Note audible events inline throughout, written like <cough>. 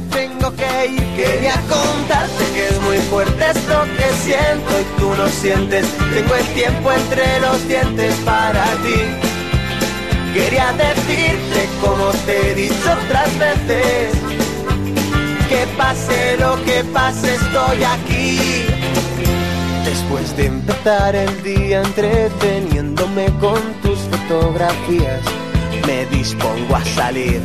tengo que ir. Quería contarte que es muy fuerte esto que siento y tú no sientes. Tengo el tiempo entre los dientes para ti. Quería decirte como te he dicho otras veces. Que pase lo que pase, estoy aquí. Después de empezar el día entreteniéndome con tus fotografías, me dispongo a salir.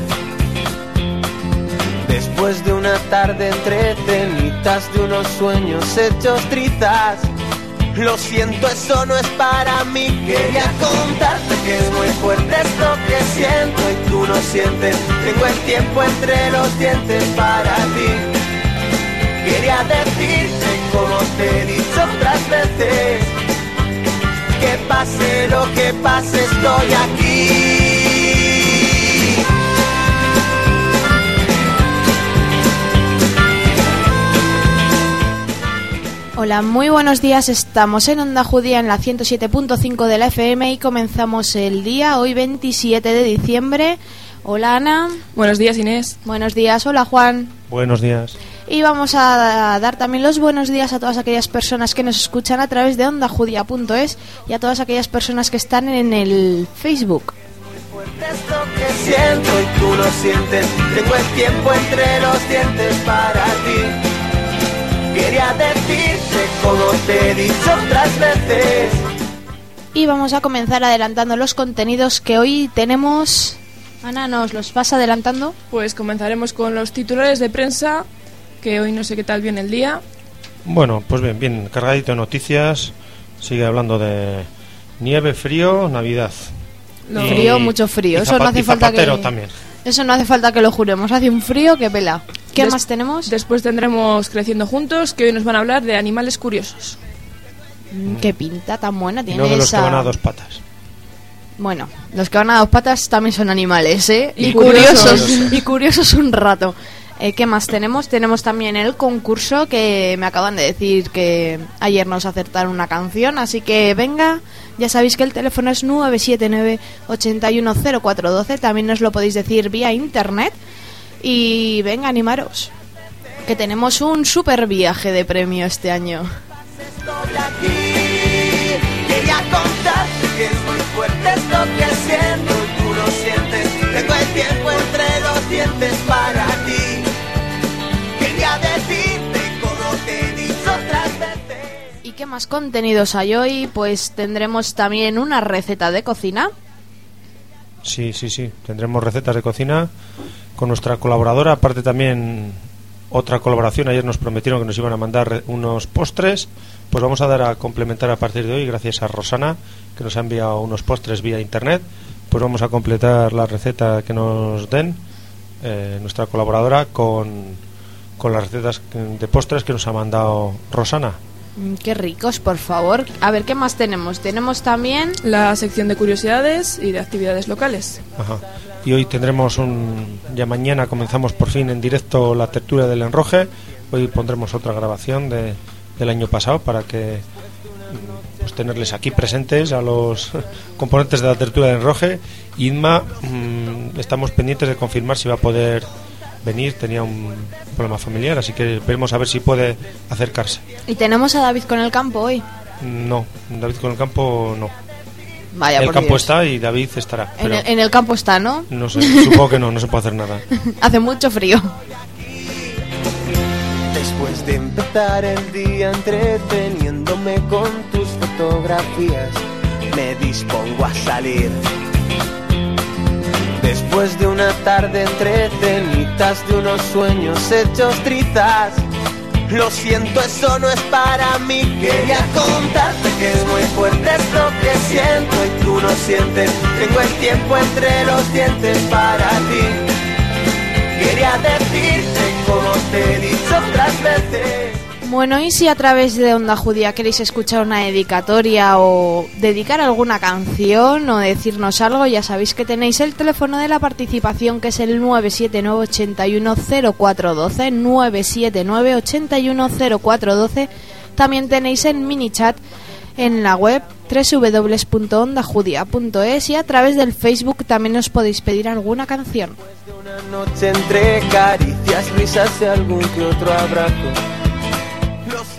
Después de una tarde entretenidas de unos sueños hechos trizas, lo siento, eso no es para mí. Quería contarte que es muy fuerte esto que siento y tú no sientes. Tengo el tiempo entre los dientes para ti. Quería decirte como te he dicho otras veces que pase lo que pase estoy aquí. Hola, muy buenos días. Estamos en Onda Judía en la 107.5 de la FM y comenzamos el día hoy 27 de diciembre. Hola Ana. Buenos días Inés. Buenos días. Hola Juan. Buenos días. Y vamos a dar también los buenos días a todas aquellas personas que nos escuchan a través de ondajudia.es y a todas aquellas personas que están en el Facebook. Esto que siento y tú lo sientes, tengo el tiempo entre los dientes para ti. Quería decirte como te he dicho otras veces. Y vamos a comenzar adelantando los contenidos que hoy tenemos. Ana, ¿nos los vas adelantando? Pues comenzaremos con los titulares de prensa, que hoy no sé qué tal viene el día. Bueno, pues bien, bien, cargadito de noticias. Sigue hablando de nieve, frío, Navidad. No. Y- Frío, mucho frío. y Eso no hace y falta que- también. Eso no hace falta que lo juremos. Hace un frío que pela. ¿Qué Des- más tenemos? Después tendremos Creciendo Juntos, que hoy nos van a hablar de animales curiosos. Mm, Qué pinta tan buena Y tiene no de los esa- que van a dos patas. Bueno, los que van a dos patas también son animales, ¿eh? Y curiosos. curiosos. y curiosos un rato. Eh, ¿Qué más tenemos? Tenemos también el concurso que me acaban de decir que ayer nos acertaron una canción, así que venga, ya sabéis que el teléfono es 979 810412, también nos lo podéis decir vía internet y venga, animaros, que tenemos un super viaje de premio este año. Estoy aquí. Quería contarte que es muy fuerte esto que siento y tú lo sientes. Tengo el tiempo entre los dientes para ti. Quería decirte como te he dicho otras veces. ¿Y qué más contenidos hay hoy? Pues tendremos también una receta de cocina. Sí, sí, sí. Tendremos recetas de cocina con nuestra colaboradora. Aparte también otra colaboración. Ayer nos prometieron que nos iban a mandar unos postres. Pues vamos a dar a complementar a partir de hoy, gracias a Rosana, que nos ha enviado unos postres vía internet. Pues vamos a completar la receta que nos den eh, nuestra colaboradora con, con las recetas de postres que nos ha mandado Rosana. Mm, Qué ricos, por favor. A ver, ¿qué más tenemos? Tenemos también... La sección de curiosidades y de actividades locales. Ajá. Y hoy tendremos un. Ya mañana comenzamos por fin en directo la tertulia del enroje. Hoy pondremos otra grabación de, del año pasado para que. mm, Pues tenerles aquí presentes a los <laughs> componentes de la tertulia del enroje. Inma, mm, estamos pendientes de confirmar si va a poder venir. Tenía un problema familiar, así que veremos a ver si puede acercarse. Y tenemos a David con el campo hoy. No, David con el campo no. Vaya, el por campo Dios. está y David estará. En Pero el, en el campo está, ¿no? no sé, supongo que no, no se puede hacer nada. <laughs> Hace mucho frío. Después de empezar el día entreteniéndome con tus fotografías, me dispongo a salir. Después de una tarde entretenidas de unos sueños hechos trizas, lo siento, eso no es para mí. Quería contarte que es muy fuerte esto que siento y tú no sientes. Tengo el tiempo entre los dientes para ti. Quería decirte como te he dicho otras veces. Bueno, y si a través de Onda Judía queréis escuchar una dedicatoria o dedicar alguna canción o decirnos algo, ya sabéis que tenéis el teléfono de la participación que es el 979-810412, 979-810412. También tenéis en minichat en la web www.ondajudia.es y a través del Facebook también os podéis pedir alguna canción. una noche entre caricias, risas algún que otro abrazo.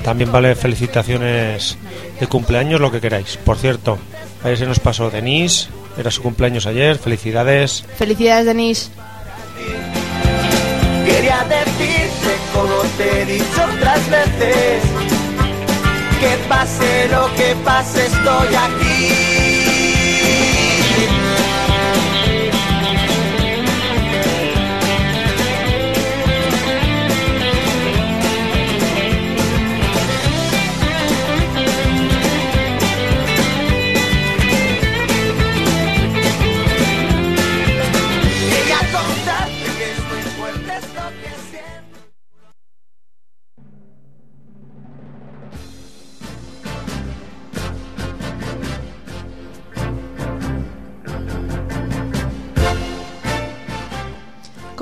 También vale felicitaciones de cumpleaños, lo que queráis. Por cierto, ayer se nos pasó Denise, era su cumpleaños ayer, felicidades. Felicidades, Denise. Quería decirte como te he dicho otras veces, que pase lo que pase estoy aquí.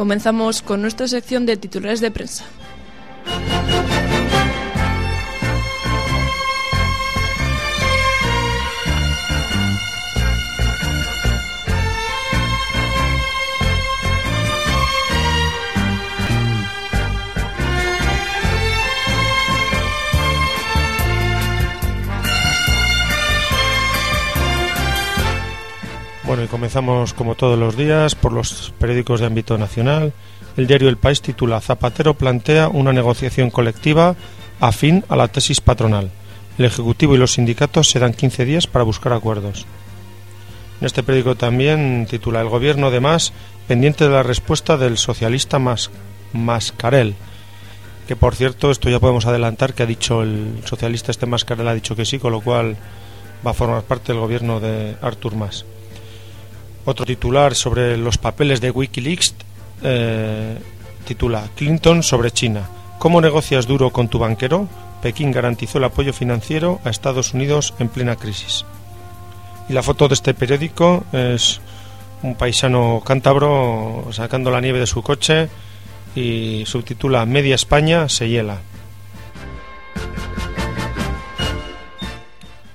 Comenzamos con nuestra sección de titulares de prensa. Bueno, y comenzamos como todos los días por los periódicos de ámbito nacional. El diario El País titula Zapatero plantea una negociación colectiva afín a la tesis patronal. El Ejecutivo y los sindicatos se dan 15 días para buscar acuerdos. En este periódico también titula El Gobierno de Más pendiente de la respuesta del socialista Mas Mascarel. Que por cierto, esto ya podemos adelantar que ha dicho el socialista este Mascarel ha dicho que sí, con lo cual va a formar parte del gobierno de Artur Mas. Otro titular sobre los papeles de Wikileaks eh, titula Clinton sobre China. ¿Cómo negocias duro con tu banquero? Pekín garantizó el apoyo financiero a Estados Unidos en plena crisis. Y la foto de este periódico es un paisano cántabro sacando la nieve de su coche y subtitula Media España se hiela.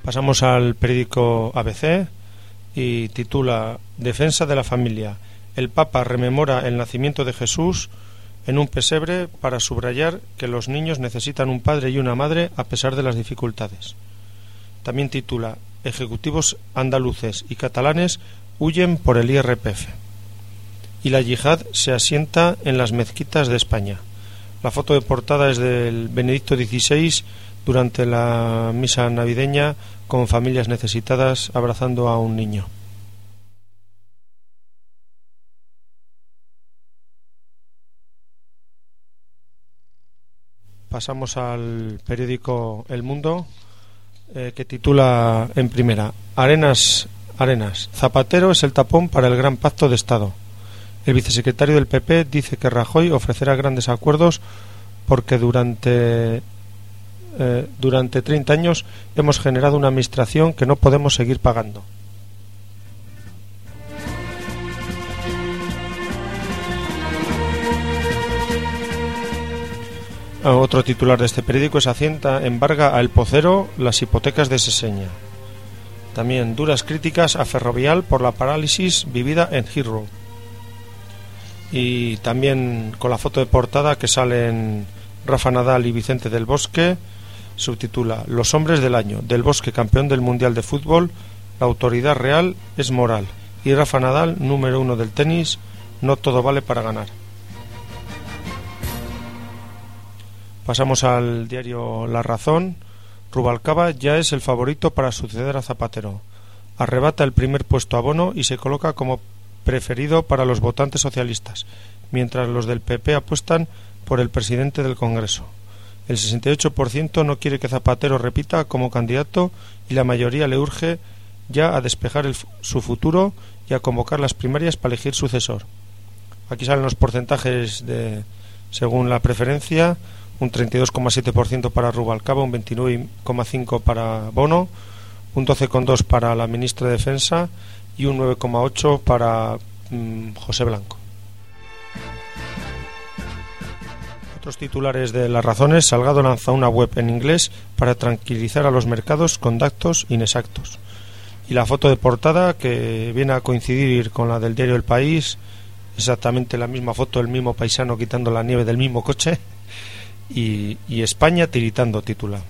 Pasamos al periódico ABC y titula Defensa de la familia. El Papa rememora el nacimiento de Jesús en un pesebre para subrayar que los niños necesitan un padre y una madre a pesar de las dificultades. También titula Ejecutivos andaluces y catalanes huyen por el IRPF. Y la yihad se asienta en las mezquitas de España. La foto de portada es del Benedicto XVI durante la misa navideña con familias necesitadas abrazando a un niño. Pasamos al periódico El Mundo, eh, que titula en primera Arenas, Arenas. Zapatero es el tapón para el gran pacto de Estado. El vicesecretario del PP dice que Rajoy ofrecerá grandes acuerdos porque durante eh, durante 30 años hemos generado una administración que no podemos seguir pagando. Otro titular de este periódico es Hacienda embarga a El Pocero las hipotecas de Seseña. También duras críticas a Ferrovial por la parálisis vivida en Heathrow. Y también con la foto de portada que salen Rafa Nadal y Vicente del Bosque, subtitula Los hombres del año, del Bosque campeón del Mundial de Fútbol, la autoridad real es moral. Y Rafa Nadal, número uno del tenis, no todo vale para ganar. Pasamos al diario La Razón. Rubalcaba ya es el favorito para suceder a Zapatero. Arrebata el primer puesto a Bono y se coloca como preferido para los votantes socialistas, mientras los del PP apuestan por el presidente del Congreso. El 68% no quiere que Zapatero repita como candidato y la mayoría le urge ya a despejar su futuro y a convocar las primarias para elegir sucesor. Aquí salen los porcentajes de según la preferencia un 32,7% para Rubalcaba, un 29,5% para Bono, un 12,2% para la ministra de Defensa y un 9,8% para mm, José Blanco. Otros titulares de las razones, Salgado lanza una web en inglés para tranquilizar a los mercados con datos inexactos. Y la foto de portada, que viene a coincidir con la del diario El País, exactamente la misma foto del mismo paisano quitando la nieve del mismo coche y, España tiritando titula.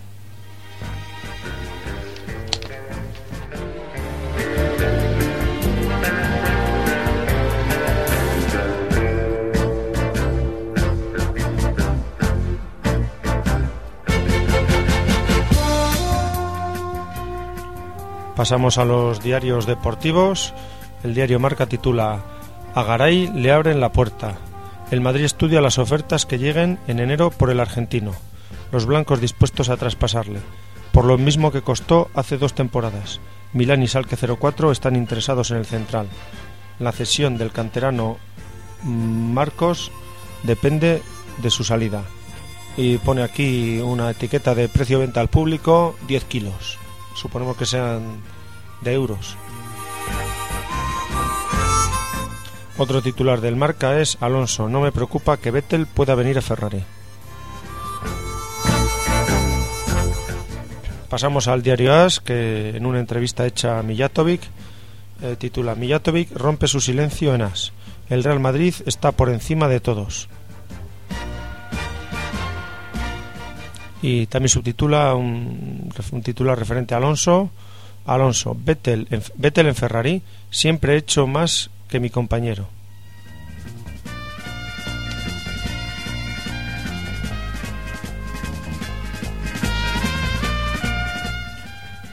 Pasamos a los diarios deportivos. El diario Marca titula A Garay le abren la puerta. El Madrid estudia las ofertas que lleguen en enero por el argentino. Los blancos dispuestos a traspasarle. Por lo mismo que costó hace dos temporadas. Milán y Salque 04 están interesados en el central. La cesión del canterano Marcos depende de su salida. Y pone aquí una etiqueta de precio-venta al público 10 kilos suponemos que sean de euros. Otro titular del marca es Alonso, no me preocupa que Vettel pueda venir a Ferrari. Pasamos al diario AS, que en una entrevista hecha a Mijatovic eh, titula Mijatovic rompe su silencio en AS. El Real Madrid está por encima de todos. y también subtitula un, titular referente a Alonso. Alonso, Vettel en, Vettel en Ferrari, siempre he hecho más que mi compañero.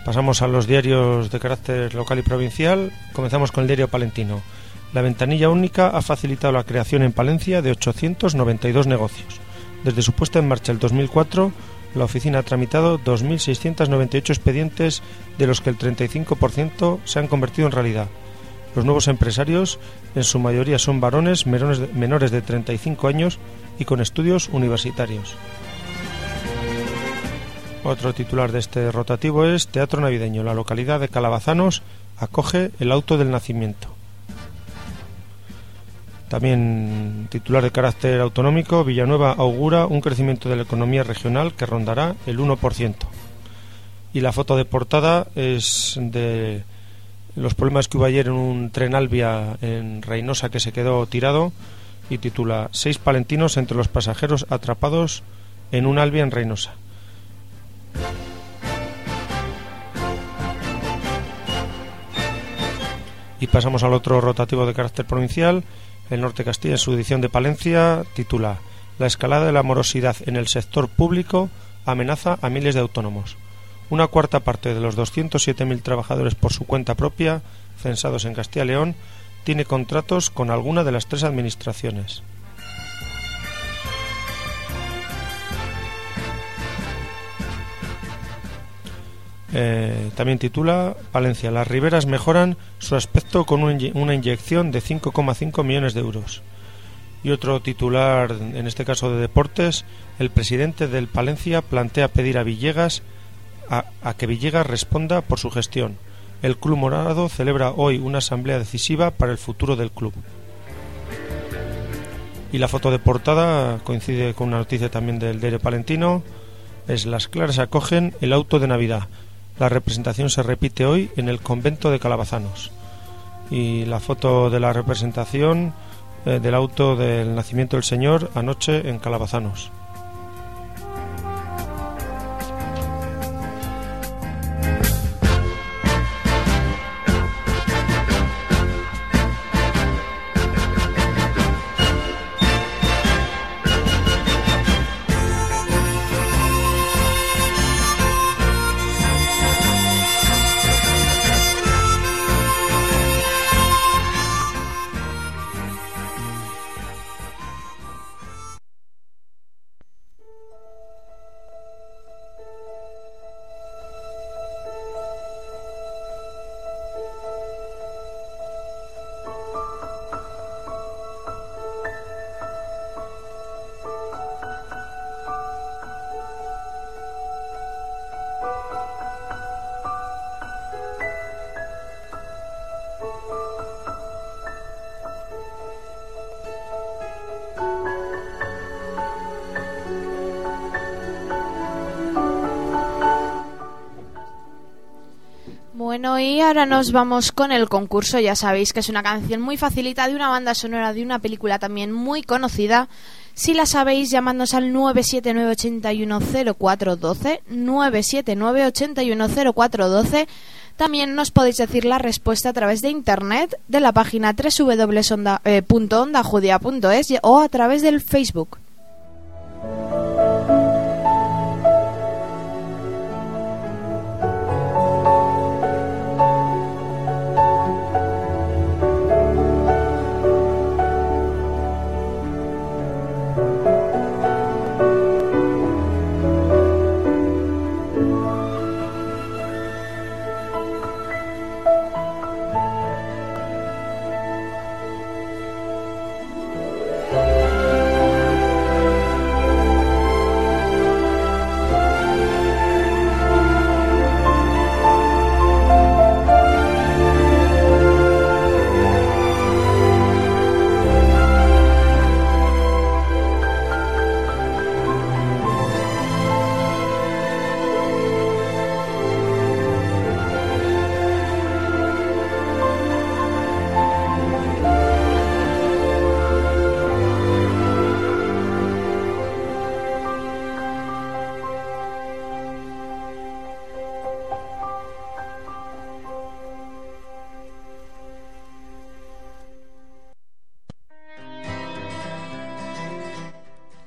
Pasamos a los diarios de carácter local y provincial. Comenzamos con el diario palentino. La ventanilla única ha facilitado la creación en Palencia de 892 negocios. Desde su puesta en marcha el 2004, la oficina ha tramitado 2.698 expedientes, de los que el 35% se han convertido en realidad. Los nuevos empresarios, en su mayoría, son varones menores de 35 años y con estudios universitarios. Otro titular de este rotativo es Teatro Navideño. La localidad de Calabazanos acoge el auto del nacimiento. También titular de carácter autonómico, Villanueva augura un crecimiento de la economía regional que rondará el 1%. Y la foto de portada es de los problemas que hubo ayer en un tren Albia en Reynosa que se quedó tirado y titula Seis palentinos entre los pasajeros atrapados en un Albia en Reynosa. Y pasamos al otro rotativo de carácter provincial el Norte Castilla, en su edición de Palencia, titula La escalada de la morosidad en el sector público amenaza a miles de autónomos. Una cuarta parte de los 207.000 trabajadores por su cuenta propia, censados en Castilla y León, tiene contratos con alguna de las tres administraciones. Eh, también titula Palencia, las riberas mejoran su aspecto con una inyección de 5,5 millones de euros. Y otro titular, en este caso de deportes, el presidente del Palencia plantea pedir a Villegas a, que Villegas responda por su gestión. El Club Morado celebra hoy una asamblea decisiva para el futuro del club. Y la foto de portada coincide con una noticia también del diario palentino. Es las claras acogen el auto de Navidad. La representación se repite hoy en el convento de Calabazanos. Y la foto de la representación eh, del auto del nacimiento del Señor anoche en Calabazanos. Ahora nos vamos con el concurso. Ya sabéis que es una canción muy facilita de una banda sonora de una película también muy conocida. Si la sabéis, llamadnos al 979-810412, 979-810412. También nos podéis decir la respuesta a través de internet, de la página www.ondajudia.es o a través del Facebook.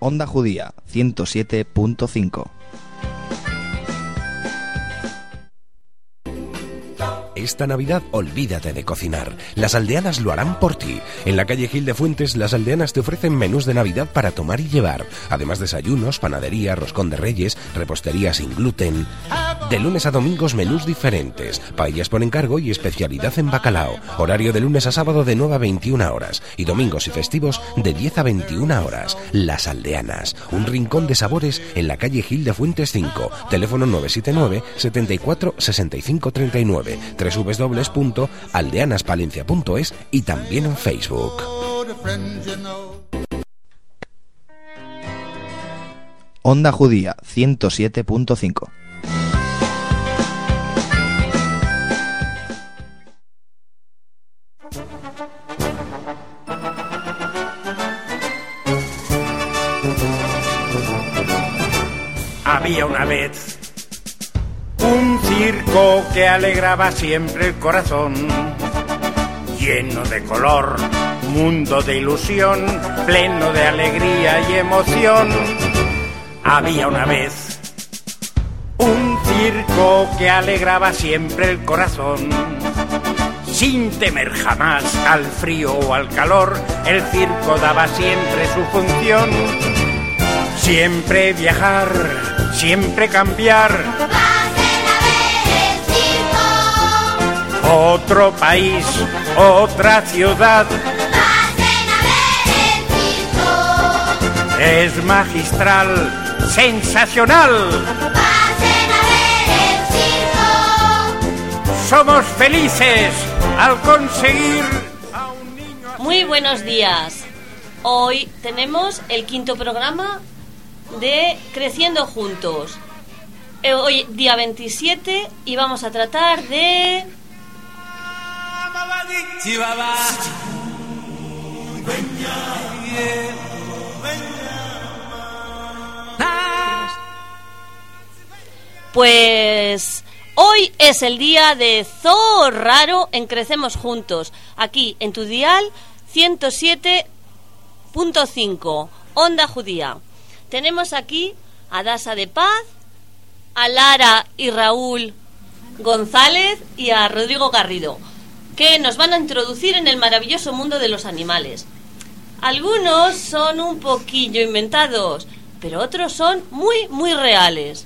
Onda Judía 107.5. Esta Navidad olvídate de cocinar. Las aldeanas lo harán por ti. En la calle Gil de Fuentes, las aldeanas te ofrecen menús de Navidad para tomar y llevar. Además desayunos, panadería, roscón de reyes, repostería sin gluten. De lunes a domingos menús diferentes, paellas por encargo y especialidad en bacalao. Horario de lunes a sábado de 9 a 21 horas y domingos y festivos de 10 a 21 horas. Las Aldeanas, un rincón de sabores en la calle Gil de Fuentes 5. Teléfono 979 74 65 39 www.aldeanaspalencia.es y también en Facebook. Onda Judía 107.5. Había una vez un circo que alegraba siempre el corazón, lleno de color, mundo de ilusión, pleno de alegría y emoción. Había una vez un circo que alegraba siempre el corazón. Sin temer jamás al frío o al calor, el circo daba siempre su función. Siempre viajar, siempre cambiar. Otro país, otra ciudad. Es magistral, sensacional. Somos felices al conseguir a un niño. Muy buenos días. Hoy tenemos el quinto programa de Creciendo Juntos. Eh, Hoy día 27 y vamos a tratar de... Pues hoy es el día de Zoo Raro en Crecemos Juntos, aquí en tu dial 107.5, Onda Judía. Tenemos aquí a Dasa de Paz, a Lara y Raúl González y a Rodrigo Garrido, que nos van a introducir en el maravilloso mundo de los animales. Algunos son un poquillo inventados, pero otros son muy, muy reales.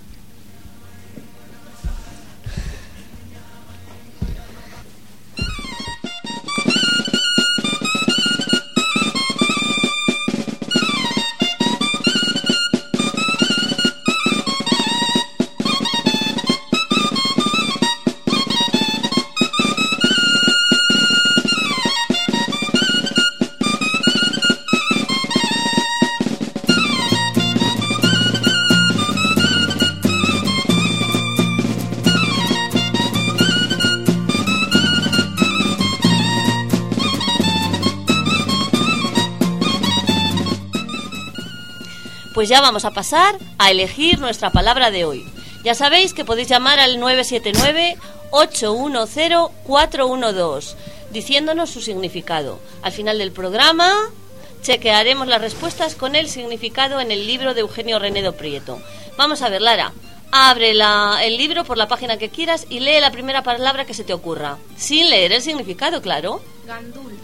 Pues ya vamos a pasar a elegir nuestra palabra de hoy. Ya sabéis que podéis llamar al 979-810-412 diciéndonos su significado. Al final del programa chequearemos las respuestas con el significado en el libro de Eugenio Renedo Prieto. Vamos a ver, Lara. Abre la- el libro por la página que quieras y lee la primera palabra que se te ocurra. Sin leer el significado, claro. Gandul.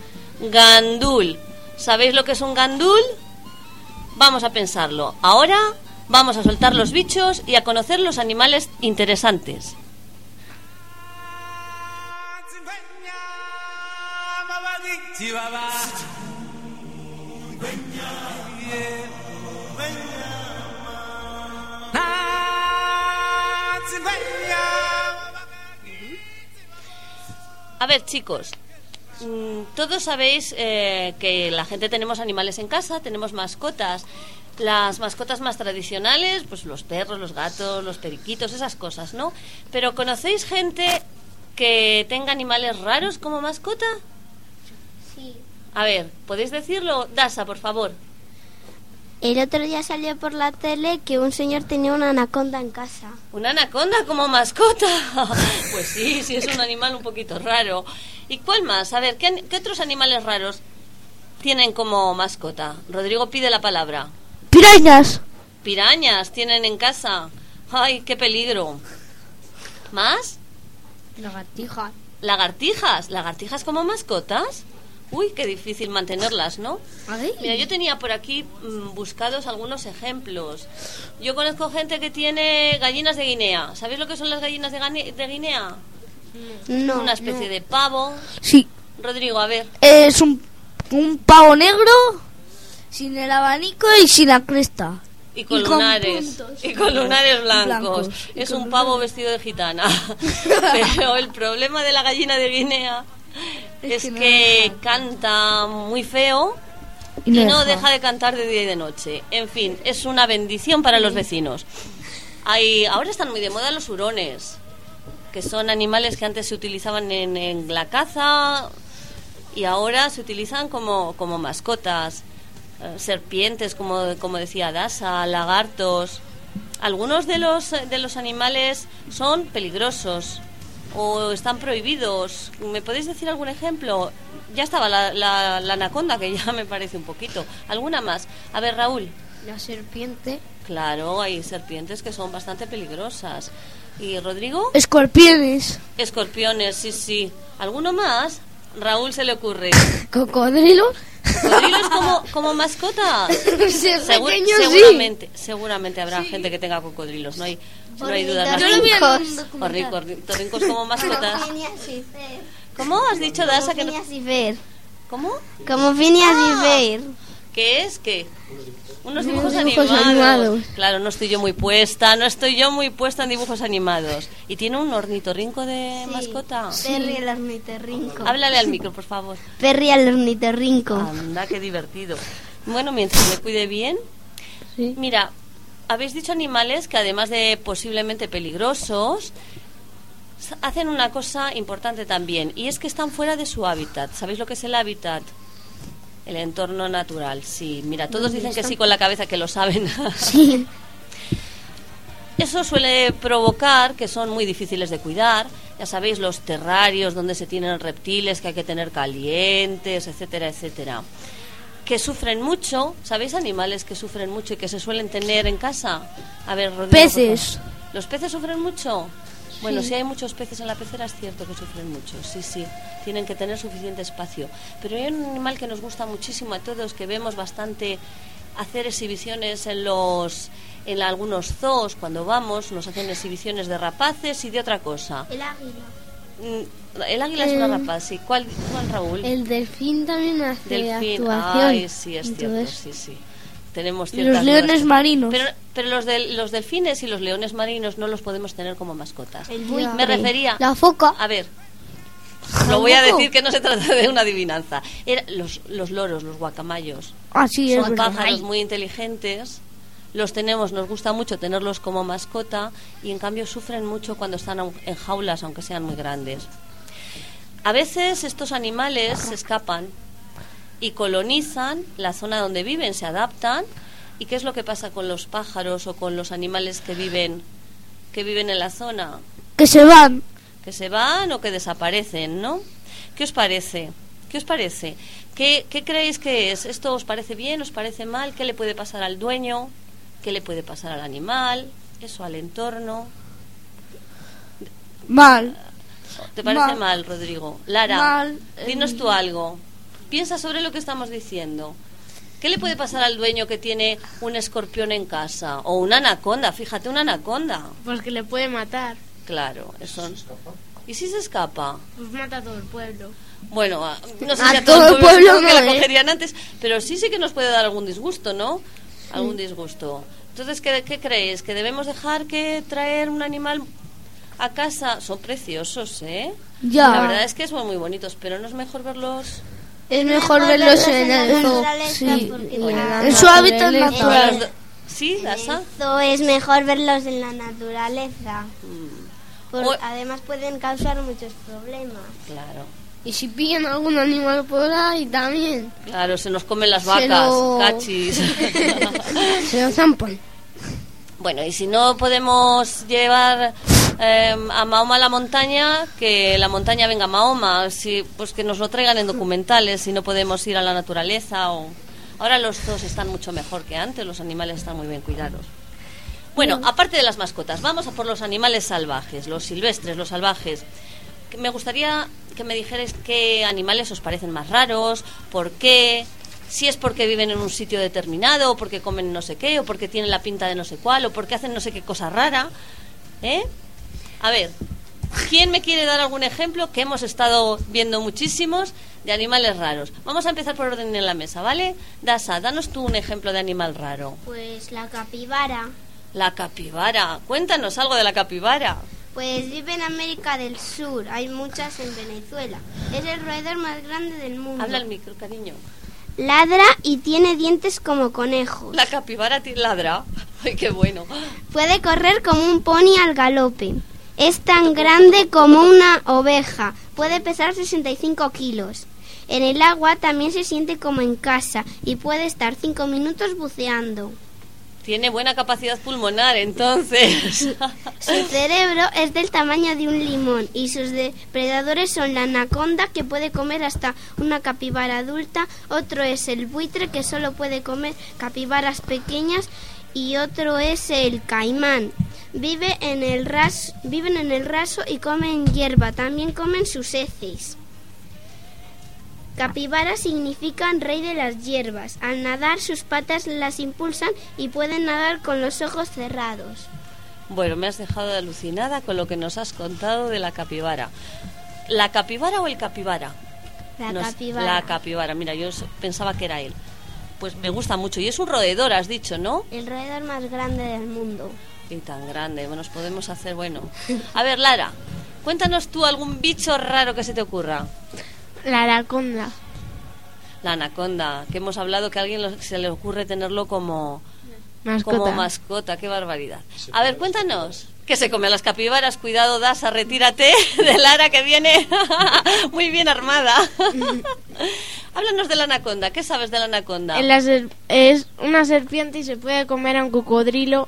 Gandul. ¿Sabéis lo que es un gandul? Vamos a pensarlo. Ahora vamos a soltar los bichos y a conocer los animales interesantes. A ver, chicos, todos sabéis eh, que la gente tenemos animales en casa, tenemos mascotas. Las mascotas más tradicionales, pues los perros, los gatos, los periquitos, esas cosas, ¿no? Pero ¿conocéis gente que tenga animales raros como mascota? Sí. A ver, ¿podéis decirlo? Dasa, por favor. El otro día salió por la tele que un señor tenía una anaconda en casa. ¿Una anaconda como mascota? <laughs> pues sí, sí, es un animal un poquito raro. ¿Y cuál más? A ver, ¿qué, otros animales raros tienen como mascota? Rodrigo pide la palabra. ¡Pirañas! Pirañas tienen en casa. ¡Ay, qué peligro! ¿Más? Lagartijas. Lagartijas. ¿Lagartijas como mascotas? Uy, qué difícil mantenerlas, ¿no? Mira, yo tenía por aquí mm, buscados algunos ejemplos. Yo conozco gente que tiene gallinas de Guinea. ¿Sabéis lo que son las gallinas de, de Guinea? No. Una especie de pavo. Sí, Rodrigo, a ver. es un, un pavo negro sin el abanico y sin la cresta. Y con, Y con lunares. puntos. Y con lunares blancos. Es un pavo vestido de gitana. <laughs> Pero el problema de la gallina de Guinea es, que canta muy feo Y y no no deja. deja de cantar de día y de noche. En fin, es una bendición para los vecinos. Hay, ahora están muy de moda los hurones, que son animales que antes se utilizaban en, en la caza y ahora se utilizan como, como mascotas. Eh, serpientes, como, como decía Dasa, lagartos. Algunos de los, de los animales son peligrosos o están prohibidos. ¿Me podéis decir algún ejemplo? Ya estaba la, la, la anaconda, que ya me parece un poquito. ¿Alguna más? A ver, Raúl. La serpiente. Claro, hay serpientes que son bastante peligrosas. ¿Y Rodrigo? Escorpiones. Escorpiones, sí, sí. ¿Alguno más? Raúl se le ocurre. <laughs> Cocodrilos. ¿Cocodrilos como, como <laughs> sí. seguramente, seguramente habrá gente que tenga cocodrilos, no hay, no hay un Ornico- ornitorrincos como mascotas. ¿Cómo has dicho, Dasa? Que no- Phineas y Fer. ¿Cómo? Como Phineas Ah. y Fer. ¿Qué es? ¿Qué? Unos Unos dibujos, animados. animados. Claro, no estoy yo muy puesta, no estoy yo muy puesta en dibujos animados. ¿Y tiene un ornitorrinco de mascota? Perry el ornitorrinco. Háblale al micro, por favor. <laughs> Perry el ornitorrinco. Anda, qué divertido. Bueno, mientras me cuide bien. Mira, habéis dicho animales que además de posiblemente peligrosos, hacen una cosa importante también, y es que están fuera de su hábitat. ¿Sabéis lo que es el hábitat? El entorno natural, sí. Mira, todos dicen que sí con la cabeza que lo saben. <laughs> <laughs> Sí. Eso suele provocar que son muy difíciles de cuidar. Ya sabéis, los terrarios donde se tienen reptiles que hay que tener calientes, etcétera, etcétera. Que sufren mucho. ¿Sabéis animales que sufren mucho y que se suelen tener en casa? A ver, Rodrigo, Peces. ¿Los peces sufren mucho? Bueno, Sí. si hay muchos peces en la pecera es cierto que sufren mucho, sí, sí, tienen que tener suficiente espacio. Pero hay un animal que nos gusta muchísimo a todos, que vemos bastante hacer exhibiciones en los en algunos zoos cuando vamos, nos hacen exhibiciones de rapaces y de otra cosa. El águila. Mm, El águila es una rapaz, sí. ¿Cuál, cuál Raúl? El delfín también hace Delfín. actuación. Ay, sí, es cierto, sí, sí. Tenemos Y los ciertas leones dudas. marinos. Pero, pero los, del- los delfines y los leones marinos no los podemos tener como mascotas. El Me buitre. refería... La foca. A ver, lo voy a decir que no se trata de una adivinanza. Era los, los loros, los guacamayos. Ah, sí, es Son pájaros muy inteligentes. Los tenemos, nos gusta mucho tenerlos como mascota y en cambio sufren mucho cuando están en jaulas, aunque sean muy grandes. A veces estos animales se escapan y colonizan la zona donde viven, se adaptan ¿Y qué es lo que pasa con los pájaros o con los animales que viven que viven en la zona? Que se van. Que se van o que desaparecen, ¿no? ¿Qué os parece? ¿Qué os parece? ¿Qué, qué creéis que es? ¿Esto os parece bien? ¿Os parece mal? ¿Qué le puede pasar al dueño? ¿Qué le puede pasar al animal? ¿Eso al entorno? Mal. ¿Te parece mal, Mal. Rodrigo? Lara, Mal, dinos eh, tú algo. Piensa sobre lo que estamos diciendo. ¿Qué le puede pasar al dueño que tiene un escorpión en casa? O una anaconda, fíjate, una anaconda. Pues que le puede matar. Claro, eso. ¿Y si se escapa? Pues mata a todo el pueblo. Bueno, a- no sé A si a todo todo el pueblo, que no, la ¿eh? cogerían antes, pero sí sí que nos puede dar algún disgusto, ¿no? Algún disgusto. Entonces, ¿qué, qué creéis? ¿Que debemos dejar que traer un animal a casa? Son preciosos, ¿eh? Ya. La verdad es que son muy bonitos, pero no es mejor verlos... Es mejor verlos en el zoo. Sí. En su hábitat natural. ¿Sí, Dasa? Eso es mejor verlos en la naturaleza. Mm. Por- O- además pueden causar muchos problemas. Claro. Y si pillan algún animal por ahí también. Claro, se nos comen las vacas, lo- cachis. <laughs> Se lo zampan. Bueno, y si no podemos llevar eh, a Mahoma a la montaña, que la montaña venga a Mahoma, si, pues que nos lo traigan en documentales, si no podemos ir a la naturaleza. o Ahora los zoos están mucho mejor que antes, los animales están muy bien cuidados. Bueno, aparte de las mascotas, vamos a por los animales salvajes, los silvestres, los salvajes. Me gustaría que me dijerais qué animales os parecen más raros, por qué, si es porque viven en un sitio determinado, o porque comen no sé qué, o porque tienen la pinta de no sé cuál, o porque hacen no sé qué cosa rara. ¿Eh? A ver, ¿quién me quiere dar algún ejemplo? Que hemos estado viendo muchísimos de animales raros. Vamos a empezar por orden en la mesa, ¿vale? Dasa, danos tú un ejemplo de animal raro. Pues la capibara. La capibara. Cuéntanos algo de la capibara. Pues vive en América del Sur. Hay muchas en Venezuela. Es el roedor más grande del mundo. Habla el micro, cariño. Ladra y tiene dientes como conejos. La capibara ladra. Ay, qué bueno. Puede correr como un pony al galope. Es tan grande como una oveja. Puede pesar 65 kilos. En el agua también se siente como en casa y puede estar 5 minutos buceando. Tiene buena capacidad pulmonar, entonces. <laughs> Su cerebro es del tamaño de un limón y sus depredadores son la anaconda que puede comer hasta una capibara adulta, otro es el buitre que solo puede comer capibaras pequeñas y otro es el caimán. Vive en el ras- viven en el raso y comen hierba, también comen sus heces. Capibara significan rey de las hierbas. Al nadar sus patas las impulsan y pueden nadar con los ojos cerrados. Bueno, me has dejado alucinada con lo que nos has contado de la capibara. ¿La capibara o el capibara? La Nos- capibara. La capibara, mira, yo pensaba que era él. Pues me gusta mucho. Y es un roedor, has dicho, ¿no? El roedor más grande del mundo. Y tan grande, bueno, nos podemos hacer, bueno. A ver, Lara, cuéntanos tú algún bicho raro que se te ocurra. <laughs> La anaconda. La anaconda, que hemos hablado que a alguien lo- se le ocurre tenerlo como Mascota. como mascota, qué barbaridad. A ver, cuéntanos. Que se come a las capibaras, cuidado, Dasa, retírate <laughs> de Lara que viene <laughs> muy bien armada. <laughs> Háblanos de la anaconda, ¿qué sabes de la anaconda? La es una serpiente y se puede comer a un cocodrilo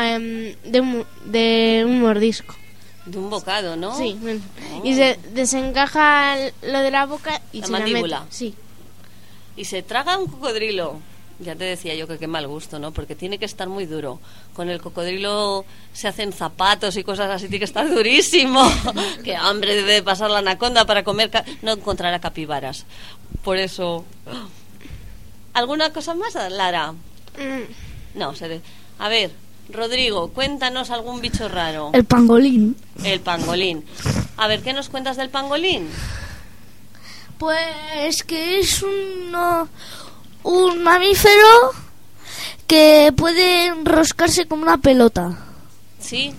em, de, un, de un mordisco. De un bocado, ¿no? Sí. Oh. y se desencaja lo de la boca y La se mandíbula. la mete. Sí. Y se traga un cocodrilo. Ya te decía yo que qué mal gusto, ¿no? Porque tiene que estar muy duro. Con el cocodrilo se hacen zapatos y cosas así, tiene que estar durísimo. <laughs> qué hambre debe de pasar la anaconda para comer. No encontrará capibaras. Por eso. ¿Alguna cosa más, Lara? Mm, No, se de- A ver, Rodrigo, cuéntanos algún bicho raro. El pangolín. El pangolín. A ver, ¿qué nos cuentas del pangolín? Pues que es uno, un mamífero que puede enroscarse como una pelota. ¿Sí?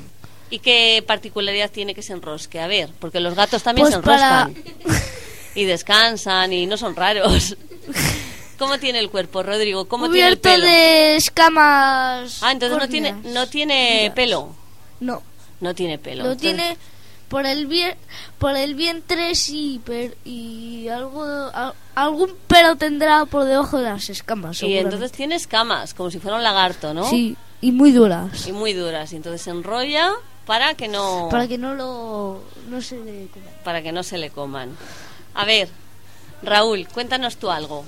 ¿Y qué particularidad tiene que se enrosque? A ver, porque los gatos también Pues se para- enroscan. Y descansan y no son raros. <laughs> ¿Cómo tiene el cuerpo, Rodrigo? ¿Cómo tiene el pelo? de escamas. Ah, entonces no tiene, no tiene pelo. No, No tiene pelo. lo Entonces, tiene por el bien, por el vientre sí, pero, y algo, a- algún pelo tendrá por debajo de las escamas. Y entonces tiene escamas, como si fuera un lagarto, ¿no? Sí, y muy duras. Y muy duras. Y entonces se enrolla para que no... Para que no lo, no se le coma. para que no se le coman. A ver, Raúl, cuéntanos tú algo.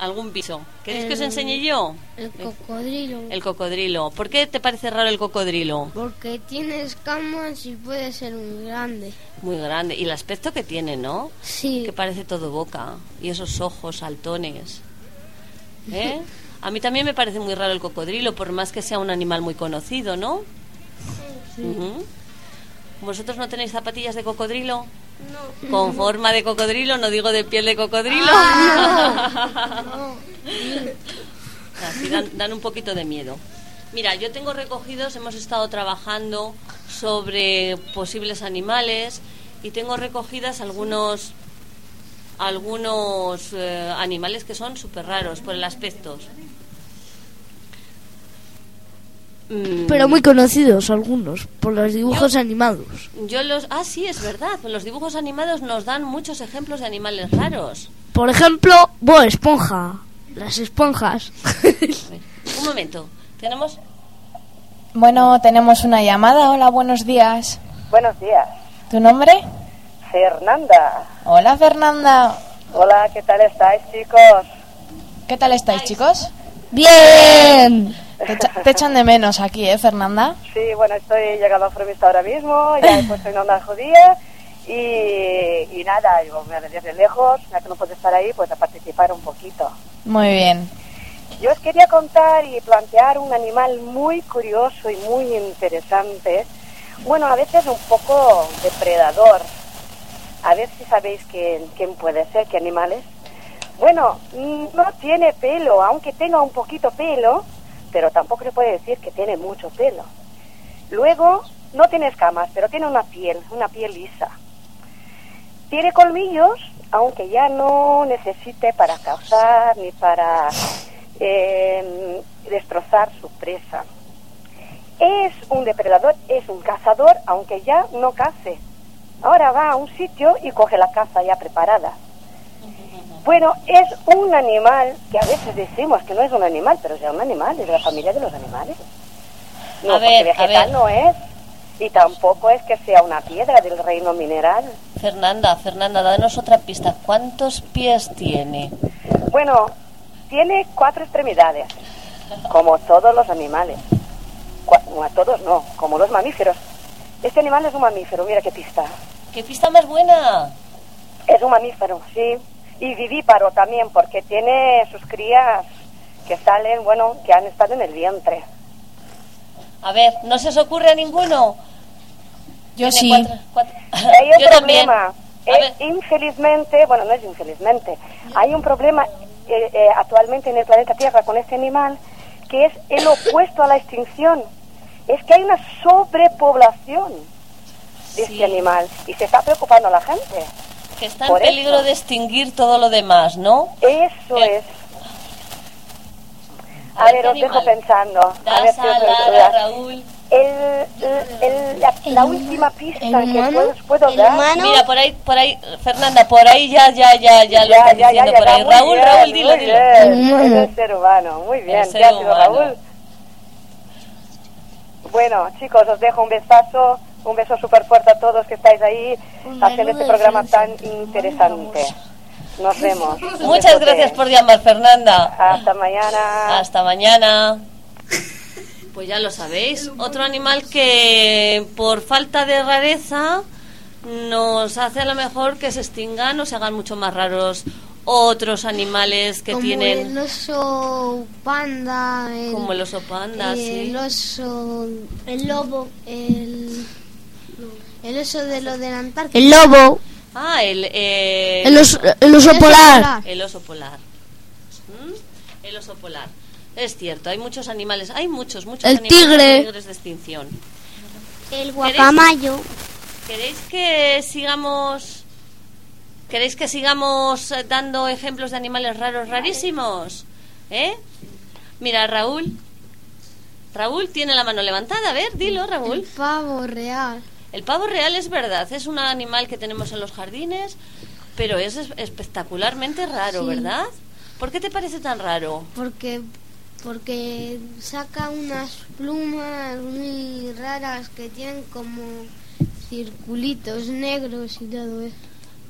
¿Algún piso? ¿Queréis que os El- enseñe yo? El cocodrilo. El cocodrilo. ¿Por qué te parece raro el cocodrilo? Porque tiene escamas y puede ser muy grande. Muy grande. Y el aspecto que tiene, ¿no? Sí. Que parece todo boca. Y esos ojos saltones. ¿Eh? A mí también me parece muy raro el cocodrilo, por más que sea un animal muy conocido, ¿no? Ujú. ¿Vosotros no tenéis zapatillas de cocodrilo? No. Con forma de cocodrilo, no digo de piel de cocodrilo. <laughs> Así dan, dan un poquito de miedo. Mira, yo tengo recogidos, hemos estado trabajando sobre posibles animales y tengo recogidas algunos algunos eh, animales que son súper raros por el aspecto. Mm, Pero muy conocidos algunos, por los dibujos animados. Yo los... Ah, sí, es verdad. Los dibujos animados nos dan muchos ejemplos de animales raros. Por ejemplo, Bob Esponja. Las esponjas. <laughs> Un momento. Tenemos... Bueno, tenemos una llamada. Hola, buenos días. Buenos días. ¿Tu nombre? Fernanda. Hola, Fernanda. Hola, ¿qué tal estáis, chicos? ¿Qué tal estáis, chicos? Bien. Te, echa- te echan de menos aquí, ¿eh, Fernanda? Sí, bueno, estoy llegando a Fromista ahora mismo, ya he puesto en onda judía y, y nada, yo me desde lejos, ya que no puedo estar ahí, pues a participar un poquito. Muy bien. Yo os quería contar y plantear un animal muy curioso y muy interesante. Bueno, a veces un poco depredador. A ver si sabéis quién, quién puede ser, qué animal es. Bueno, mm, no tiene pelo, aunque tenga un poquito pelo, pero tampoco se puede decir que tiene mucho pelo. Luego, no tiene escamas, pero tiene una piel, una piel lisa. Tiene colmillos, aunque ya no necesite para cazar ni para eh, destrozar su presa. Es un depredador, es un cazador, aunque ya no cace. Ahora va a un sitio y coge la caza ya preparada. Bueno, es un animal que a veces decimos que no es un animal, pero es un animal, es de la familia de los animales. No, A ver, porque a vegetal ver. no es. Y tampoco es que sea una piedra del reino mineral. Fernanda, Fernanda, danos otra pista. ¿Cuántos pies tiene? Bueno, tiene cuatro extremidades, como todos los animales. No, a todos no, como los mamíferos. Este animal es un mamífero, mira qué pista. ¿Qué pista más buena? Es un mamífero, sí. Y vivíparo también, porque tiene sus crías que salen, bueno, que han estado en el vientre. A ver, ¿no se os ocurre a ninguno? Yo sí. cuatro- cuatro- <laughs> Hay un Yo también. problema. Eh, infelizmente, bueno, no es infelizmente, hay un problema eh, eh, actualmente en el planeta Tierra con este animal que es el opuesto a la extinción. Es que hay una sobrepoblación de este animal y se está preocupando a la gente. Que está en Por peligro eso. de extinguir todo lo demás, ¿no? Eso es. A, A ver, ver, ¿qué os dejo pensando. A ver si os Lara. Raúl. El, el- el- la, la última pista que humano? puedo, os puedo ¿El dar. humano? Mira, por ahí, por ahí, Fernanda, por ahí ya, ya, ya, ya lo están ya, diciendo ya, por ahí. Raúl, bien, Raúl, dilo, dilo. bien. Es el ser humano, muy bien. El ¿Qué ser ha sido humano. Raúl? Bueno, chicos, os dejo un besazo, un beso súper fuerte a todos que estáis ahí haciendo este programa tan interesante. Nos vemos. Muchas gracias por llamar, Fernanda. Hasta mañana. Hasta mañana. Pues ya lo sabéis, otro animal que por falta de rareza nos hace a lo mejor que se extingan o se hagan mucho más raros otros animales que Como tienen el oso panda, el, como el oso panda, sí. el oso, el lobo, el, el oso de lo de la Antártida. El lobo. Ah, el, eh, El oso- el oso polar. El oso polar. ¿Mm? El oso polar. Es cierto, hay muchos animales, hay muchos, muchos El animales tigre. de extinción. El guacamayo. ¿Queréis que sigamos queréis que sigamos eh, dando ejemplos de animales raros rarísimos? ¿Eh? Mira, Raúl. Raúl tiene la mano levantada, a ver, dilo, Raúl. El pavo real. El pavo real es verdad, es un animal que tenemos en los jardines, pero es es- espectacularmente raro, Sí. ¿verdad? ¿Por qué te parece tan raro? Porque porque saca unas plumas muy raras que tienen como circulitos negros y todo eso.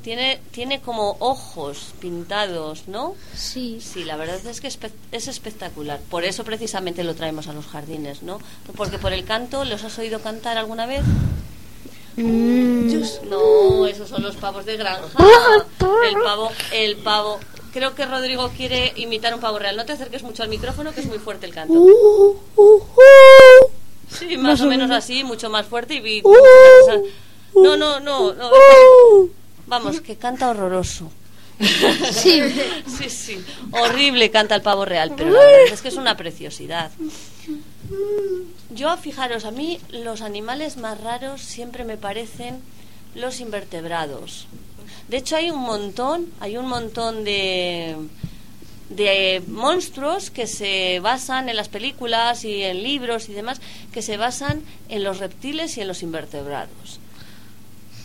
Tiene, tiene como ojos pintados, ¿no? Sí. Sí, la verdad es que espe- es espectacular. Por eso precisamente lo traemos a los jardines, ¿no? Porque por el canto, ¿los has oído cantar alguna vez? No, esos son los pavos <laughs> de granja. El pavo, el pavo. Creo que Rodrigo quiere imitar un pavo real. No te acerques mucho al micrófono, que es muy fuerte el canto. Sí, más o menos así, mucho más fuerte y... vi- No, no, no, no. Vamos, que canta horroroso. <laughs> Sí. sí, sí. Horrible canta el pavo real, pero la verdad es que es una preciosidad. Yo, fijaros, a mí los animales más raros siempre me parecen los invertebrados. De hecho, hay un montón, hay un montón de, de monstruos que se basan en las películas y en libros y demás, que se basan en los reptiles y en los invertebrados.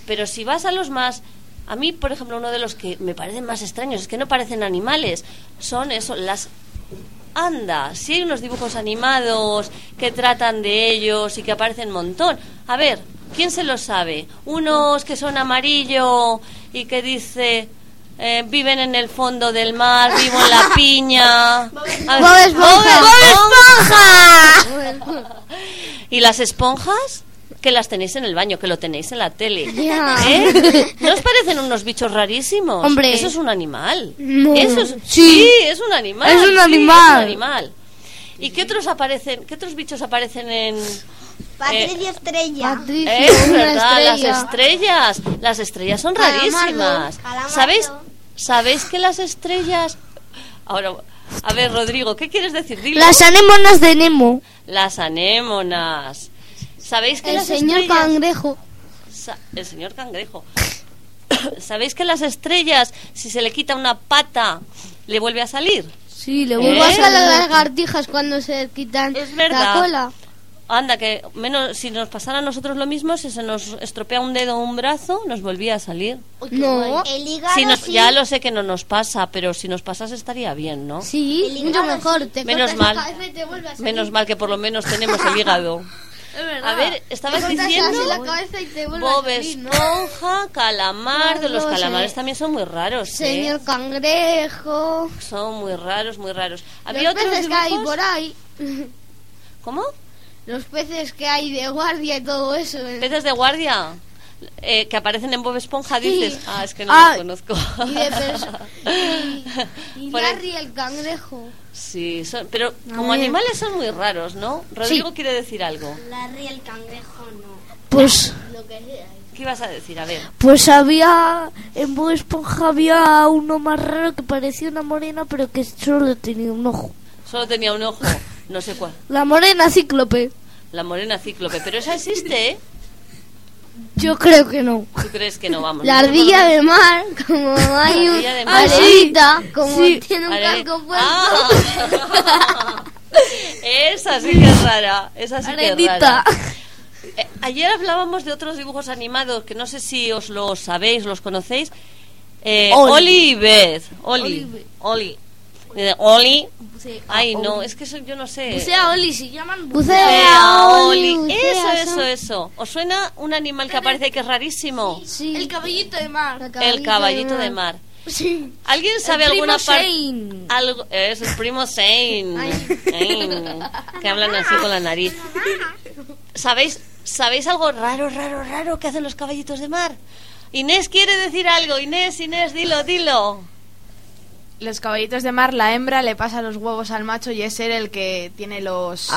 Pero si vas a los más... A mí, por ejemplo, uno de los que me parecen más extraños, es que no parecen animales, son eso, las... Anda, si hay unos dibujos animados que tratan de ellos y que aparecen un montón. A ver, ¿quién se lo sabe? Unos que son amarillo y que dice... eh, viven en el fondo del mar, vivo en la <laughs> piña. Bob Esponja. Bob Esponja. <laughs> ¿Y las esponjas? Que las tenéis en el baño, que lo tenéis en la tele. Ya. ¿Eh? ¿No os parecen unos bichos rarísimos? Hombre. Eso es un animal. No. Eso es, Sí. sí. es un animal. Es un sí, animal. es un animal. ¿Y qué otros aparecen? ¿Qué otros bichos aparecen en Patricia Estrella. Eh, es verdad, las estrellas. Las estrellas son Calamardo, rarísimas. calamardo. ¿Sabéis? ¿Sabéis que las estrellas Ahora, a ver, Rodrigo, ¿qué quieres decir? Dilo. Las anémonas de Nemo. Las anémonas. ¿Sabéis que El las señor estrellas... cangrejo. Sa- el señor cangrejo. <coughs> ¿Sabéis que las estrellas, si se le quita una pata, le vuelve a salir? Sí, le ¿Eh? vuelvo a salir las lagartijas cuando se quitan verdad. la cola. Anda, que menos si nos pasara a nosotros lo mismo, si se nos estropea un dedo o un brazo, nos volvía a salir. No. El hígado Si nos- sí. Ya lo sé que no nos pasa, pero si nos pasase estaría bien, ¿no? Sí, mucho mejor. Te Menos mal. cabeza y te vuelve a salir. Menos mal que por lo menos tenemos el hígado. <laughs> Es verdad. A ver, estabas diciendo la cabeza y te vuelve a Bob salir, ¿no? Esponja, calamardo. Los No sé. calamares también son muy raros, ¿eh? Señor cangrejo. Son muy raros, muy raros. Había Los otros peces que hay dibujos? por ahí. ¿Cómo? Los peces que hay de guardia y todo eso. ¿Peces de guardia? Eh, que aparecen en Bob Esponja, Sí. dices. Ah, es que no Ah, los conozco. Y, de <laughs> y, y Larry el cangrejo. Sí, son- pero A como ver. animales son muy raros, ¿no? Rodrigo quiere decir algo. Larry el cangrejo no. Pues, Lo que sea. ¿Qué ibas a decir? A ver. pues había. En Bob Esponja había uno más raro que parecía una morena, pero que solo tenía un ojo. Solo tenía un ojo, no sé cuál. <laughs> La morena cíclope. La morena cíclope, pero esa existe, ¿eh? Yo creo que no. ¿Tú crees que no vamos? La ardilla de mar, como hay un arenita, como Sí. tiene un Are- casco Ah. puesto. <laughs> Esa sí que es rara. Esa sí que es rara. Eh, ayer hablábamos de otros dibujos animados que no sé si os los sabéis, los conocéis. Eh, Oli. Oli y Beth. Oli. Oli. Oli. Oli. Bucea, Ay, no, Oli. es que eso yo no sé. Bucea Oli, se llaman Bucea, bucea Oli. bucea, Eso, eso, son- eso. ¿Os suena un animal que aparece que es rarísimo? El caballito de mar. El caballito de mar. Sí. ¿Alguien sabe El alguna parte? Shane. Algo, es el primo. Zane, que hablan así con la nariz. ¿Sabéis, ¿Sabéis algo raro, raro, raro que hacen los caballitos de mar? Inés quiere decir algo. Inés, Inés, dilo, dilo. Los caballitos de mar, la hembra le pasa los huevos al macho y es él el que tiene los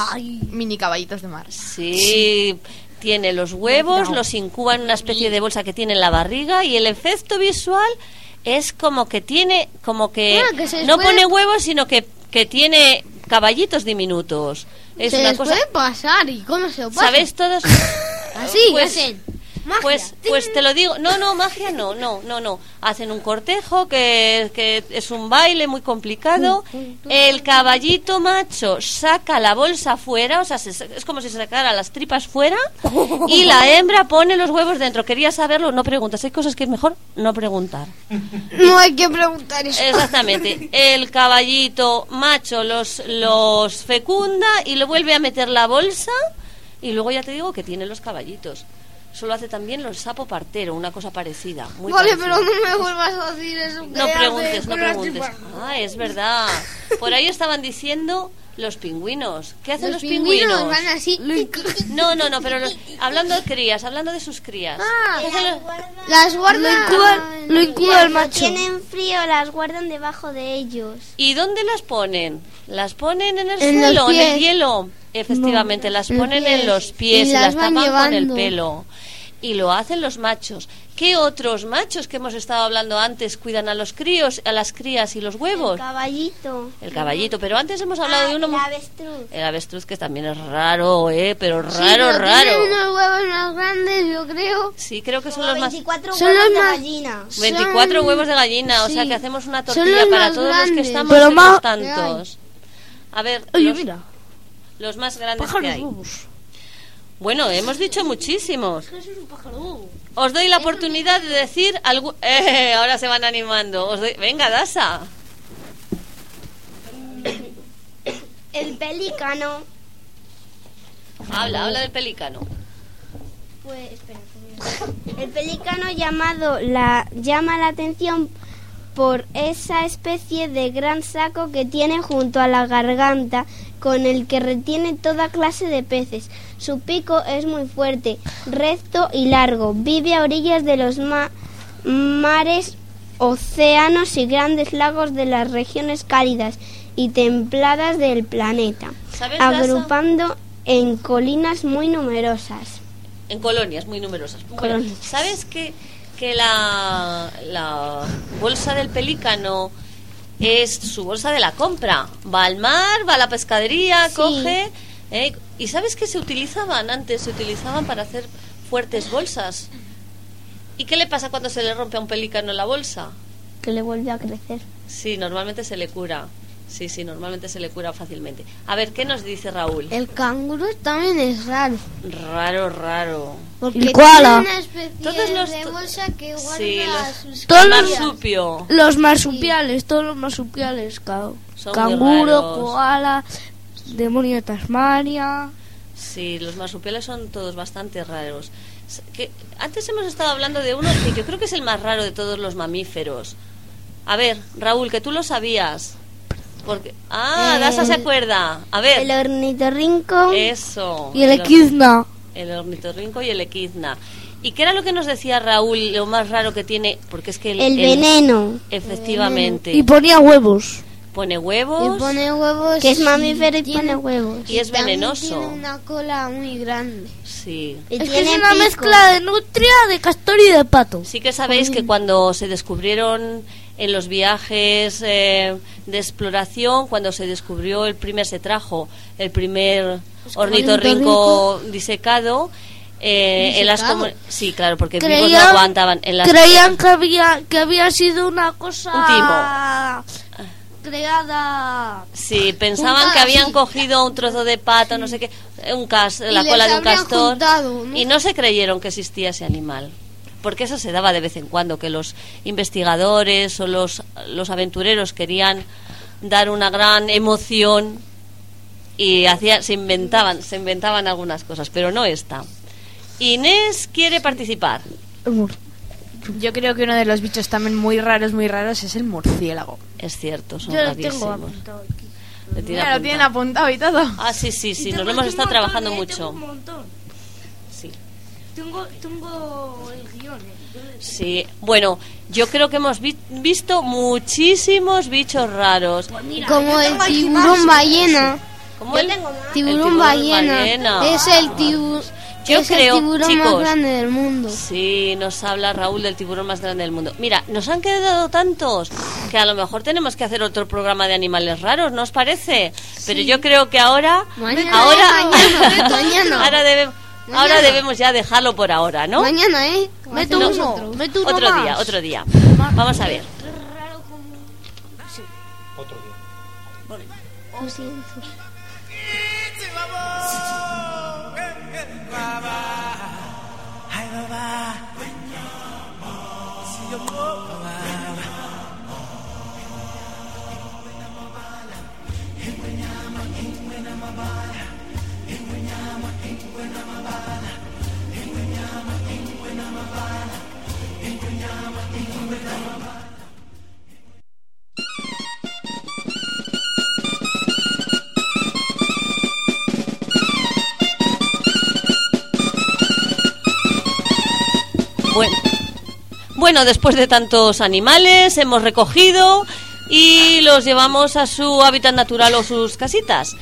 mini caballitos de mar. Sí, tiene los huevos, No. los incuba en una especie de bolsa que tiene en la barriga y el efecto visual es como que tiene, como que, Ah, que no puede- pone huevos, sino que, que tiene caballitos diminutos. Es se una les cosa. puede pasar y cómo se lo pasa. ¿Sabéis todos? <laughs> Así, Pues, hacen. Pues, pues te lo digo, no, no, magia no, no, no, no. Hacen un cortejo que, que es un baile muy complicado. El caballito macho saca la bolsa fuera, o sea, se- es como si sacara las tripas fuera <laughs> y la hembra pone los huevos dentro. Quería saberlo, no preguntas. Hay cosas que es mejor no preguntar. No hay que preguntar eso. Exactamente. El caballito macho los, los fecunda y le vuelve a meter la bolsa y luego ya te digo que tiene los caballitos. Eso lo hace también los sapo partero, una cosa parecida. Muy vale, parecida. pero no me vuelvas a decir eso. No preguntes, no las preguntes. Ah, es verdad. Por ahí estaban diciendo los pingüinos. ¿Qué hacen los, Los pingüinos pingüinos? van así. No, no, no, pero los- hablando de crías, hablando de sus crías. Ah, ¿Qué hacen los- Las guarda. Lo incuba el macho. tienen frío, las guardan debajo de ellos. ¿Y dónde las ponen? ¿Las ponen en el En suelo, en el hielo? Efectivamente, No, las ponen pies. en los pies Y y, las las van tapan con el llevando. pelo. Y lo hacen los machos. ¿Qué otros machos que hemos estado hablando antes cuidan a los críos, a las crías y los huevos? Caballito. El caballito, pero antes hemos hablado de uno El avestruz. el avestruz que también es raro, eh, pero Sí, raro, pero raro. Tiene unos huevos más grandes, yo creo. Sí, creo que son los más 24 Son huevos los de más- gallina. 24 Son- huevos de gallina, o sea que hacemos una tortilla para todos los que estamos Pero más- tantos. A ver, Oye, los, mira. Los más grandes Pájaros que hay. Bueno, hemos dicho muchísimos. Os doy la oportunidad de decir algo. <laughs> Eh, ahora se van animando. Os doy- Venga, Dasa. El pelícano. Habla, habla del pelícano. Pues, espera, El pelícano llamado la llama la atención por esa especie de gran saco que tiene junto a la garganta con el que retiene toda clase de peces. Su pico es muy fuerte, recto y largo. Vive a orillas de los ma- mares, océanos y grandes lagos de las regiones cálidas y templadas del planeta, agrupando en colinas muy numerosas. En colonias muy numerosas. Colonias. ¿Sabes que, que la, la bolsa del pelícano es su bolsa de la compra? Va al mar, va a la pescadería, Sí. coge. ¿eh? ¿Y sabes que se utilizaban antes? Se utilizaban para hacer fuertes bolsas. ¿Y qué le pasa cuando se le rompe a un pelícano la bolsa? Que le vuelve a crecer. Sí, normalmente se le cura. Sí, sí, normalmente se le cura fácilmente. A ver, ¿qué nos dice Raúl? El canguro también es raro. Raro, raro. Porque El tiene koala. una especie Todos los de bolsa que guarda Sí, los- sus Todos marsupio. Los marsupiales, todos los marsupiales. ca- Son canguro, koala, demonio de Tasmania. Sí, los marsupiales son todos bastante raros. Que, antes hemos estado hablando de uno que yo creo que es el más raro de todos los mamíferos. A ver, Raúl, que tú lo sabías. Porque, ah, El- Dasa se acuerda. A ver. El ornitorrinco. Eso. Y el equidna. El ornitorrinco y el equidna. ¿Y qué era lo que nos decía Raúl, lo más raro que tiene? Porque es que el, El el- veneno. Efectivamente. Y ponía huevos. Pone huevos. Y pone huevos. Que es mamífero y tiene- pone huevos. Y es venenoso. Tiene una cola muy grande. Sí. Y Es que tiene es una pico. mezcla de nutria, de castor y de pato. Sí que sabéis que cuando se descubrieron en los viajes eh, de exploración, cuando se descubrió el primer, se trajo el primer ornitorrinco disecado, eh, en las sí, claro, porque vivos Creían- no aguantaban. En las Creían que había, que había sido una cosa Un creada. Sí, pensaban que habían cogido un trozo de pato, no sé qué, un cas, la cola de un castor, juntado, ¿no? y no se creyeron que existía ese animal. Porque eso se daba de vez en cuando, que los investigadores o los, los aventureros querían dar una gran emoción y hacía, se inventaban, se inventaban algunas cosas, pero no esta. Inés quiere participar. Yo creo que uno de los bichos también muy raros, muy raros es el murciélago. Es cierto, son Yo lo rarísimos. tengo apuntado aquí. Lo tiene Mira, lo tienen apuntado. y todo. Ah, sí, sí, sí, nos lo hemos estado montón, trabajando eh, mucho. Tengo, tengo el guion. eh. Sí, bueno, yo creo que hemos vi- visto muchísimos bichos raros. Como el tiburón ballena. Como el, Tiburón, el tiburón ballena. ballena. Es el, tibu- Yo es creo, el tiburón chicos, más grande del mundo. Sí, nos habla Raúl del tiburón más grande del mundo. Mira, nos han quedado tantos que a lo mejor tenemos que hacer otro programa de animales raros, ¿no os parece? Pero yo creo que ahora, Mañana, ahora, mañana, <laughs> mañana. ahora ahora debemos ya dejarlo por ahora, ¿no? Mañana, ¿eh? Mete No, uno. Otro más. día, otro día. Vamos a ver. Lo siento. Bueno, después de tantos animales hemos recogido y los llevamos a su hábitat natural o sus casitas.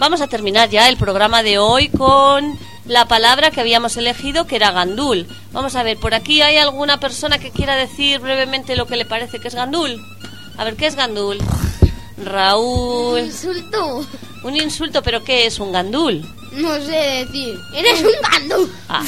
Vamos a terminar ya el programa de hoy con la palabra que habíamos elegido, que era gandul. Vamos a ver, por aquí hay alguna persona que quiera decir brevemente lo que le parece que es gandul. A ver, ¿qué es gandul? Raúl. Un insulto. Un insulto, pero ¿qué es un gandul? No sé decir. Eres un gandú. Ah,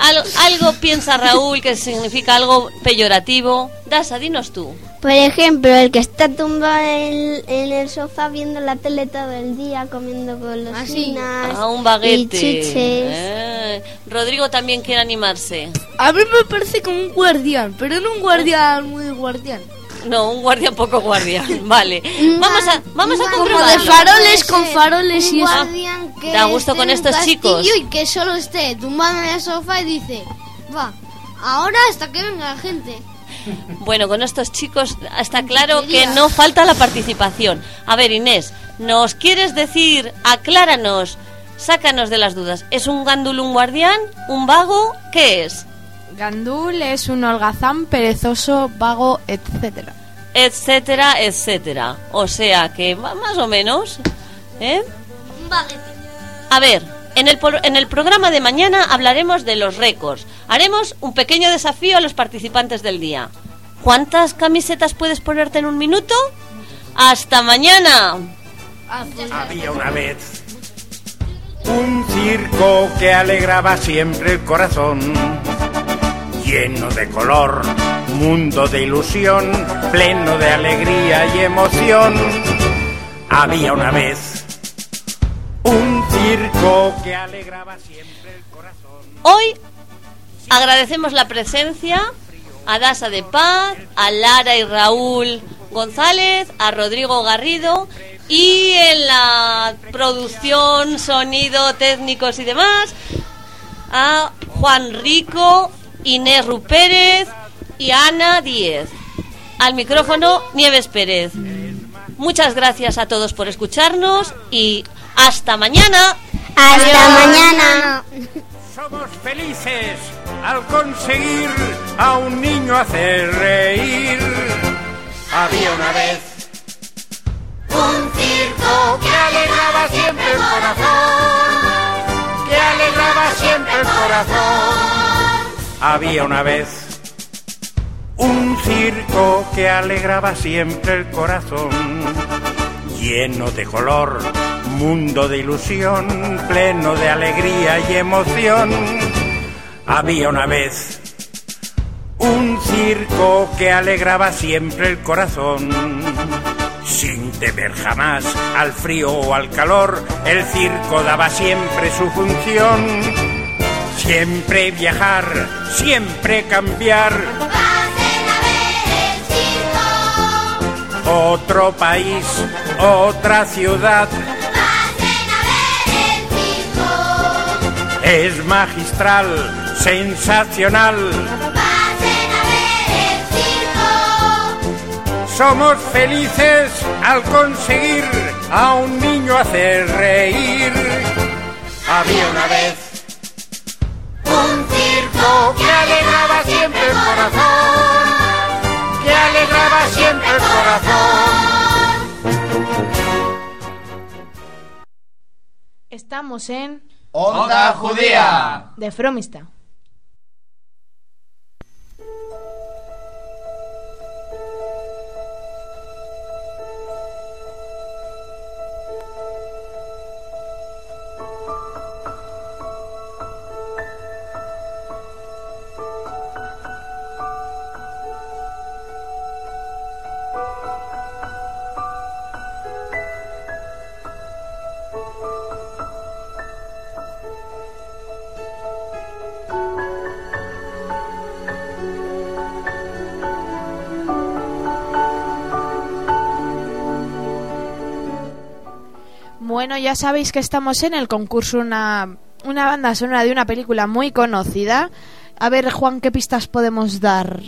Al- algo piensa Raúl que significa algo peyorativo. Dasa, dinos tú. Por ejemplo, el que está tumbado en, en el sofá viendo la tele todo el día, comiendo golosinas Ah, un y baguete. chiches. Eh, Rodrigo también quiere animarse. A mí me parece como un guardián, pero no un guardián muy guardián. No, un guardián poco guardián. <laughs> Vale. Vamos a, vamos a Como comprobarlo. de faroles con faroles y Un eso. guardián que Da gusto con estos chicos. Y que solo esté tumbado en el sofá y dice, va, ahora hasta que venga la gente. Bueno, con estos chicos está claro que no falta la participación. A ver, Inés, ¿nos quieres decir, acláranos, sácanos de las dudas? ¿Es un gándul un guardián? ¿Un vago? ¿Qué es? Gandul es un holgazán, perezoso, vago, etcétera. Etcétera, etcétera. O sea que más o menos, ¿eh? A ver, en el, en el programa de mañana hablaremos de los récords. Haremos un pequeño desafío a los participantes del día. ¿Cuántas camisetas puedes ponerte en un minuto? ¡Hasta mañana! Había una vez un circo que alegraba siempre el corazón, lleno de color, mundo de ilusión, pleno de alegría y emoción. Había una vez un circo que alegraba siempre el corazón. Hoy agradecemos la presencia a Dasa de Paz, a Lara y Raúl González, a Rodrigo Garrido y en la producción, sonido, técnicos y demás a Juan Rico, Inés Rupérez y Ana Díez. Al micrófono, Nieves Pérez. Muchas gracias a todos por escucharnos y hasta mañana. Hasta mañana. Somos felices al conseguir a un niño hacer reír. Había una vez un circo que alegraba siempre el corazón, que alegraba siempre el corazón. Había una vez un circo que alegraba siempre el corazón, lleno de color, mundo de ilusión, pleno de alegría y emoción. Había una vez un circo que alegraba siempre el corazón. Sin temer jamás al frío o al calor, el circo daba siempre su función. Siempre viajar, siempre cambiar. Otro país, otra ciudad. Es magistral, sensacional. Somos felices al conseguir a un niño hacer reír. Había una vez circo que alegraba siempre el corazón, que alegraba siempre el corazón. Estamos en Onda Judía. de Fromista. Ya sabéis que estamos en el concurso una, una banda sonora de una película muy conocida. A ver, Juan, ¿qué pistas podemos dar?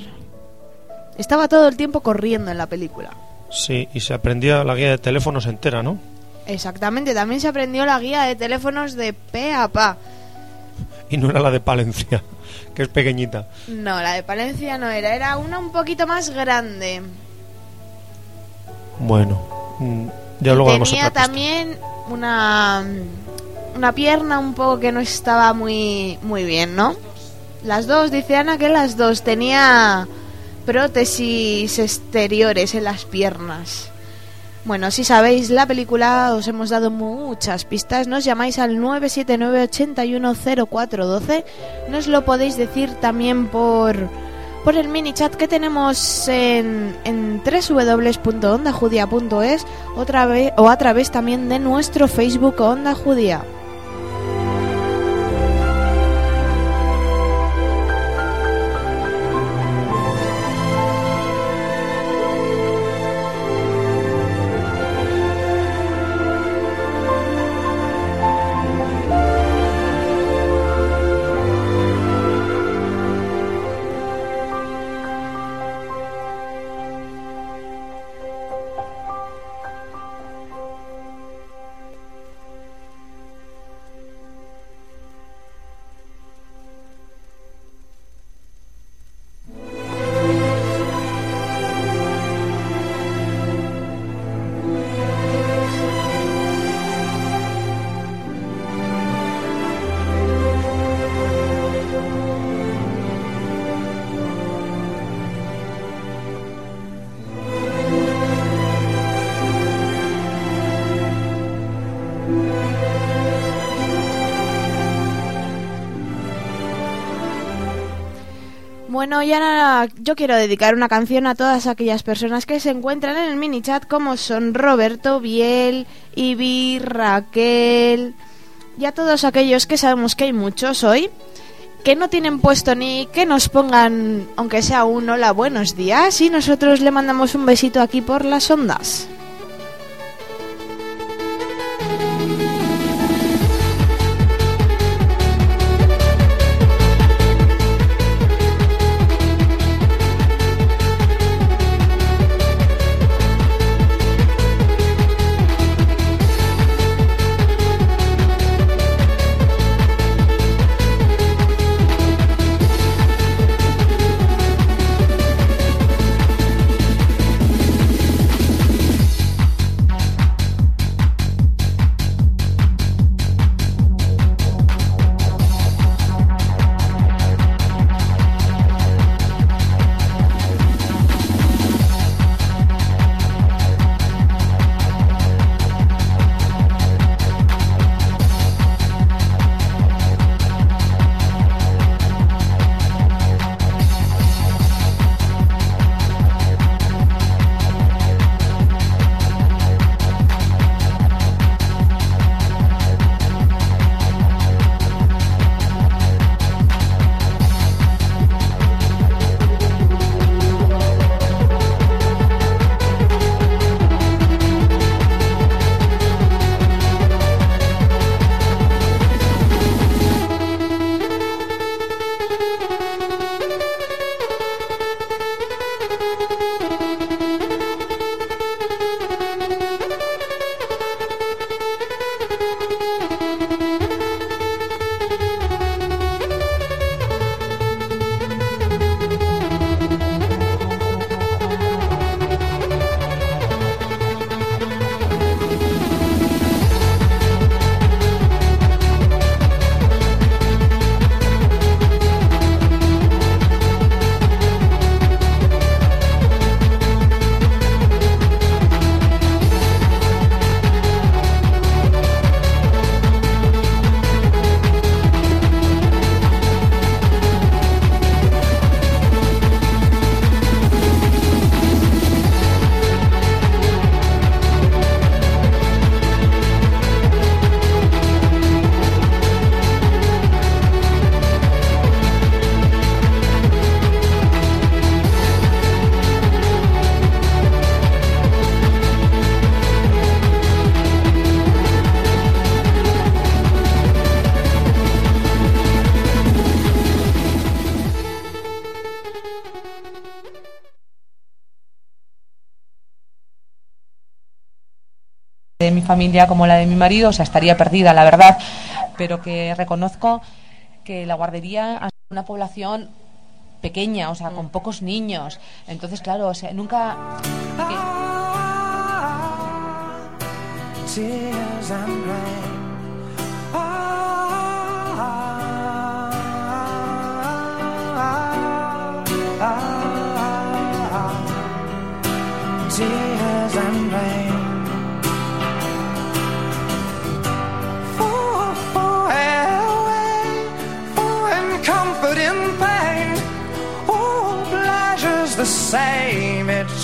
Estaba todo el tiempo corriendo en la película. Sí, y se aprendía la guía de teléfonos entera, ¿no? Exactamente, también se aprendió la guía de teléfonos de pe a pa. Y no era la de Palencia, <laughs> que es pequeñita. No, la de Palencia no era, era una un poquito más grande. Bueno, mm, ya luego Tenía otra pista. Una una pierna un poco que no estaba muy muy bien, ¿no? Las dos, dice Ana que las dos tenía prótesis exteriores en las piernas. Bueno, si sabéis la película, os hemos dado muchas pistas. Nos llamáis al 979-810412. Nos lo podéis decir también por, por el mini chat que tenemos en, en www.ondajudia.es otra vez, o a través también de nuestro Facebook Onda Judía. Yo quiero dedicar una canción a todas aquellas personas que se encuentran en el mini chat, como son Roberto, Biel, Ibi, Raquel, y a todos aquellos que sabemos que hay muchos hoy, que no tienen puesto ni que nos pongan, aunque sea un hola, buenos días, y nosotros le mandamos un besito aquí por las ondas. Familia como la de mi marido, o sea, estaría perdida, la verdad, pero que reconozco que la guardería es una población pequeña, o sea, con pocos niños. Entonces, claro, o sea, nunca... tears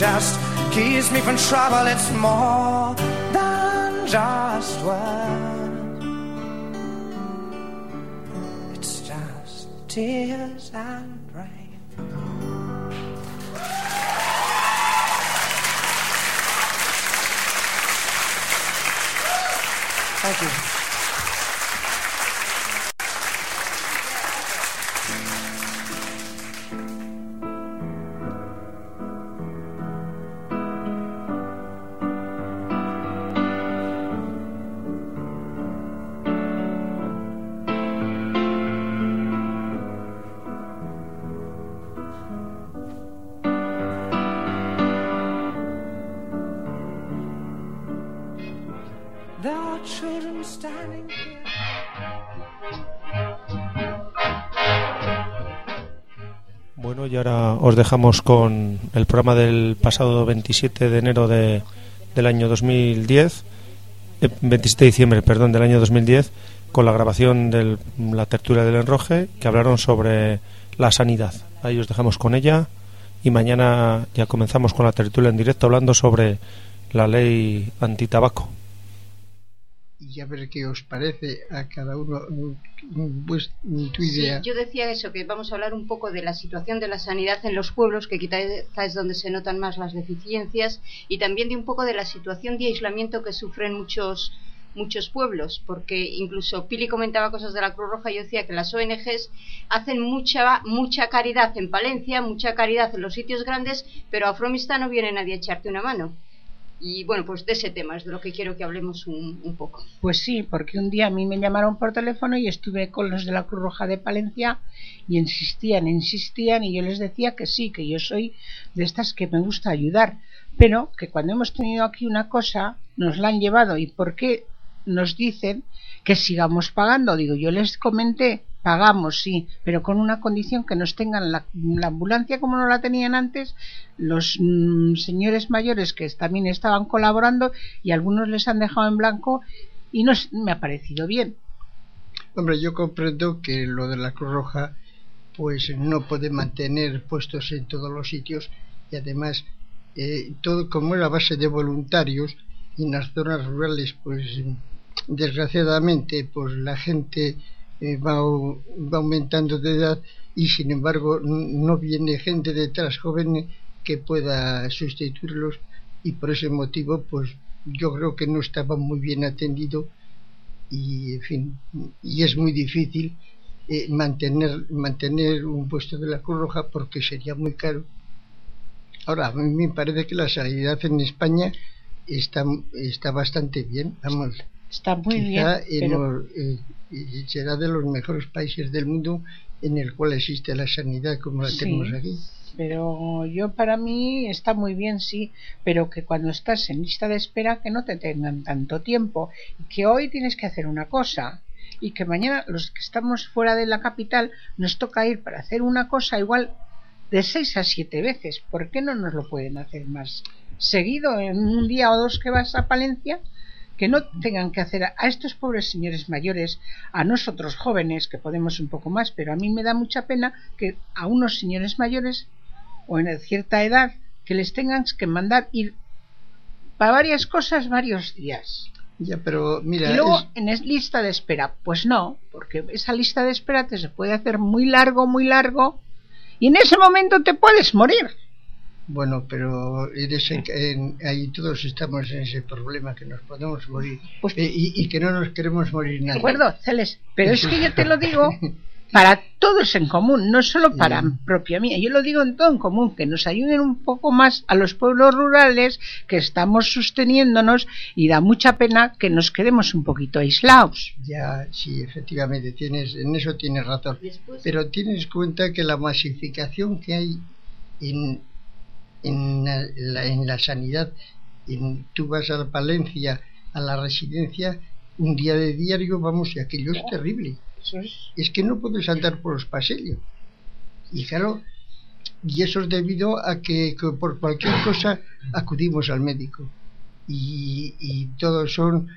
just keeps me from trouble. It's more than just words. It's just tears and rain. Thank you. Os dejamos con el programa del pasado 27 de enero de, del año 2010, eh, 27 de diciembre, perdón, del año 2010, con la grabación de la tertulia del enroje, que hablaron sobre la sanidad. Ahí os dejamos con ella y mañana ya comenzamos con la tertulia en directo hablando sobre la ley antitabaco. Y a ver qué os parece a cada uno pues, tu idea. Sí, yo decía eso, que vamos a hablar un poco de la situación de la sanidad en los pueblos, que quizá es donde se notan más las deficiencias, y también de un poco de la situación de aislamiento que sufren muchos muchos pueblos, porque incluso Pili comentaba cosas de la Cruz Roja y yo decía que las ONGs hacen mucha mucha caridad en Palencia, mucha caridad en los sitios grandes, pero a Fromista no viene nadie a echarte una mano. Y bueno, pues de ese tema es de lo que quiero que hablemos un, un poco. Pues sí, porque un día a mí me llamaron por teléfono y estuve con los de la Cruz Roja de Palencia y insistían, insistían y yo les decía que sí, que yo soy de estas que me gusta ayudar, pero que cuando hemos tenido aquí una cosa nos la han llevado y por qué nos dicen que sigamos pagando. Digo, yo les comenté, pagamos, sí, pero con una condición que nos tengan la, la ambulancia como no la tenían antes, los mm, señores mayores que también estaban colaborando y algunos les han dejado en blanco y no es- me ha parecido bien. Hombre, yo comprendo que lo de la Cruz Roja pues no puede mantener puestos en todos los sitios y además eh, todo como era a base de voluntarios en las zonas rurales pues desgraciadamente pues la gente eh, va, va aumentando de edad y sin embargo no viene gente detrás joven que pueda sustituirlos y por ese motivo pues yo creo que no estaba muy bien atendido y en fin y es muy difícil eh, mantener mantener un puesto de la Cruz Roja porque sería muy caro. Ahora a mí me parece que la sanidad en España está está bastante bien vamos. Está muy quizá bien, pero- eh, será de los mejores países del mundo en el cual existe la sanidad como la Sí. tenemos aquí Pero yo para mí está muy bien, sí, pero que cuando estás en lista de espera que no te tengan tanto tiempo, y que hoy tienes que hacer una cosa y que mañana los que estamos fuera de la capital nos toca ir para hacer una cosa igual de seis a siete veces. ¿Por qué no nos lo pueden hacer más seguido en un día o dos que vas a Palencia? Que no tengan que hacer a, estos pobres señores mayores, a nosotros jóvenes que podemos un poco más, pero a mí me da mucha pena que a unos señores mayores o en cierta edad que les tengan que mandar ir para varias cosas varios días. ya pero mira y luego es- en es- lista de espera, pues no, porque esa lista de espera te se puede hacer muy largo, muy largo, y en ese momento te puedes morir. Bueno, pero en ese, en- ahí todos estamos en ese problema que nos podemos morir Eh, y, y que no nos queremos morir ¿De nadie. acuerdo, Celes? Pero es que yo te lo digo <laughs> para todos en común, no solo para propia mía. Yo lo digo en todo en común, que nos ayuden un poco más a los pueblos rurales que estamos sosteniéndonos y da mucha pena que nos quedemos un poquito aislados. Ya, sí, efectivamente, tienes, en eso tienes razón. Pero tienes cuenta que la masificación que hay en, en, la, en la sanidad, en, tú vas a la Palencia, a la residencia, un día de diario, vamos, y aquello es terrible. es. que no puedes andar por los pasillos. Y claro, y eso es debido a que, que por cualquier cosa acudimos al médico. Y, y todos son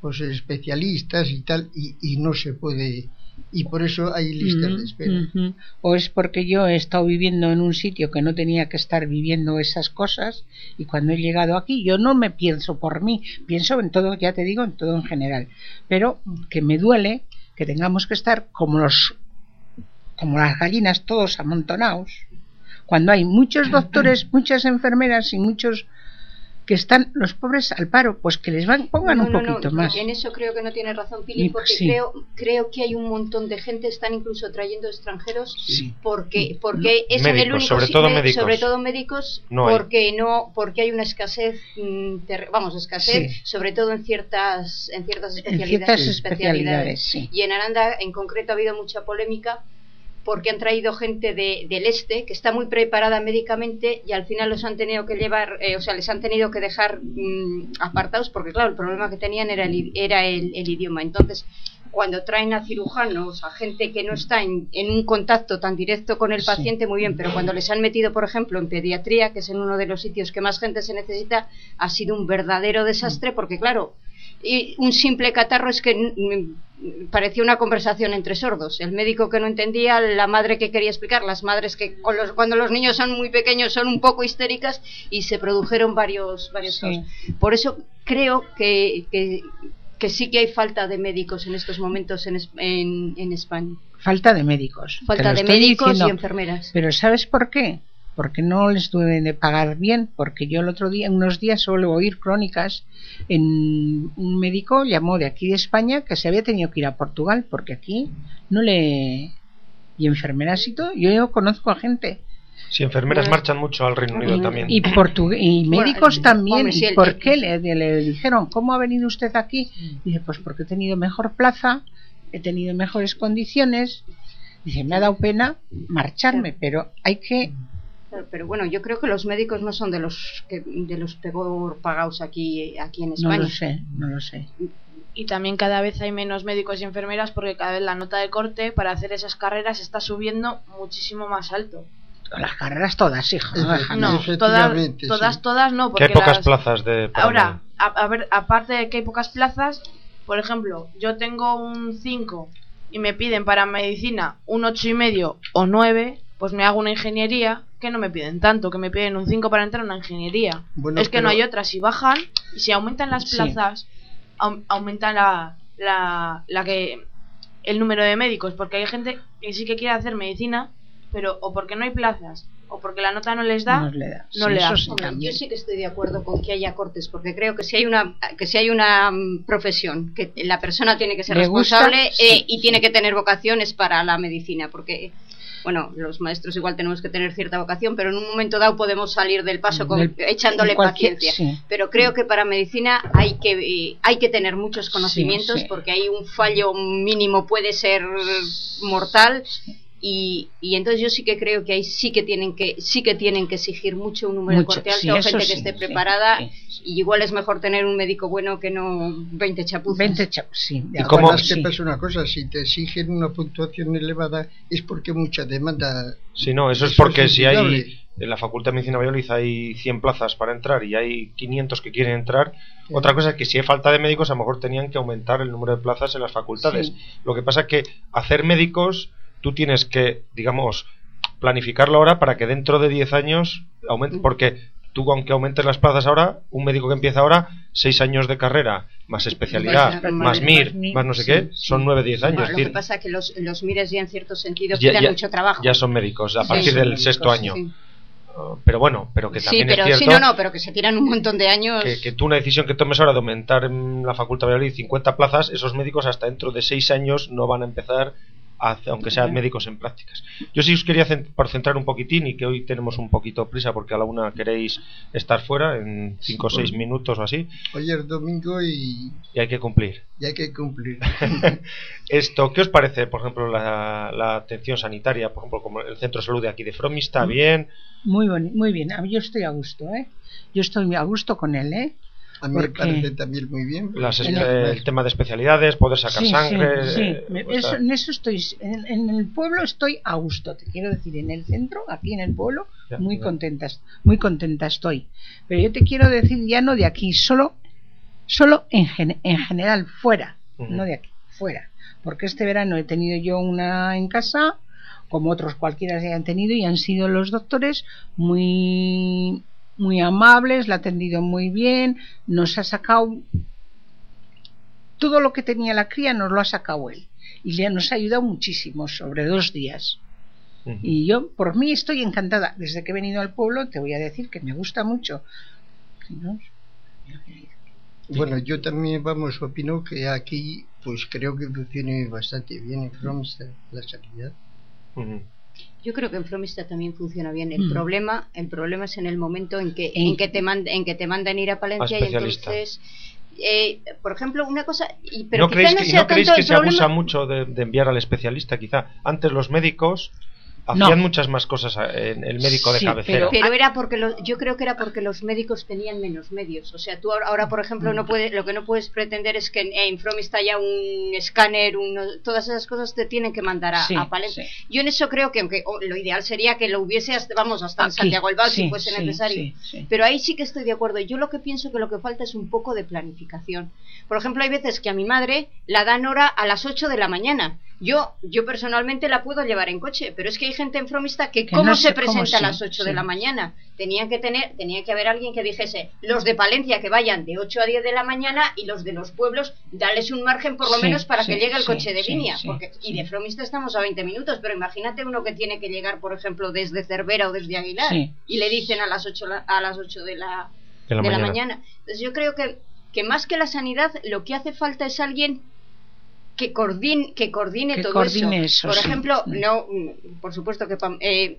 pues especialistas y tal, y, y no se puede y por eso hay listas de espera. O es porque yo he estado viviendo en un sitio que no tenía que estar viviendo esas cosas y cuando he llegado aquí yo no me pienso por mí, pienso en todo, ya te digo, en todo en general. Pero que me duele que tengamos que estar como los como las gallinas todos amontonados cuando hay muchos doctores, muchas enfermeras y muchos que están los pobres al paro, pues que les van, pongan No, un no, no, poquito más. En eso creo que no tiene razón Pili, porque sí. creo, creo que hay un montón de gente, están incluso trayendo extranjeros, Sí. porque, porque es en el único sobre todo médicos. sobre todo médicos, No hay. porque no, porque hay una escasez, mm, vamos, escasez, Sí. sobre todo en ciertas, en ciertas En especialidades. ciertas Sí. especialidades, sí. Y en Aranda, en concreto, ha habido mucha polémica porque han traído gente de- del este que está muy preparada médicamente y al final los han tenido que llevar, eh, o sea, les han tenido que dejar mm, apartados porque, claro, el problema que tenían era el, era el, el idioma. Entonces, cuando traen a cirujanos, a gente que no está en, en un contacto tan directo con el Sí. paciente, muy bien, pero cuando les han metido, por ejemplo, en pediatría, que es en uno de los sitios que más gente se necesita, ha sido un verdadero desastre porque, claro, y un simple catarro es que parecía una conversación entre sordos. El médico que no entendía, la madre que quería explicar, las madres que con los- cuando los niños son muy pequeños son un poco histéricas y se produjeron varios, varios Sí. Por eso creo que, que, que sí que hay falta de médicos en estos momentos en, en, en España. Falta de médicos. Falta de médicos diciendo. y enfermeras. Pero ¿sabes por qué? Porque no les deben de pagar bien, porque yo el otro día, unos días suelo oír crónicas, en un médico llamó de aquí de España que se había tenido que ir a Portugal, porque aquí no le... Y enfermeras y todo, yo conozco a gente. Si enfermeras marchan mucho al Reino Unido también. Y, y Bueno, médicos también. hombre, sí, ¿Y por qué le, le dijeron, cómo ha venido usted aquí? Dice, pues porque he tenido mejor plaza, he tenido mejores condiciones. Dice, me ha dado pena marcharme, pero hay que Pero bueno, yo creo que los médicos no son de los que, de los peor pagados aquí, aquí en No España. lo sé, no lo sé. Y también cada vez hay menos médicos y enfermeras porque cada vez la nota de corte para hacer esas carreras está subiendo muchísimo más alto. Las carreras todas, hija. no. No, todas, todas, sí. todas no. Que Porque hay pocas las- plazas de. Ahora, a, a ver, aparte de que hay pocas plazas, por ejemplo, yo tengo un 5 y me piden para medicina un ocho y medio o 9, pues me hago una ingeniería que no me piden tanto, que me piden un 5 para entrar a una ingeniería. Bueno, es que no hay otras. Si bajan y si aumentan las Sí. plazas, au- aumentan la, la, la que el número de médicos, porque hay gente que sí que quiere hacer medicina, pero o porque no hay plazas o porque la nota no les da, No le da. no Sí, le eso da. sí, Hombre, también. yo sí que estoy de acuerdo con que haya cortes, porque creo que si hay una que si hay una mm, profesión que la persona tiene que ser gusta, responsable sí. eh, y tiene que tener vocaciones para la medicina, porque bueno, los maestros igual tenemos que tener cierta vocación, pero en un momento dado podemos salir del paso con- Del- echándole paciencia. sí. Pero creo que para medicina hay que eh, hay que tener muchos conocimientos, sí. porque hay un fallo mínimo puede ser mortal. Y, y entonces yo sí que creo que ahí sí que tienen que sí que tienen que exigir mucho un número Mucho, de corte alto sí, gente sí, que esté sí, preparada sí, y igual es mejor tener un médico bueno que no 20 chapuzas 20 cha- sí, ¿Y sí. pasa una cosa, si te exigen una puntuación elevada es porque hay mucha demanda. Sí, no, eso es Eso porque es si hay. En la Facultad de Medicina Valladolid hay 100 plazas para entrar y hay 500 que quieren entrar. Otra cosa es que si hay falta de médicos, a lo mejor tenían que aumentar el número de plazas en las facultades. Sí. Lo que pasa es que hacer médicos, tú tienes que, digamos, planificarlo ahora para que dentro de 10 años aumente. Porque tú, aunque aumentes las plazas ahora, un médico que empieza ahora, 6 años de carrera, más especialidad, Más- más, más- MIR, más MIR, más no sé sí, qué, sí. son 9-10 años. Bueno, es lo que pasa es que los, los mires ya en cierto sentido ya, mucho trabajo ya son médicos a Sí, partir del médicos, sexto año. Sí. Uh, pero bueno, pero que Sí, también pero es sí, cierto no, no, pero que se tiran un montón de años. que, que tú una decisión que tomes ahora de aumentar en la Facultad de Valladolid 50 plazas, esos médicos hasta dentro de 6 años no van a empezar aunque sean médicos en prácticas. Yo sí os quería cent- por centrar un poquitín y que hoy tenemos un poquito prisa porque a la una queréis estar fuera en 5 o 6 Sí. minutos o así Hoy es domingo y, y hay que cumplir. y hay que cumplir. <laughs> Esto, ¿qué os parece, por ejemplo, la, la atención sanitaria, por ejemplo, como el centro de salud de aquí de Fromi está bien? Muy, muy bien, yo estoy a gusto, ¿eh? Yo estoy a gusto con él, ¿eh? A mí me Porque- parece también muy bien. Las el tema de especialidades, poder sacar Sí, sí, sangre. sí, eh, me- pues, eso- en eso estoy, en, en el pueblo estoy a gusto, te quiero decir, en el centro, aquí en el pueblo, Ya, muy ya. contenta, muy contenta estoy. Pero yo te quiero decir ya no de aquí, solo, solo en, gen- en general, fuera, no de aquí, fuera. Porque este verano he tenido yo una en casa, como otros cualquiera se han tenido, y han sido los doctores muy muy amables, la ha atendido muy bien, nos ha sacado todo lo que tenía la cría nos lo ha sacado él y le nos ha ayudado muchísimo sobre dos días y yo por mí estoy encantada desde que he venido al pueblo te voy a decir que me gusta mucho ¿no? Bueno, yo también, vamos, opino que aquí, pues creo que funciona bastante bien en Fromstad la sanidad. Ujú. Yo creo que en Fromista también funciona bien. El Mm. problema, el problema es en el momento en que, En- que te mand- en que te mandan ir a Palencia A y entonces, eh, por ejemplo, una cosa, y, pero ¿No creéis no que, no creéis se problema. abusa mucho de, de enviar al especialista? Quizá antes los médicos No. hacían muchas más cosas eh, en el médico de Sí, cabecera. Pero era porque lo- yo creo que era porque los médicos tenían menos medios. O sea, tú ahora, por ejemplo, Mm. no puedes, lo que no puedes pretender es que en, en Fromista haya un escáner, uno- todas esas cosas te tienen que mandar a, Sí, a Palencia. sí. Yo en eso creo que, aunque oh, lo ideal sería que lo hubiese, hasta, vamos, hasta en Aquí, Santiago el Val, si fuese sí, necesario. sí, sí. Pero ahí sí que estoy de acuerdo. Yo lo que pienso que lo que falta es un poco de planificación. Por ejemplo, hay veces que a mi madre la dan hora a las 8 de la mañana. Yo, yo personalmente la puedo llevar en coche, pero es que hay gente en Fromista que, Que ¿cómo no se cómo presenta a las 8 de sí. la mañana? Tenían que tener, tenía que haber alguien que dijese, los de Palencia que vayan de 8 a 10 de la mañana y los de los pueblos, darles un margen por lo Sí, menos para sí, que llegue el sí, coche de sí, línea. sí, porque, sí. Y de Fromista estamos a 20 minutos, pero imagínate uno que tiene que llegar, por ejemplo, desde Cervera o desde Aguilar Sí. y le dicen a las 8, la- a las 8 de la, De la de la mañana. mañana. Entonces yo creo que, que más que la sanidad, lo que hace falta es alguien que coordine, que coordine Que todo coordine eso. eso, Por sí. ejemplo, Mm. no, mm, por supuesto que eh,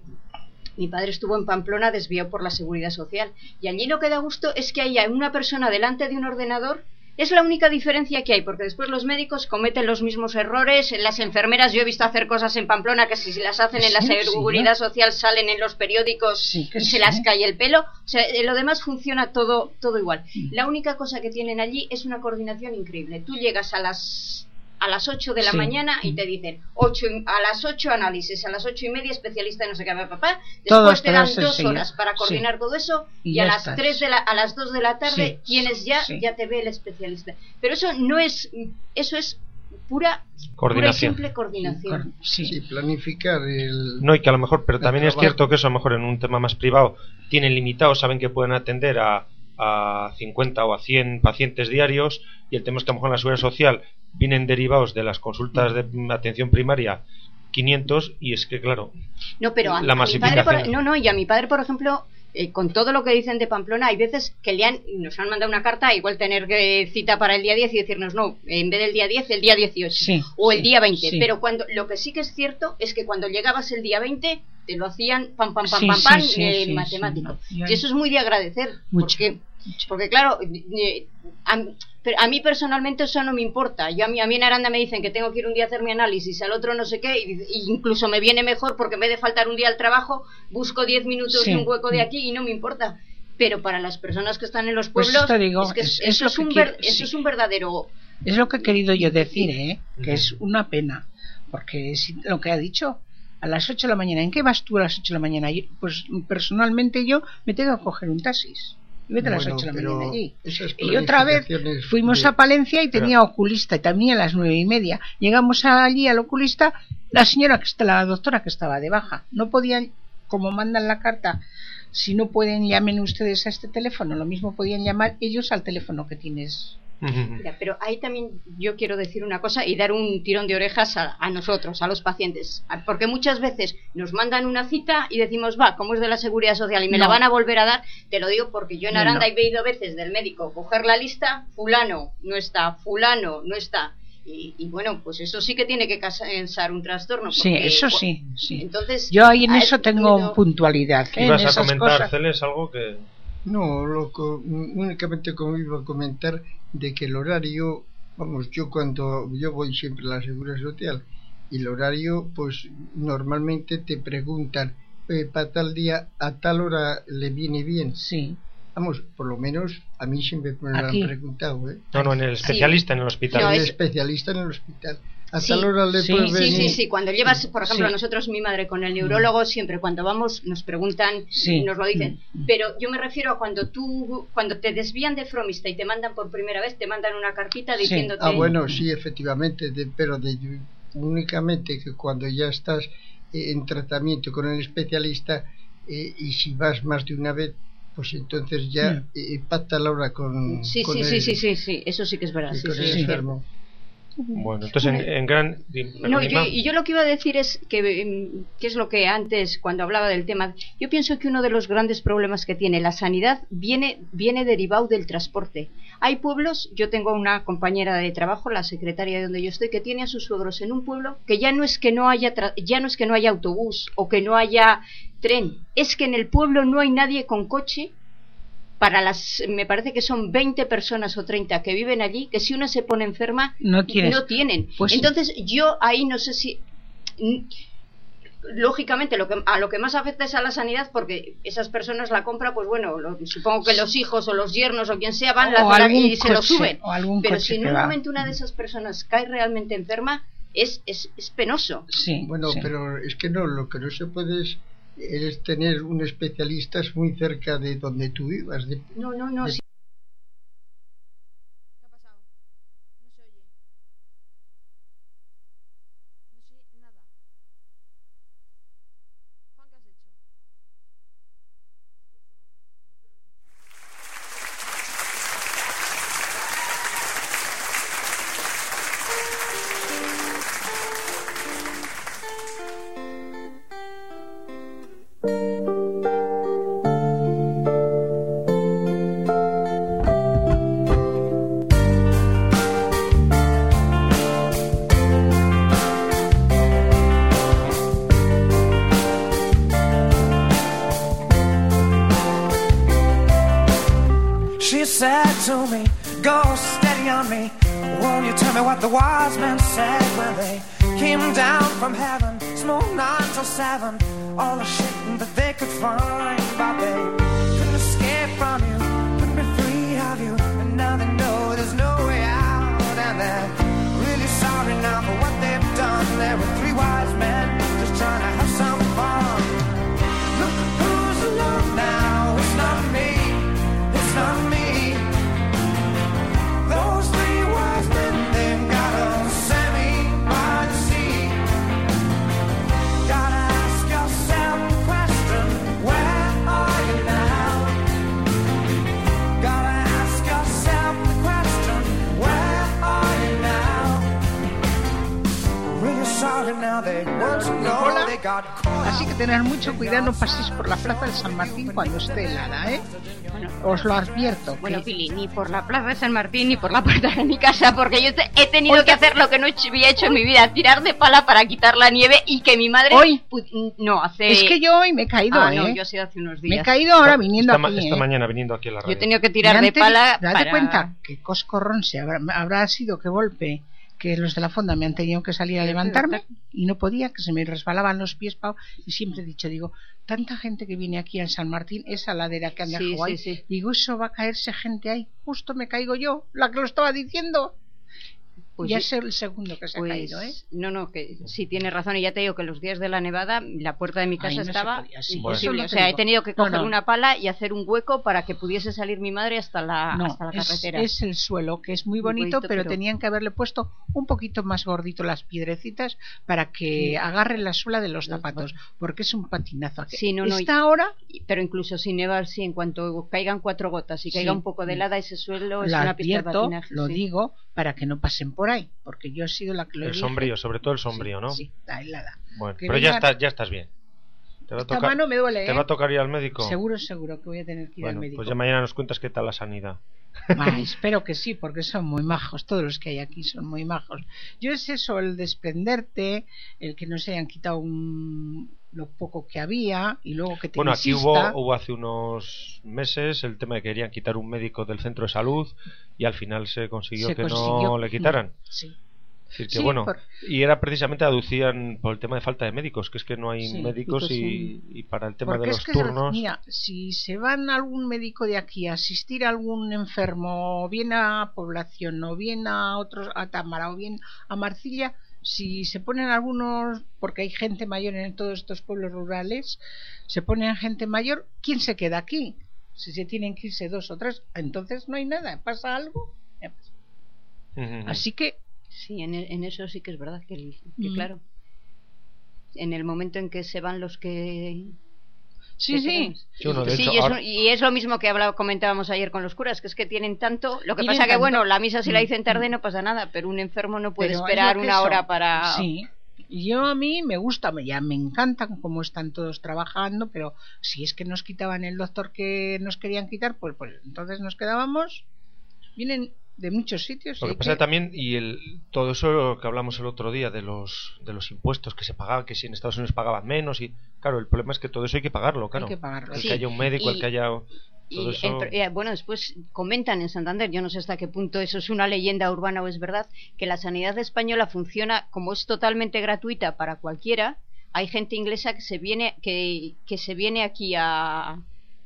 mi padre estuvo en Pamplona desviado por la seguridad social y allí lo que da gusto es que haya una persona delante de un ordenador. Es la única diferencia que hay, porque después los médicos cometen los mismos errores. Las enfermeras, yo he visto hacer cosas en Pamplona que si las hacen en la sí, seguridad ¿no? social salen en los periódicos Sí, y se las cae el pelo. O sea, eh, lo demás funciona todo, todo igual. Mm. La única cosa que tienen allí es una coordinación increíble. Tú llegas a las a las 8 de la Sí. mañana y te dicen ocho y- a las 8 análisis, a las ocho y media especialista en no sé qué, papá. Todo Después te dan dos horas para coordinar todo eso Y a las. 3 de la, a las 2 de la tarde Sí, tienes ya, sí. ya te ve el especialista. Pero eso no es, eso es pura, pura y Coordinación. simple coordinación. Sí. Sí, planificar el... No, y que a lo mejor, pero también es cierto que eso a lo mejor en un tema más privado tienen limitado, saben que pueden atender a, a 50 o a 100 pacientes diarios y el tema es que a lo mejor en la seguridad social vienen derivados de las consultas de atención primaria 500 y es que claro, No, pero a, La a mi padre, por, masificación. no, no, y a mi padre, por ejemplo, eh, con todo lo que dicen de Pamplona, hay veces que le han, nos han mandado una carta, igual tener que cita para el día 10 y decirnos, no, en vez del día 10, el día 18 Sí, o el sí, día 20. sí. Pero cuando lo que sí que es cierto es que cuando llegabas el día 20, te lo hacían pam, pam, pam, Sí, pam, sí, pam, sí, eh, sí, matemático. Y eso es muy de agradecer, Mucho, porque, porque claro, a, pero a mí personalmente eso no me importa. Yo a mí, a mí en Aranda me dicen que tengo que ir un día a hacer mi análisis, al otro no sé qué, y, y incluso me viene mejor porque en vez de faltar un día al trabajo, busco 10 minutos Sí. de un hueco de aquí y no me importa. Pero para las personas que están en los Pues pueblos, digo, es que es- eso, es lo es que un quiero, ver- eso sí. es un verdadero Es lo que he querido yo decir, ¿eh? Que es una pena. Porque si- lo que ha dicho, a las 8 de la mañana, ¿en qué vas tú a las 8 de la mañana? Yo- pues personalmente yo me tengo que coger un taxis. Y vete a las Bueno, 8 de la mañana allí. Y otra vez fuimos de- a Palencia y tenía oculista y también a las nueve y media. Llegamos allí al oculista, la señora que está, la doctora que estaba de baja, no podían, como mandan la carta, si no pueden llamen ustedes a este teléfono, lo mismo podían llamar ellos al teléfono que tienes. Mira, pero ahí también yo quiero decir una cosa y dar un tirón de orejas a, a nosotros, a los pacientes. A- Porque muchas veces nos mandan una cita y decimos, va, como es de la seguridad social y me la van a volver a dar, te lo digo porque yo en Aranda no. he ido veces del médico coger la lista, fulano no está, fulano no está. Y, y bueno, pues eso sí que tiene que causar un trastorno. Sí, eso sí, sí. Entonces, Yo ahí en eso tengo puntualidad. En Ibas a comentar, cosas. Celes, algo que... No, lo co- únicamente como iba a comentar de que el horario, vamos, yo cuando yo voy siempre a la seguridad social y el horario, pues normalmente te preguntan eh, para tal día a tal hora le viene bien. Sí. Vamos, por lo menos a mí siempre me lo han preguntado, ¿eh? No, no, en el especialista en el hospital. No, El es- especialista en el hospital. A Sí, tal hora le sí, puede sí, sí, sí, cuando llevas, por ejemplo, Sí. nosotros, mi madre con el neurólogo, siempre cuando vamos nos preguntan, Sí. nos lo dicen, pero yo me refiero a cuando tú, cuando te desvían de Fromista y te mandan por primera vez, te mandan una cartita Sí. diciéndote... Ah, bueno, sí, efectivamente, de- pero de, únicamente que cuando ya estás eh, en tratamiento con el especialista eh, y si vas más de una vez, pues entonces ya eh, pacta la hora con, Sí, con sí, el, sí, sí, sí, sí, eso sí que es verdad. y sí, sí, enfermo. Bueno, entonces en, en gran... No, yo, y yo lo que iba a decir es que, em, que es lo que antes, cuando hablaba del tema, yo pienso que uno de los grandes problemas que tiene la sanidad viene, viene derivado del transporte. Hay pueblos, yo tengo una compañera de trabajo, la secretaria de donde yo estoy, que tiene a sus suegros en un pueblo que ya no es que no haya, tra- ya no es que no haya autobús o que no haya tren, es que en el pueblo no hay nadie con coche para las, me parece que son 20 personas o 30 que viven allí, que si una se pone enferma, No tienes. no tienen. Pues- Entonces yo ahí no sé si... Lógicamente lo que, a lo que más afecta es a la sanidad porque esas personas la compra, pues bueno, lo- supongo que los hijos o los yernos o quien sea van la- algún y se lo suben. o algún Pero coche si en un momento una de esas personas cae realmente enferma, es, es, es penoso. Sí, Bueno, sí. pero es que no, lo que no se puede es, es tener un especialista muy cerca de donde tú vivas. de- No, no, no. de- sí. Cuando esté helada, ¿eh? Os lo advierto. Bueno, que- Pili, ni por la plaza de San Martín ni por la puerta de mi casa, porque yo te- he tenido que hacer lo que no he hecho- había hecho en mi vida, tirar de pala para quitar la nieve y que mi madre... Hoy. No, hace... Es que yo hoy me he caído, Ah, ¿eh? no, yo ha sido hace unos días. Me he caído ahora viniendo esta, ma- aquí, esta ¿eh? mañana viniendo aquí a la radio. Yo he tenido que tirar de pala Date para... cuenta que coscorrón se habrá, habrá sido que golpe que los de la fonda me han tenido que salir a levantarme y no podía, que se me resbalaban los pies Pau, y siempre he dicho, digo, tanta gente que viene aquí al San Martín, esa ladera que han Sí, dejado ahí, sí, sí. digo, eso va a caerse gente ahí, justo me caigo yo, la que lo estaba diciendo. Pues ya es el segundo que se Pues, ha caído, ¿eh? No, no, que sí tienes razón. Y ya te digo que los días de la nevada, la puerta de mi casa Ay, no se estaba podía, sí. imposible. O sea, he tenido que coger no. una pala y hacer un hueco para que pudiese salir mi madre hasta la, hasta la es, carretera. es el suelo, que es muy bonito, bonito, pero, pero- tenían que haberle puesto un poquito más gordito las piedrecitas para que Sí. agarre la suela de los zapatos, porque es un patinazo. aquí. Sí, no, no, Está ahora Pero incluso sin nevar, sí, en cuanto caigan cuatro gotas y Sí. caiga un poco de helada, ese suelo es la una pista de patinaje. lo digo, para que no pasen por ahí, porque yo he sido la que lo El dije. sombrío, sobre todo el sombrío, ¿no? Sí, la helada. Bueno, Que pero ya, estás, ya estás bien. ¿Te va a Esta tocar, mano me duele, ¿Te ¿eh? va a tocar ir al médico? Seguro, seguro que voy a tener que ir al Bueno, médico. pues ya mañana nos cuentas qué tal la sanidad. Ah, <laughs> espero que sí, porque son muy majos. Todos los que hay aquí son muy majos. Yo es eso, el desprenderte, el que no se hayan quitado un- lo poco que había y luego que te Bueno, aquí hubo, hubo hace unos meses el tema de que querían quitar un médico del centro de salud y al final se consiguió Se que consiguió, no le quitaran. Sí. Es decir, que Sí, bueno, por- y era precisamente aducían por el tema de falta de médicos, que es que no hay Sí, médicos pues y, para el tema Porque de es los que, turnos. mira, si se van algún médico de aquí a asistir a algún enfermo, o bien a población, o bien a otros, a Támara, o bien a Marcilla, si se ponen algunos, porque hay gente mayor en todos estos pueblos rurales, se ponen gente mayor, ¿quién se queda aquí? Si se tienen que irse dos o tres, entonces no hay nada, pasa algo. ya pasa. Así que Sí, en, e- en eso sí que es verdad que, el- que Mm. claro. En el momento en que se van los que. Sí, que sí. Sí, bueno, de Sí, hecho, y, es, ahora- y es lo mismo que habla- comentábamos ayer con los curas, que es que tienen tanto. Lo que pasa que, tanto. bueno, la misa si la Mm. dicen tarde no pasa nada, pero un enfermo no puede Pero esperar que una hora para. Sí. Yo a mí me gusta, me- ya me encantan cómo están todos trabajando, pero si es que nos quitaban el doctor que nos querían quitar, pues, pues entonces nos quedábamos. Vienen de muchos sitios. Lo que hay pasa que- también, y el, todo eso que hablamos el otro día de los, de los impuestos que se pagaban, que si en Estados Unidos pagaban menos, y claro, el problema es que todo eso hay que pagarlo, claro. que pagarlo, El sí. que haya un médico, el que haya. Y el eh, bueno, después comentan en Santander, yo no sé hasta qué punto eso es una leyenda urbana o es verdad, que la sanidad española funciona como es totalmente gratuita para cualquiera. Hay gente inglesa que se viene que, que se viene aquí a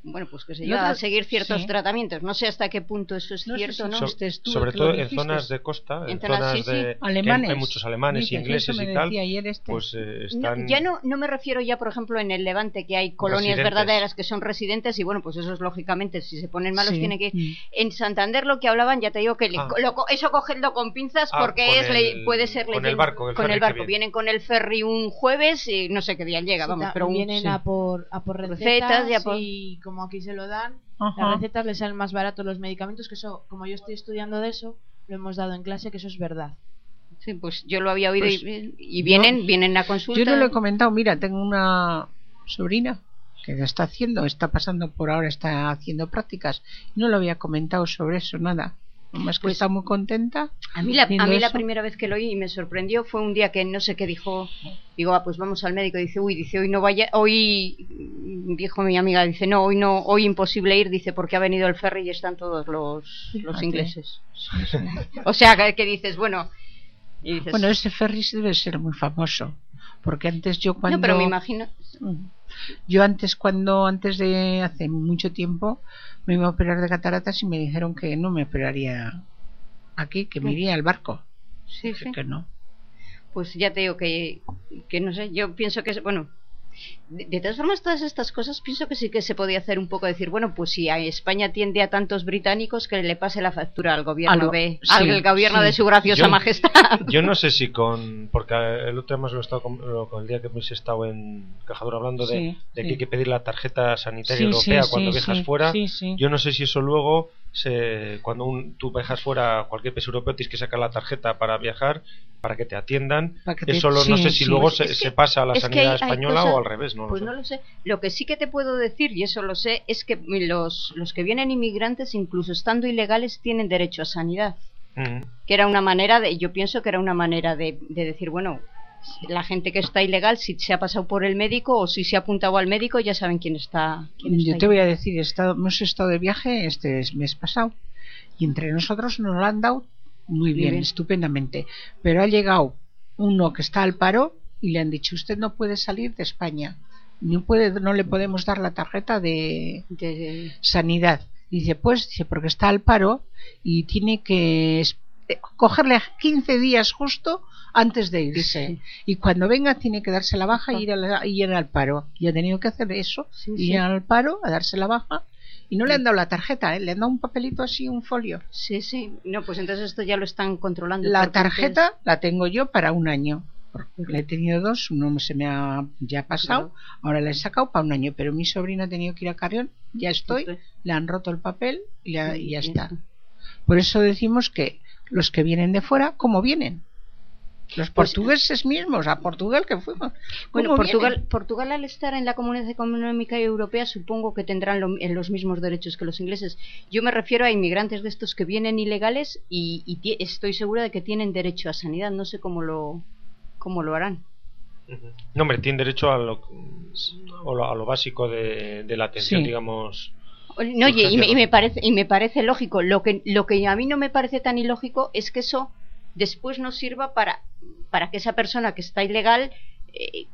bueno, pues que se lleva otro- a seguir ciertos sí. tratamientos. No sé hasta qué punto eso es No cierto, si ¿no? So- tú sobre todo en zonas de costa, en, En zonas, zonas sí, sí. de que hay- Alemanes. hay, muchos alemanes, Dice, ingleses y tal, este. pues eh, No, están ya no, no me refiero ya, por ejemplo, en el Levante, que hay colonias Residentes. verdaderas que son residentes y bueno, pues esos lógicamente, si se ponen malos, Sí. tiene que... Mm. En Santander lo que hablaban, ya te digo que le- Ah. lo eso cogedlo con pinzas Ah, porque con es le- el- puede ser con el barco, el con el barco. viene. Vienen con el ferry un jueves y no sé qué día llega, Sí, vamos, pero un- vienen a por a por recetas, Recetas y a por- y como aquí se lo dan, Ajá. las recetas les salen más baratos los medicamentos, que eso, como yo estoy estudiando de eso, lo hemos dado en clase que eso es verdad. Sí, pues yo lo había oído Pues, y, y vienen, no. vienen a consulta. Yo no lo he comentado, mira, tengo una sobrina que lo está haciendo, está pasando por ahora, está haciendo prácticas. No lo había comentado sobre eso, nada. Más que Pues- está muy contenta. A mí, la, a mí la primera vez que lo oí y me sorprendió fue un día que no sé qué dijo. Digo, ah, pues vamos al médico. Dice, uy, dice, hoy no vaya. Hoy, dijo mi amiga, dice, no, hoy no, hoy imposible ir, dice, porque ha venido el ferry y están todos los, los Fíjate. ingleses. O sea, que, que dices, bueno. Y dices, Bueno, ese Ferris debe ser muy famoso. Porque antes yo cuando... no, pero me imagino. Mm. Yo antes, cuando, antes de hace mucho tiempo, me iba a operar de cataratas y me dijeron que no me operaría aquí, que me iría al barco. Sí, sí. que no. Pues ya te digo que, que no sé, yo pienso que, es- bueno, de, de todas formas, todas estas cosas pienso que sí que se podía hacer un poco, decir, bueno, pues si a España tiende a tantos británicos, que le pase la factura al gobierno Algo- de, sí, al gobierno sí. de su graciosa Yo- majestad. <laughs> Yo no sé si con. Porque el otro día lo estado con, el día que hemos estado en Cajador hablando de, Sí, de que sí. hay que pedir la tarjeta sanitaria Sí, europea sí, cuando sí, viajas sí, fuera. sí, sí. Yo no sé si eso luego, se, cuando un, tú viajas fuera a cualquier país europeo, tienes que sacar la tarjeta para viajar, para que te atiendan. Para que te- Eso lo- no sé si sí. luego se, pasa a la sanidad hay- hay española cosas- o al revés, no pues lo sé. no lo sé. Lo que sí que te puedo decir, y eso lo sé, es que los, los que vienen inmigrantes, incluso estando ilegales, tienen derecho a sanidad. Mm. que era una manera de, yo pienso que era una manera de, de decir, bueno, la gente que está ilegal, si se ha pasado por el médico o si se ha apuntado al médico, ya saben quién está. Quién está Yo ahí. te voy a decir, he estado- hemos estado de viaje este mes pasado y entre nosotros nos lo han dado muy bien, bien. estupendamente. Pero ha llegado uno que está al paro y le han dicho, usted no puede salir de España. No, puede, no le podemos dar la tarjeta de De- sanidad. Dice, pues, dice, porque está al paro y tiene que eh, cogerle 15 días justo antes de irse. Y cuando venga tiene que darse la baja y ir, a la- y ir al paro. Y ha tenido que hacer eso, Sí, ir al paro, a darse la baja. Y no le han dado la tarjeta, ¿eh? le han dado un papelito así, un folio. Sí, sí. No, pues entonces esto ya lo están controlando. La tarjeta la tengo yo para un año. porque Le he tenido dos, uno se me ha ya pasado, ahora le he sacado para un año, pero mi sobrina ha tenido que ir a Carrión, ya estoy, le han roto el papel y ya, y ya está. Por eso decimos que los que vienen de fuera, ¿cómo vienen? Los portugueses mismos, a Portugal que fuimos. Bueno, ¿Cómo Portugal, vienen? Portugal al estar en la Comunidad Económica Europea supongo que tendrán lo- en los mismos derechos que los ingleses. Yo me refiero a inmigrantes de estos que vienen ilegales y, estoy segura de que tienen derecho a sanidad. No sé cómo lo, cómo lo harán. No, hombre, tiene derecho a lo, a lo básico de, de la atención, Sí. digamos. No, oye, y me, y me parece y me parece lógico. Lo que lo que a mí no me parece tan ilógico es que eso después nos sirva para para que esa persona que está ilegal eh,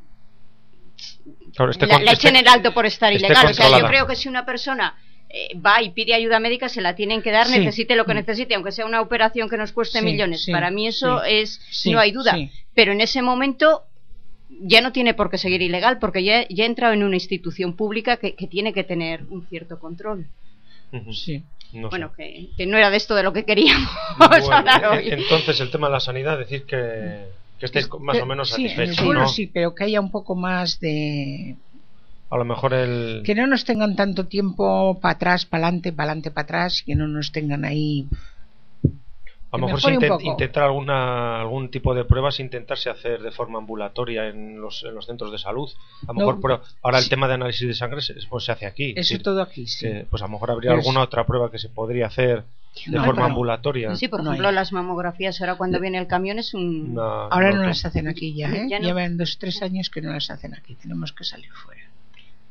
Claro, la, echen el alto por estar ilegal. O sea, yo creo que si una persona eh, va y pide ayuda médica, se la tienen que dar, Sí. necesite lo que necesite, aunque sea una operación que nos cueste Sí, millones. sí, Para mí eso es, no hay duda. Pero en ese momento ya no tiene por qué seguir ilegal, porque ya, ya ha entrado en una institución pública que, que tiene que tener un cierto control. Sí. No bueno, que, que no era de esto de lo que queríamos <laughs> Bueno, hablar en- hoy. entonces el tema de la sanidad, decir que, que estéis más o menos sí, satisfechos, pueblo ¿no? sí, pero que haya un poco más de... A lo mejor el... Que no nos tengan tanto tiempo para atrás, para adelante, para adelante, para atrás, que no nos tengan ahí... A lo mejor si intent- intentar alguna, algún tipo de pruebas, intentarse hacer de forma ambulatoria en los, en los centros de salud. A lo No, mejor pero ahora el tema de análisis de sangre se, pues se hace aquí. Eso Es decir, todo aquí, sí. que, pues a lo mejor habría alguna otra prueba que se podría hacer de No, forma pero- ambulatoria. Sí, por No ejemplo, hay. las mamografías, ahora cuando viene el camión es un... Una- Ahora no no, las hacen aquí ya, ¿eh? Ya no. Llevan dos, tres años que no las hacen aquí. Tenemos que salir fuera.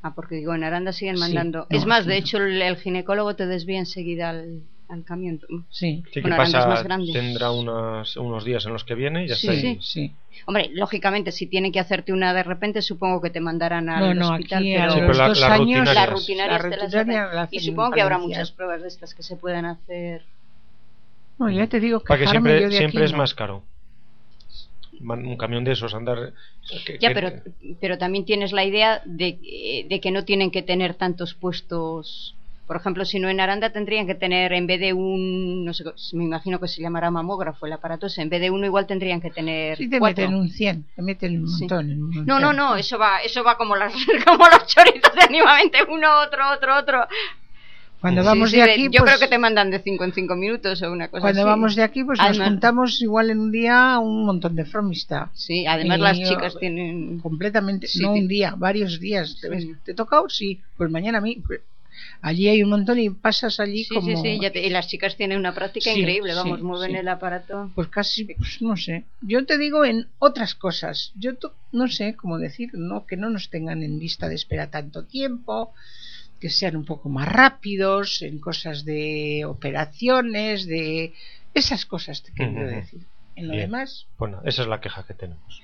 Ah, porque digo, en Aranda siguen Sí, mandando. no, es más, de no. hecho, el, el ginecólogo te desvía enseguida al, al camión. Sí. Sí, que Bueno, pasa, más grande. tendrá unas, unos días en los que viene y ya Sí, está. ahí. sí. Hombre, lógicamente, si tienen que hacerte una de repente, supongo que te mandarán al No, no, hospital. aquí pero a Sí, los pero la- años... rutinarias. las rutinarias la te las la Y supongo que habrá muchas pruebas de estas que se puedan hacer. No, ya te digo que Para que dejarme siempre, yo de siempre aquí es no. más caro. Un camión de esos, andar. que- Ya, pero, pero también tienes la idea de, eh, de que no tienen que tener tantos puestos. Por ejemplo, si no en Aranda tendrían que tener, en vez de un, no sé, me imagino que se llamará mamógrafo el aparato ese, en vez de uno igual tendrían que tener Sí, te cuatro. meten un 100, te meten un Sí. montón. No, no, no, eso va, eso va como, las, <laughs> como los chorizos de animamente, uno, otro, otro, otro. Cuando vamos sí, de de- aquí, yo pues, creo que te mandan de 5 en 5 minutos o una cosa cuando así. vamos de aquí, pues nos juntamos igual en un día un montón de fromista. Sí, además Y las yo- chicas tienen... completamente, Sí, no un día, varios días. ¿Te, ves? ¿Te toca? Sí, pues mañana a mí. Allí hay un montón y pasas allí Sí, como... sí, sí, ya te- y las chicas tienen una práctica Sí, increíble, vamos, sí, mueven sí. el aparato. Pues casi, pues no sé. Yo te digo en otras cosas. Yo to- no sé cómo decir, no que no nos tengan en lista de espera tanto tiempo, que sean un poco más rápidos en cosas de operaciones, de esas cosas te quiero decir. En lo Bien. demás, Bueno, esa es la queja que tenemos.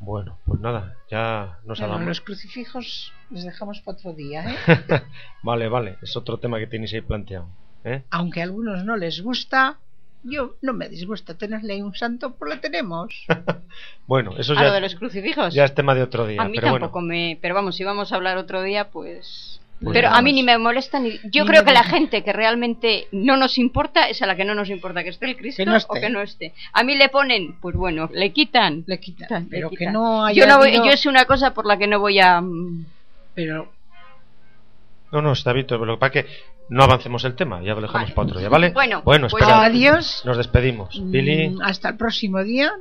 Bueno, pues nada, ya nos bueno, hablamos. los crucifijos les dejamos para otro día, ¿eh? <laughs> vale, vale, es otro tema que tenéis ahí planteado. ¿eh? Aunque a algunos no les gusta, yo no me disgusta tenerle ahí un santo, pues lo tenemos. <laughs> Bueno, eso ¿A lo ya, de los crucifijos? ya es tema de otro día. a mí pero bueno, tampoco me... Pero vamos, si vamos a hablar otro día, pues... Pues pero a mí ni me molesta ni... Yo Ni creo que la gente que realmente no nos importa es a la que no nos importa que esté el Cristo Que no esté. o que no esté. A mí le ponen, pues bueno, le quitan. Le quitan, le pero que quitan. no haya yo no voy- habido- yo es una cosa por la que no voy a... mm, Pero no, no, está bien, pero lo que pasa es que no avancemos el tema, ya lo dejamos para otro día, ¿vale? Bueno, bueno pues espera, adiós. nos despedimos. Billy, Mm, hasta el próximo día.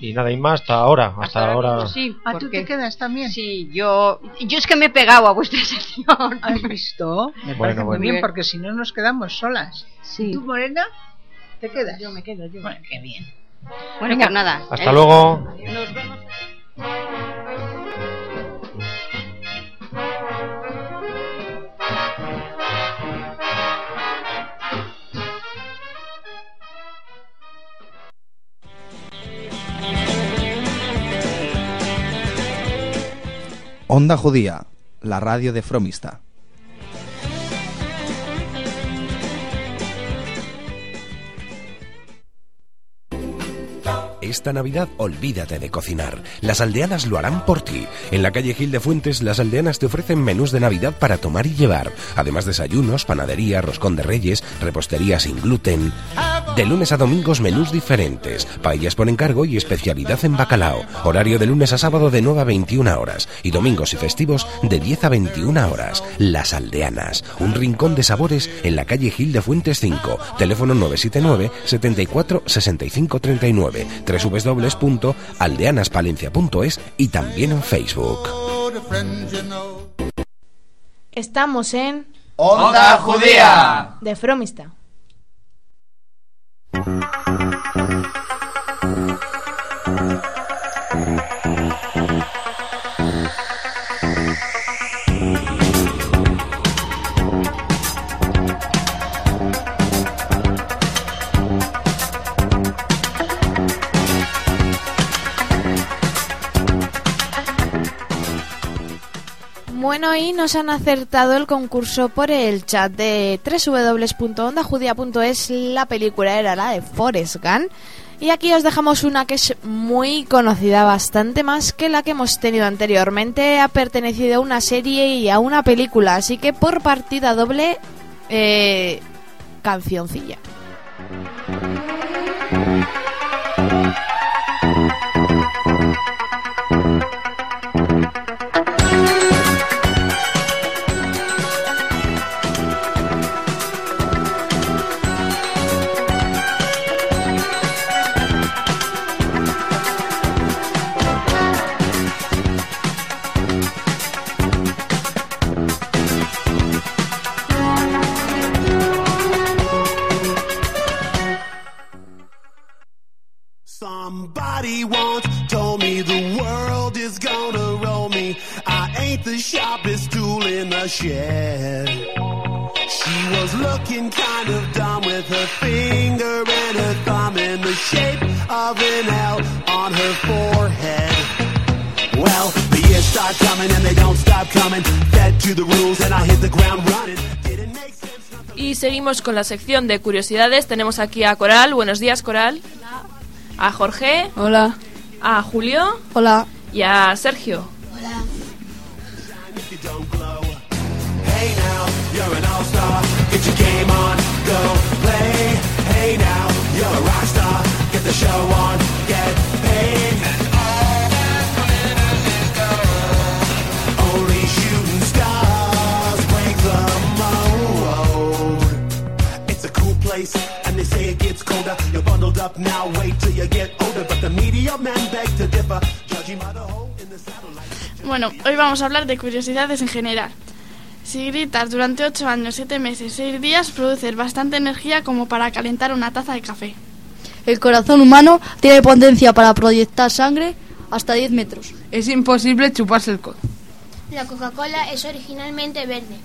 Y nada y más, hasta ahora, hasta, ahora ahora. mismo sí, Ah, tú porque- te quedas también. Sí, yo... Yo es que me he pegado a vuestra <laughs> sección. ¿Has visto? Me Bueno, parece bueno. muy bien porque si no nos quedamos solas. Sí. ¿Y tú, Morena? ¿Te quedas? Yo me quedo, yo. Bueno, qué bien. Bueno, Venga. pues nada. Hasta el- luego. Nos vemos. Onda Judía, la radio de Fromista. Esta Navidad olvídate de cocinar. Las aldeanas lo harán por ti. En la calle Gil de Fuentes, las aldeanas te ofrecen menús de Navidad para tomar y llevar. Además desayunos, panadería, roscón de reyes, repostería sin gluten. De lunes a domingos menús diferentes, paellas por encargo y especialidad en bacalao. Horario de lunes a sábado de 9 a 21 horas y domingos y festivos de 10 a 21 horas. Las Aldeanas, un rincón de sabores en la calle Gil de Fuentes 5. Teléfono 979 74 65 39 www.aldeanaspalencia.es y también en Facebook. Estamos en Onda Judía. de Fromista. Bueno, y nos han acertado el concurso por el chat de www.ondajudia.es. La película era la de Forrest Gump. Y aquí os dejamos una que es muy conocida, bastante más que la que hemos tenido anteriormente. Ha pertenecido a una serie y a una película, así que por partida doble, eh, cancioncilla. Shed. She was looking kind of dumb with her finger and her thumb in the shape of an L on her forehead. Well, the years start coming and they don't stop coming. Fed to the rules and I hit the ground running. Y seguimos con la sección de curiosidades. Tenemos aquí a Coral. Buenos días, Coral. A Jorge. Hola. A Julio. Hola. Y a Sergio. Now, you're an all-star. Get your game on, go play. Hey now, you're a rock star. Get the show on, get paid. Only shooting stars break the mold. It's a cool place, and they say it gets colder. You're bundled up now, wait till you get older. But the media men beg to differ, judging by the hole in the satellite. Bueno, hoy vamos a hablar de curiosidades en general. Si gritas durante 8 años, 7 meses, 6 días, produces bastante energía como para calentar una taza de café. El corazón humano tiene potencia para proyectar sangre hasta 10 metros. Es imposible chuparse el codo. La Coca-Cola es originalmente verde.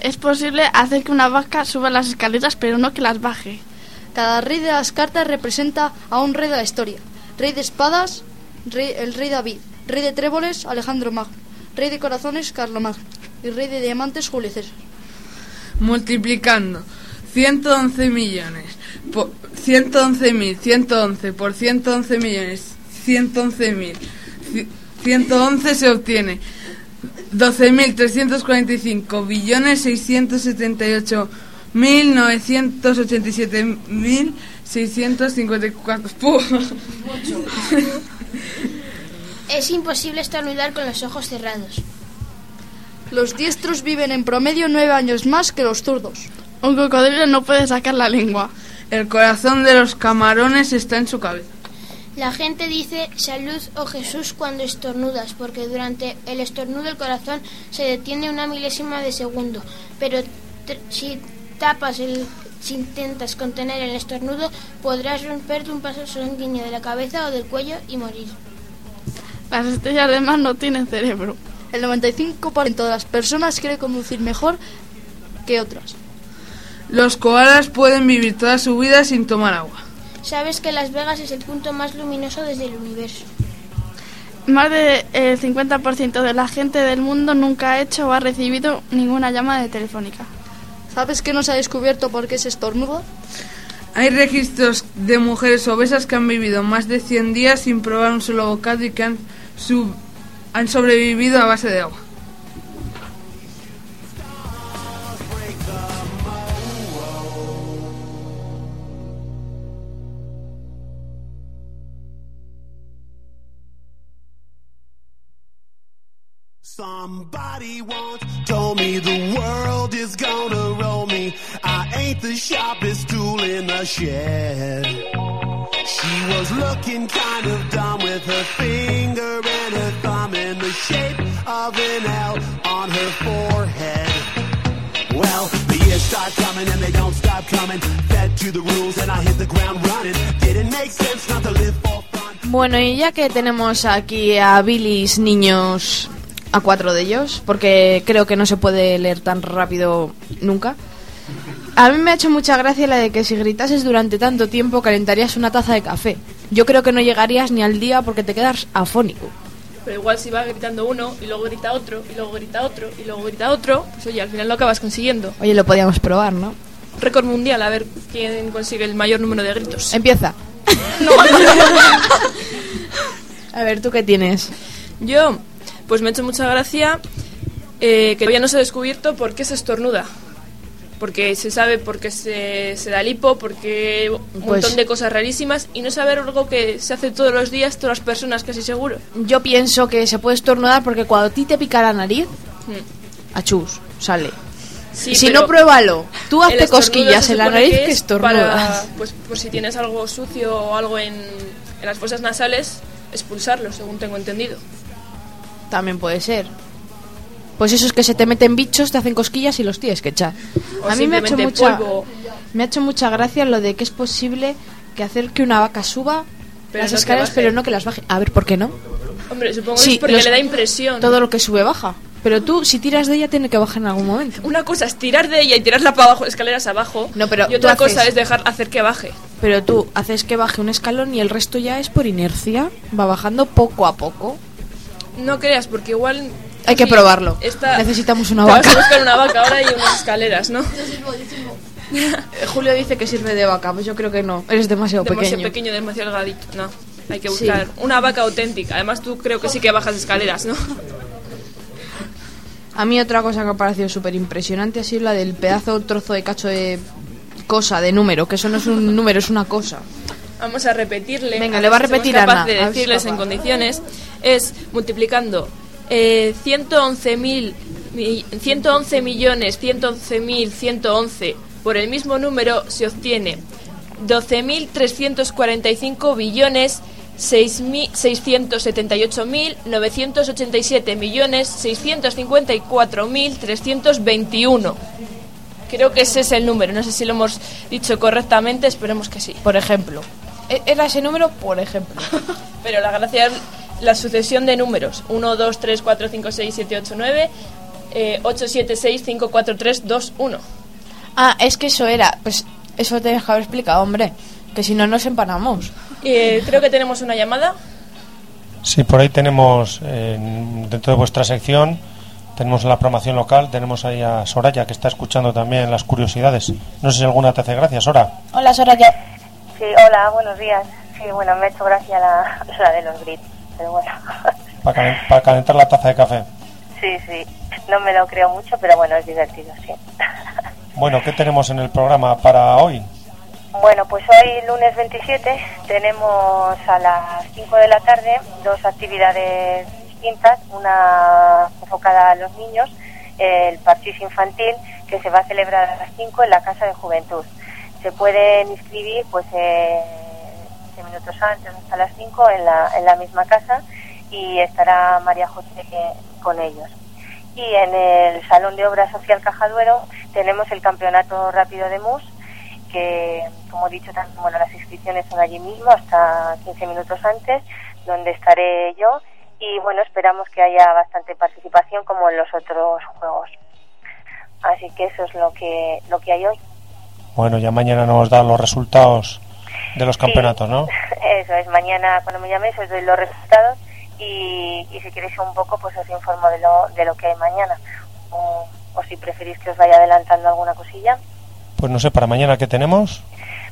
Es posible hacer que una vaca suba las escaleras, pero no que las baje. Cada rey de las cartas representa a un rey de la historia. Rey de espadas, rey- el rey David. Rey de tréboles, Alejandro Magno. Rey de corazones, Carlomagno. Y rey de diamantes, Julio César. Multiplicando 111 millones por 111.000, 111 por 111 millones, 111.000, ci- 111 se obtiene 12.345 billones 678 mil 987 mil 654 ¡Puh! <laughs> Es imposible estornudar con los ojos cerrados. Los diestros viven en promedio 9 años más que los zurdos. Un cocodrilo no puede sacar la lengua. El corazón de los camarones está en su cabeza. La gente dice salud o Jesús cuando estornudas, porque durante el estornudo el corazón se detiene una milésima de segundo. Pero si tapas el, si intentas contener el estornudo, podrás romperte un paso sanguíneo de la cabeza o del cuello y morir. Las estrellas de mar no tienen cerebro. El 95% de las personas quiere conducir mejor que otras. Los koalas pueden vivir toda su vida sin tomar agua. Sabes que Las Vegas es el punto más luminoso desde el universo. Más del 50% de la gente del mundo nunca ha hecho o ha recibido ninguna llamada de telefónica. ¿Sabes que no se ha descubierto por qué se estornuda? Hay registros de mujeres obesas que han vivido más de 100 días sin probar un solo bocado y que han, sub- han sobrevivido a base de agua. Somebody once told me the world is gonna roll me. I ain't the sharpest tool in the shed. She was looking kind of dumb with her finger and her thumb. Bueno, y ya que tenemos aquí a Billy's niños, a cuatro de ellos, porque creo que no se puede leer tan rápido nunca. A mí me ha hecho mucha gracia la de que si gritases durante tanto tiempo calentarías una taza de café. Yo creo que no llegarías ni al día porque te quedas afónico. Pero igual si va gritando uno y luego grita otro y luego grita otro y luego grita otro, pues oye, al final lo acabas consiguiendo. Oye, lo podíamos probar, ¿no? Récord mundial, a ver quién consigue el mayor número de gritos. Empieza. <laughs> A ver, ¿tú qué tienes? Yo, pues me ha hecho mucha gracia eh, que todavía no se ha descubierto por qué se estornuda. Porque se sabe por qué se, se da lipo, porque un Pues- montón de cosas rarísimas y no saber algo que se hace todos los días, todas las personas casi seguro. Yo pienso que se puede estornudar porque cuando a ti te pica la nariz, Hmm. achus, sale. Sí, si no, pruébalo. Tú hazte cosquillas en la nariz que que es estornudas. Para, pues por si tienes algo sucio o algo en, en las fosas nasales, expulsarlo, según tengo entendido. También puede ser. Pues eso es que se te meten bichos, te hacen cosquillas y los tienes que echar. O a mí me ha hecho mucha me ha hecho mucha gracia lo de que es posible que hacer que una vaca suba Pero las no escaleras, pero no que las baje. A ver, ¿por qué no? Hombre, supongo Sí, que es porque los- le da impresión. Todo lo que sube baja. Pero tú, si tiras de ella, tiene que bajar en algún momento. Una cosa es tirar de ella y tirarla para abajo, escaleras abajo. No, pero y otra haces- cosa es dejar hacer que baje. Pero tú haces que baje un escalón y el resto ya es por inercia. Va bajando poco a poco. No creas, porque igual. Hay que sí, probarlo. esta- Necesitamos una vaca. a buscar una vaca ahora y unas escaleras, ¿no? <laughs> Julio dice que sirve de vaca, pues yo creo que no. Eres demasiado, demasiado pequeño. pequeño, demasiado delgadito. No, hay que Sí. buscar una vaca auténtica. Además, tú creo que sí que bajas escaleras, ¿no? A mí otra cosa que me ha parecido súper impresionante ha sido la del pedazo trozo de cacho de cosa, de número, que eso no es un <laughs> número, es una cosa. Vamos a repetirle. Venga, le va a repetir capaz Ana, de a ver si decirles es en capaz. condiciones. Es multiplicando eh, 111.000 mi- 111 millones 111.111 por el mismo número se obtiene 12.345 billones 6.000 678.987 millones 654.321 Creo que ese es el número. No sé si lo hemos dicho correctamente, esperemos que sí. Por ejemplo. E- Era ese número, por ejemplo. <laughs> Pero la gracia es la sucesión de números. 1, 2, 3, 4, 5, 6, 7, 8, 9, eh, 8, 7, 6, 5, 4, 3, 2, 1. Ah, es que eso era. Pues eso te dejo haber explicado, hombre. Que si no nos empanamos. Eh, creo que tenemos una llamada. Sí, por ahí tenemos, eh, dentro de vuestra sección, tenemos la programación local, tenemos ahí a Soraya que está escuchando también las curiosidades. No sé si alguna te hace gracia, Sora. Hola, Soraya. Sí, hola, buenos días. Sí, bueno, me ha hecho gracia la, la de los gritos, pero bueno. <laughs> Para, calentar la taza de café. Sí, sí, no me lo creo mucho, pero bueno, es divertido, sí. <laughs> Bueno, ¿qué tenemos en el programa para hoy? Bueno, pues hoy, lunes 27, tenemos a las 5 de la tarde dos actividades distintas. Una enfocada a los niños, el parchís infantil, que se va a celebrar a las 5 en la Casa de Juventud. Se pueden inscribir pues eh, 15 minutos antes, hasta las 5, en la, en la misma casa y estará María José con ellos. Y en el Salón de Obras Social Cajaduero tenemos el Campeonato Rápido de MUS, que, como he dicho, bueno, las inscripciones son allí mismo, hasta 15 minutos antes, donde estaré yo. Y bueno, esperamos que haya bastante participación como en los otros juegos. Así que eso es lo que, lo que hay hoy. Bueno, ya mañana nos dan los resultados de los campeonatos, ¿no? <laughs> Eso es, mañana cuando me llaméis os doy los resultados y, y si queréis un poco pues os informo de lo, de lo que hay mañana. O, o si preferís que os vaya adelantando alguna cosilla. Pues no sé, para mañana qué tenemos.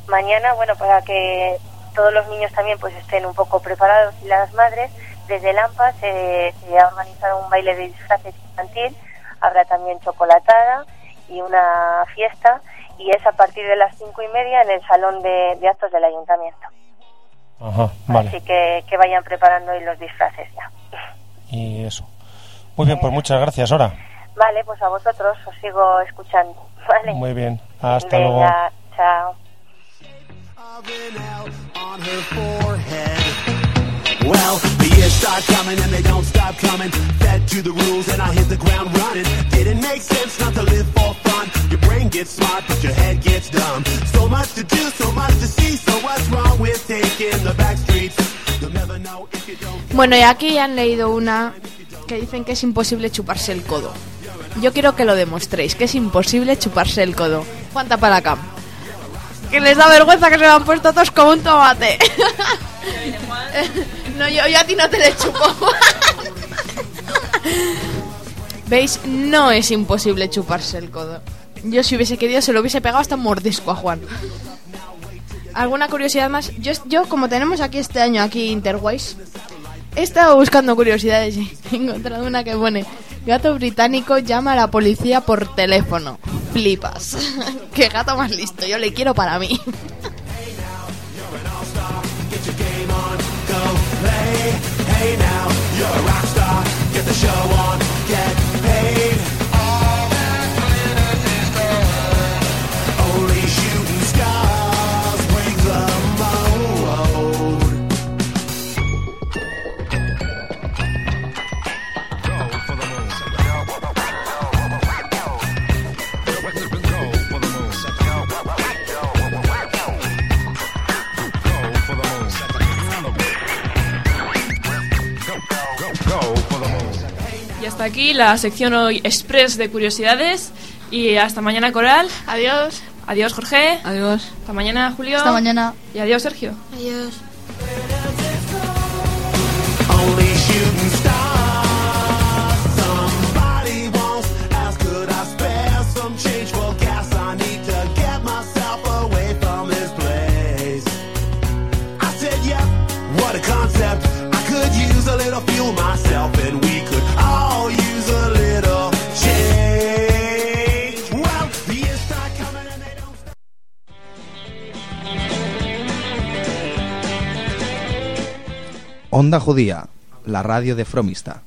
Mañana, bueno, para que todos los niños también pues estén un poco preparados y las madres, desde el AMPA se, se ha organizado un baile de disfraces infantil, habrá también chocolatada y una fiesta y es a partir de las cinco y media en el salón de, de actos del ayuntamiento. Ajá, vale. Así que, que vayan preparando hoy los disfraces ya. Y eso. Muy bien, pues muchas gracias, Hora. Vale, pues a vosotros os sigo escuchando. <laughs> Vale. Muy bien, hasta Venga, luego. chao. Well, the years start coming and they don't stop coming. Fed to the rules and I hit the ground running. Didn't make sense not to live for fun. Your brain gets smart, but your head gets dumb. So much to do, so much to see. So what's wrong with taking the back streets? You'll never know if you don't. Bueno, y aquí han leído una que dicen que es imposible chuparse el codo. Yo quiero que lo demostréis, que es imposible chuparse el codo. Cuánta para acá. Que les da vergüenza que se me han puesto todos como un tomate. <laughs> <laughs> no, yo, yo a ti no te le chupo. ¿Veis? No es imposible chuparse el codo. Yo si hubiese querido se lo hubiese pegado hasta un mordisco a Juan. ¿Alguna curiosidad más? Yo, yo como tenemos aquí este año, aquí Interwise, he estado buscando curiosidades y he encontrado una que pone Gato británico llama a la policía por teléfono. Flipas. <laughs> Qué gato más listo, yo le quiero para mí. <laughs> Hey now, you're a rock star. Get the show on, get Y hasta aquí la sección hoy express de curiosidades. Y hasta mañana, Coral. Adiós. Adiós, Jorge. Adiós. Hasta mañana, Julio. Hasta mañana. Y adiós, Sergio. Adiós. Onda Judía, la radio de Fromista.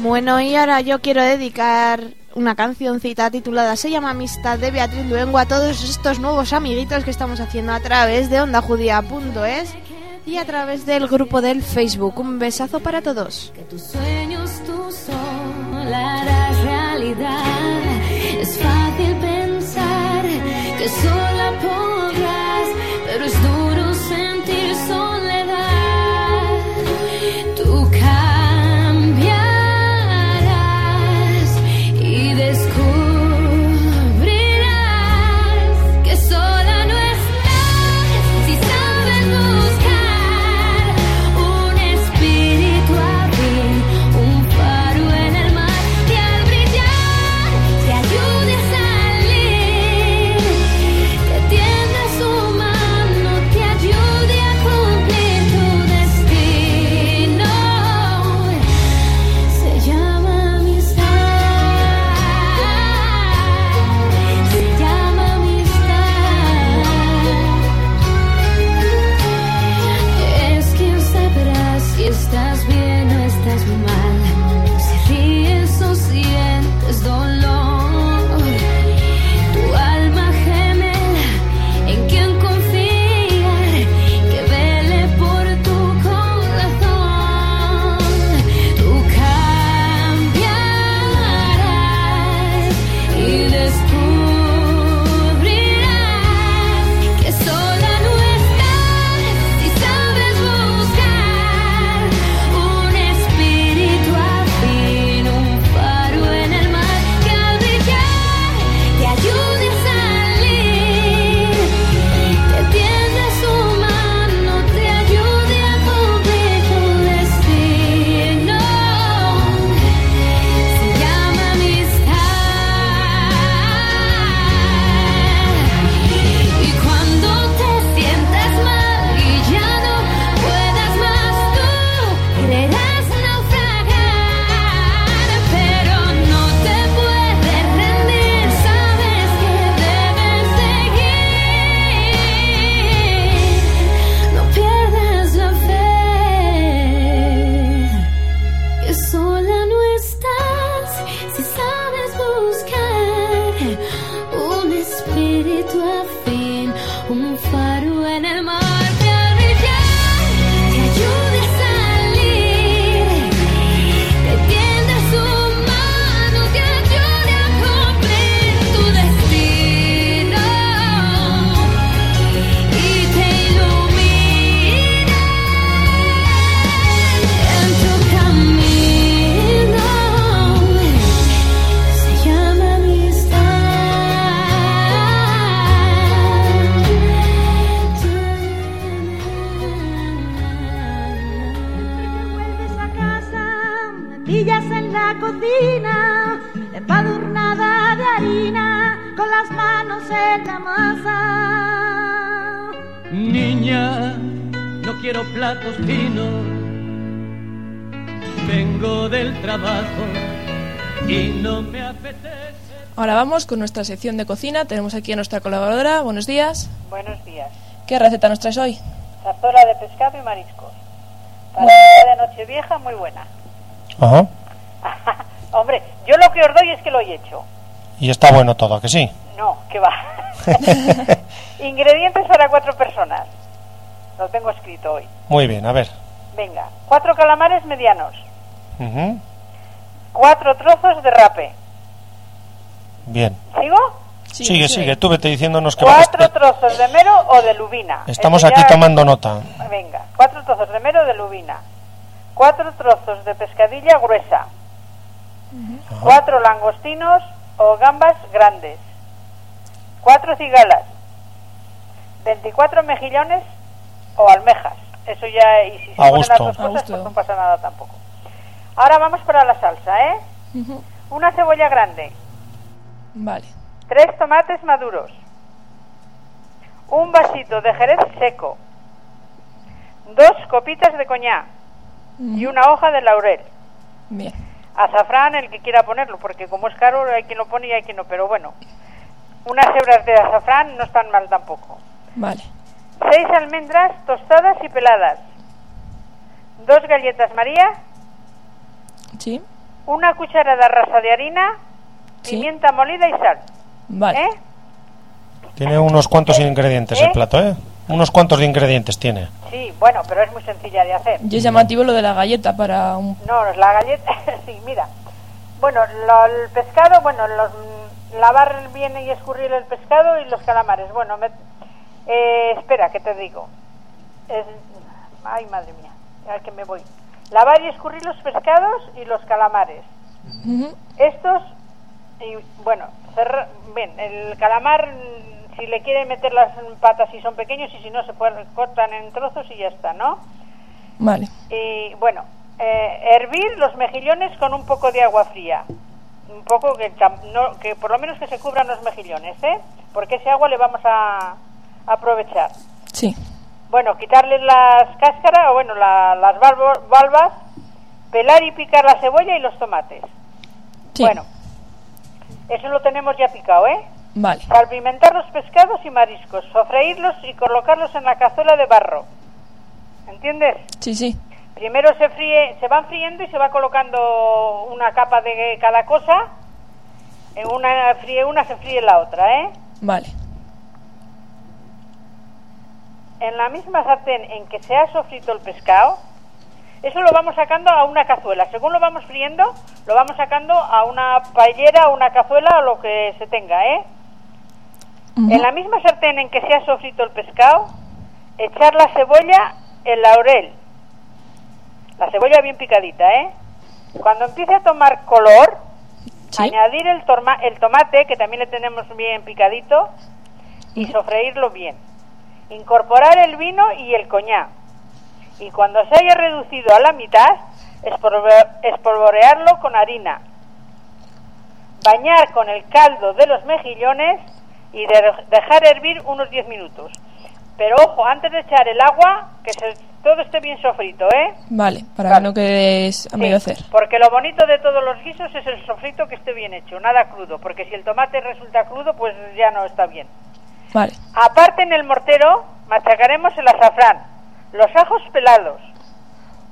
Bueno, y ahora yo quiero dedicar una cancioncita titulada Se llama Amistad de Beatriz Luengo a todos estos nuevos amiguitos que estamos haciendo a través de ondajudía.es y a través del grupo del Facebook. Un besazo para todos. Tus sueños tú sola harás realidad. Es fácil pensar que sola duro son platos finos, vengo del trabajo y no me apetece. Ahora vamos con nuestra sección de cocina. Tenemos aquí a nuestra colaboradora. Buenos días. Buenos días. ¿Qué receta nos traes hoy? Zarzuela de pescado y mariscos. Para día de Nochevieja, muy buena. Ajá. <laughs> Hombre, yo lo que os doy es que lo he hecho. Y está bueno todo, ¿a que sí? No, que va. <laughs> <laughs> Ingredientes para cuatro personas. Lo tengo escrito hoy. Muy bien, a ver. Venga, cuatro calamares medianos, cuatro trozos de rape. Bien. ¿Sigo? sigue, sigue, tú vete diciéndonos que va- Cuatro trozos de mero o de lubina. Estamos aquí ya- tomando nota. Venga, cuatro trozos de mero o de lubina. Cuatro trozos de pescadilla gruesa. Cuatro langostinos o gambas grandes. Cuatro cigalas. 24 mejillones o almejas. Eso ya, y si se A ponen las dos cosas, pues no pasa nada tampoco. Ahora vamos para la salsa, ¿eh? Una cebolla grande. Vale. Tres tomates maduros. Un vasito de jerez seco. Dos copitas de coñac. Y una hoja de laurel. Bien. Azafrán, el que quiera ponerlo, porque como es caro, hay quien lo pone y hay quien no. Pero bueno, unas hebras de azafrán no están mal tampoco. Vale. Seis almendras tostadas y peladas. Dos galletas María. Sí. Una cucharada rasa de harina. Sí. Pimienta molida y sal. Vale. ¿Eh? Tiene unos cuantos ingredientes ¿Eh? el plato, ¿eh? Unos cuantos de ingredientes tiene. Sí, bueno, pero es muy sencilla de hacer. Y es llamativo lo de la galleta para un... No, la galleta, <laughs> sí, mira. Bueno, lo- el pescado, bueno, los, mm, lavar bien y escurrir el pescado y los calamares. Bueno, me- eh, espera, que te digo. Es, ay, madre mía, ya que me voy. Lavar y escurrir los pescados y los calamares. Estos, y, bueno, cerra- bien, el calamar, si le quiere meter las patas si son pequeños y si no se pueden, cortan en trozos y ya está, ¿no? Vale. Y bueno, eh, hervir los mejillones con un poco de agua fría. Un poco que, no- que por lo menos que se cubran los mejillones, ¿eh? Porque ese agua le vamos a aprovechar. Sí. Bueno, quitarle las cáscaras, o bueno, la- las valvas, pelar y picar la cebolla y los tomates. Bueno, eso lo tenemos ya picado, ¿eh? Vale. Salpimentar los pescados y mariscos, sofreírlos y colocarlos en la cazuela de barro. ¿Entiendes? Sí, sí. Primero se fríe, se van friendo y se va colocando una capa de cada cosa. En una fríe una, se fríe la otra, ¿eh? Vale. En la misma sartén en que se ha sofrito el pescado, eso lo vamos sacando a una cazuela. Según lo vamos friendo, lo vamos sacando a una paellera, a una cazuela, o lo que se tenga, ¿eh? En la misma sartén en que se ha sofrito el pescado, echar la cebolla, el laurel. La cebolla bien picadita, ¿eh? Cuando empiece a tomar color, añadir el, el tomate, que también le tenemos bien picadito, y sofreírlo bien. Incorporar el vino y el coñac. Y cuando se haya reducido a la mitad, espolvo- espolvorearlo con harina. Bañar con el caldo de los mejillones y de- dejar hervir unos 10 minutos. Pero ojo, antes de echar el agua, que se- todo esté bien sofrito, ¿eh? Vale, para que no quedes a medio hacer. Porque lo bonito de todos los guisos es el sofrito que esté bien hecho, nada crudo, porque si el tomate resulta crudo, pues ya no está bien. Vale. Aparte en el mortero machacaremos el azafrán, los ajos pelados,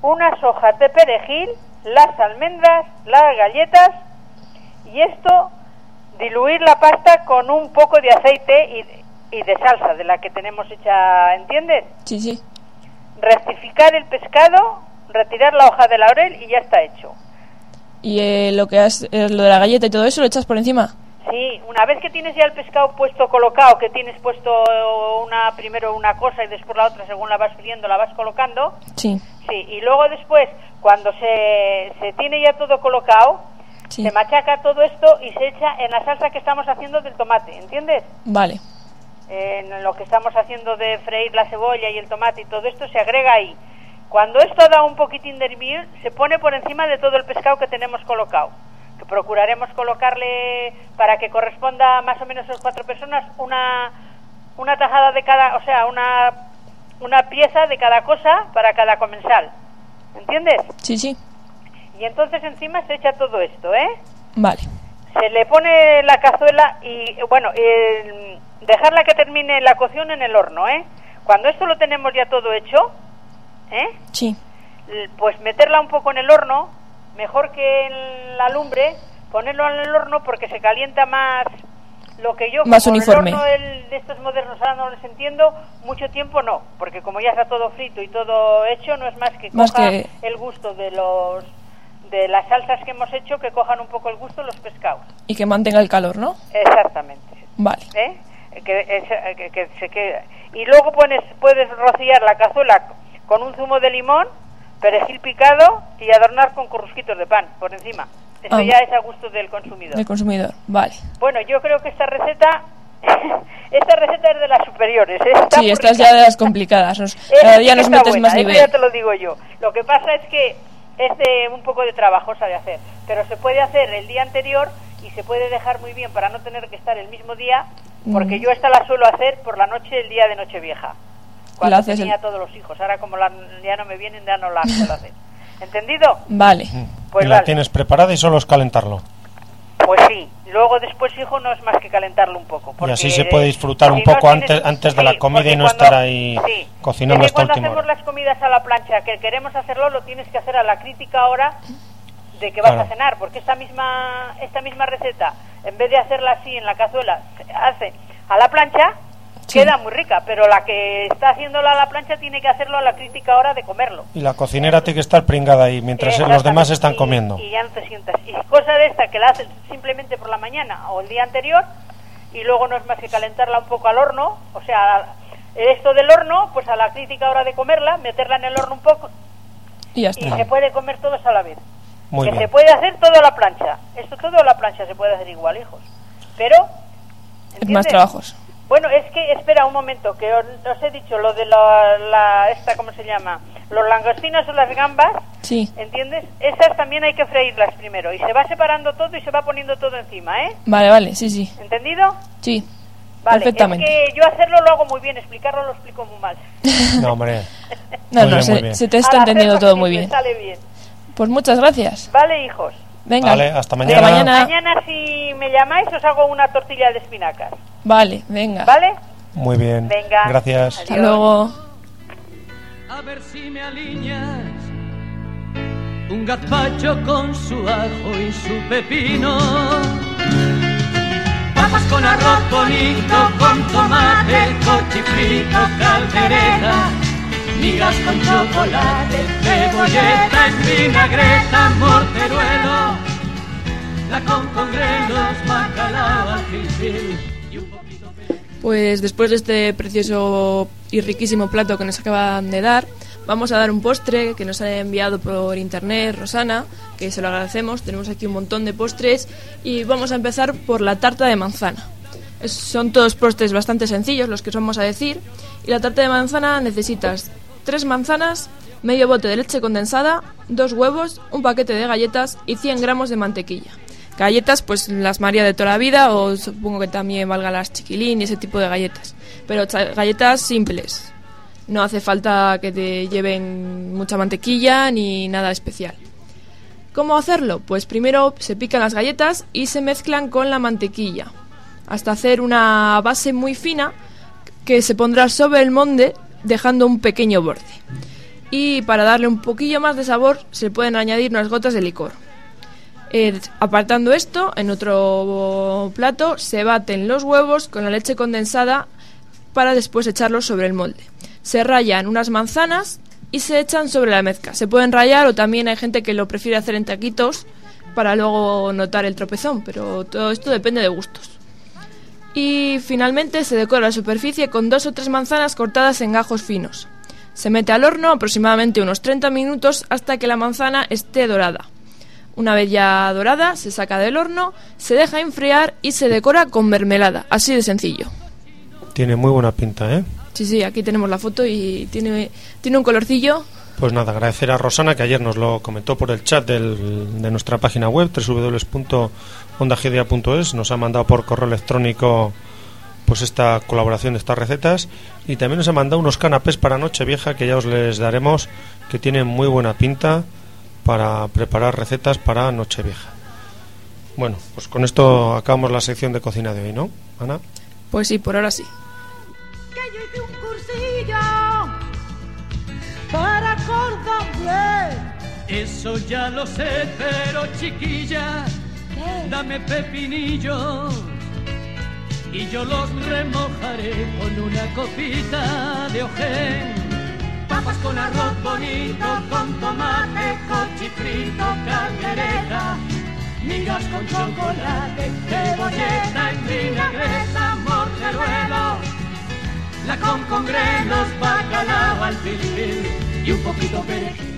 unas hojas de perejil, las almendras, las galletas y esto diluir la pasta con un poco de aceite y, y de salsa de la que tenemos hecha, ¿entiendes? Sí, sí. Rectificar el pescado, retirar la hoja de laurel y ya está hecho. Y eh, lo que has, eh, lo de la galleta y todo eso lo echas por encima. Sí, una vez que tienes ya el pescado puesto colocado, que tienes puesto una primero una cosa y después la otra, según la vas friendo, la vas colocando, Sí. sí, y luego después, cuando se, se tiene ya todo colocado, se machaca todo esto y se echa en la salsa que estamos haciendo del tomate, ¿entiendes? Vale. En lo que estamos haciendo de freír la cebolla y el tomate y todo esto se agrega ahí. Cuando esto dado un poquitín de hervir, se pone por encima de todo el pescado que tenemos colocado. Procuraremos colocarle, para que corresponda más o menos a las cuatro personas, una, una tajada de cada, o sea, una, una pieza de cada cosa para cada comensal. ¿Entiendes? Sí, sí. Y entonces encima se echa todo esto, ¿eh? Vale. Se le pone la cazuela y, bueno, el- dejarla que termine la cocción en el horno, ¿eh? Cuando esto lo tenemos ya todo hecho, ¿eh? Sí. Pues meterla un poco en el horno, mejor que en la lumbre, ponerlo en el horno porque se calienta más lo que yo Más como uniforme. el horno el- de estos modernos ahora no les entiendo mucho tiempo no porque como ya está todo frito y todo hecho no es más que Más coja que- el gusto de los de las salsas que hemos hecho que cojan un poco el gusto los pescados Y que mantenga el calor, ¿no? exactamente Vale. ¿eh? que, es- que- que se quede y luego pones puedes rociar la cazuela con un zumo de limón perejil picado y adornar con corrusquitos de pan por encima eso Ah. ya es a gusto del consumidor Del consumidor. Vale. bueno, yo creo que esta receta, <laughs> esta receta es de las superiores. ¿eh? Sí, esta es ya de las complicadas. <laughs> Cada día nos metes buena, más eso nivel. ya te lo digo yo. Lo que pasa es que es de un poco de trabajosa de hacer, pero se puede hacer el día anterior y se puede dejar muy bien para no tener que estar el mismo día, porque Mm. yo esta la suelo hacer por la noche, el día de Nochevieja, cuando haces tenía el- todos los hijos. Ahora como la- ya no me vienen, ya no la hacer. <laughs> ¿Entendido? Vale. Pues y la vale. tienes preparada y solo es calentarlo. Pues sí, luego después, hijo, no es más que calentarlo un poco. Y así se puede disfrutar si un poco tienes- antes, antes de la comida y no cuando- estar ahí sí, cocinando hasta cuando hacemos hora. las comidas a la plancha, que queremos hacerlo, lo tienes que hacer a la crítica hora de que vas Claro. a cenar, porque esta misma esta misma receta, en vez de hacerla así en la cazuela, se hace a la plancha, queda muy rica, pero la que está haciéndola a la plancha tiene que hacerlo a la crítica hora de comerlo. Y la cocinera tiene que estar pringada ahí mientras los demás están comiendo. Y ya no te sientas. Y cosa de esta que la haces simplemente por la mañana o el día anterior y luego no es más que calentarla un poco al horno, o sea, esto del horno, pues a la crítica hora de comerla, meterla en el horno un poco Y ya y está. se puede comer todos a la vez. Muy que bien. se puede hacer todo a la plancha. Esto todo a la plancha se puede hacer igual, hijos. Pero Es más ¿entiendes? trabajos. Bueno, es que espera un momento, que os, os he dicho lo de la, la- esta, ¿cómo se llama? Los langostinos o las gambas, Sí. ¿entiendes? Esas también hay que freírlas primero y se va separando todo y se va poniendo todo encima, ¿eh? Vale, vale, sí, sí. ¿Entendido? Sí. Vale, Perfectamente. es que yo hacerlo lo hago muy bien, explicarlo lo explico muy mal. <laughs> No, hombre. <laughs> No, no, bien, se, te está Al entendiendo todo muy bien. sale bien. Pues muchas gracias. Vale, hijos. Venga. Vale, hasta mañana. Hasta mañana. Mañana si me llamáis os hago una tortilla de espinacas. Vale, venga. ¿Vale? Muy bien. Venga. Gracias. Hasta luego. A ver si me alineas un gazpacho con su ajo y su pepino. Papas con arroz bonito, con tomate, cochifrito, caldereta, migas con chocolate, cebolleta, vinagreta, morteruelo, la con con grelos, bacalao, poquito Pues después de este precioso y riquísimo plato que nos acaban de dar, vamos a dar un postre que nos ha enviado por internet Rosana, que se lo agradecemos. Tenemos aquí un montón de postres y vamos a empezar por la tarta de manzana. Son todos postres bastante sencillos los que os vamos a decir. Y la tarta de manzana necesitas tres manzanas, medio bote de leche condensada, dos huevos, un paquete de galletas y 100 gramos de mantequilla. Galletas, pues las María de toda la vida, o supongo que también valga las chiquilín y ese tipo de galletas. Pero galletas simples. No hace falta que te lleven mucha mantequilla ni nada especial. ¿Cómo hacerlo? Pues primero se pican las galletas y se mezclan con la mantequilla hasta hacer una base muy fina que se pondrá sobre el molde dejando un pequeño borde. Y para darle un poquillo más de sabor se pueden añadir unas gotas de licor. Eh, apartando esto, en otro plato se baten los huevos con la leche condensada para después echarlos sobre el molde. Se rayan unas manzanas y se echan sobre la mezcla. Se pueden rayar o también hay gente que lo prefiere hacer en taquitos para luego notar el tropezón, pero todo esto depende de gustos. Y finalmente se decora la superficie con dos o tres manzanas cortadas en gajos finos. Se mete al horno aproximadamente unos 30 minutos hasta que la manzana esté dorada. Una vez ya dorada, se saca del horno, se deja enfriar y se decora con mermelada, así de sencillo. Tiene muy buena pinta, ¿eh? Sí, sí, aquí tenemos la foto y tiene, tiene un colorcillo. Pues nada, agradecer a Rosana que ayer nos lo comentó por el chat del- de nuestra página web www.ondagdia.es, nos ha mandado por correo electrónico pues esta colaboración de estas recetas y también nos ha mandado unos canapés para Nochevieja que ya os les daremos que tienen muy buena pinta para preparar recetas para Nochevieja. Bueno, pues con esto acabamos la sección de cocina de hoy, ¿no? Ana. Pues sí, por ahora sí. cursillo para cordon bleu. Eso ya lo sé, pero chiquilla, dame pepinillos y yo los remojaré con una copita de ojén. Con arroz bonito, con tomate, cochifrito, caldereta, migas con chocolate, cebolleta en vinagreta, morteruelo, la con con grelos, bacalao al fil y un poquito perejil.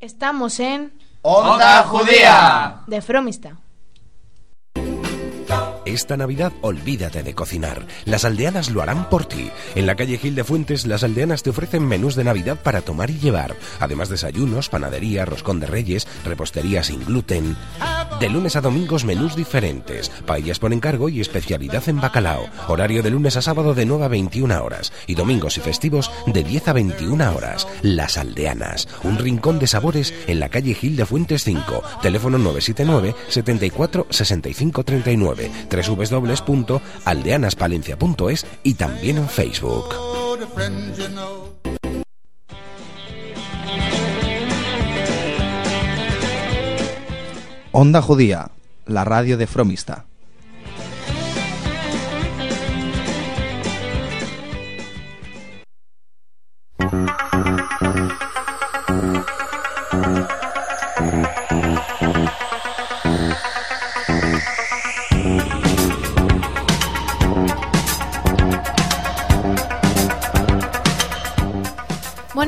Estamos en Onda Judía. de Fromista. Esta Navidad olvídate de cocinar. Las aldeanas lo harán por ti. En la calle Gil de Fuentes, las aldeanas te ofrecen menús de Navidad para tomar y llevar. Además desayunos, panadería, roscón de reyes, repostería sin gluten. De lunes a domingos menús diferentes. Paellas por encargo y especialidad en bacalao. Horario de lunes a sábado de 9 a 21 horas. Y domingos y festivos de 10 a 21 horas. Las aldeanas. Un rincón de sabores en la calle Gil de Fuentes 5. Teléfono 979 74 65 39 www.aldeanaspalencia.es y también en Facebook. Onda Judía, la radio de Fromista.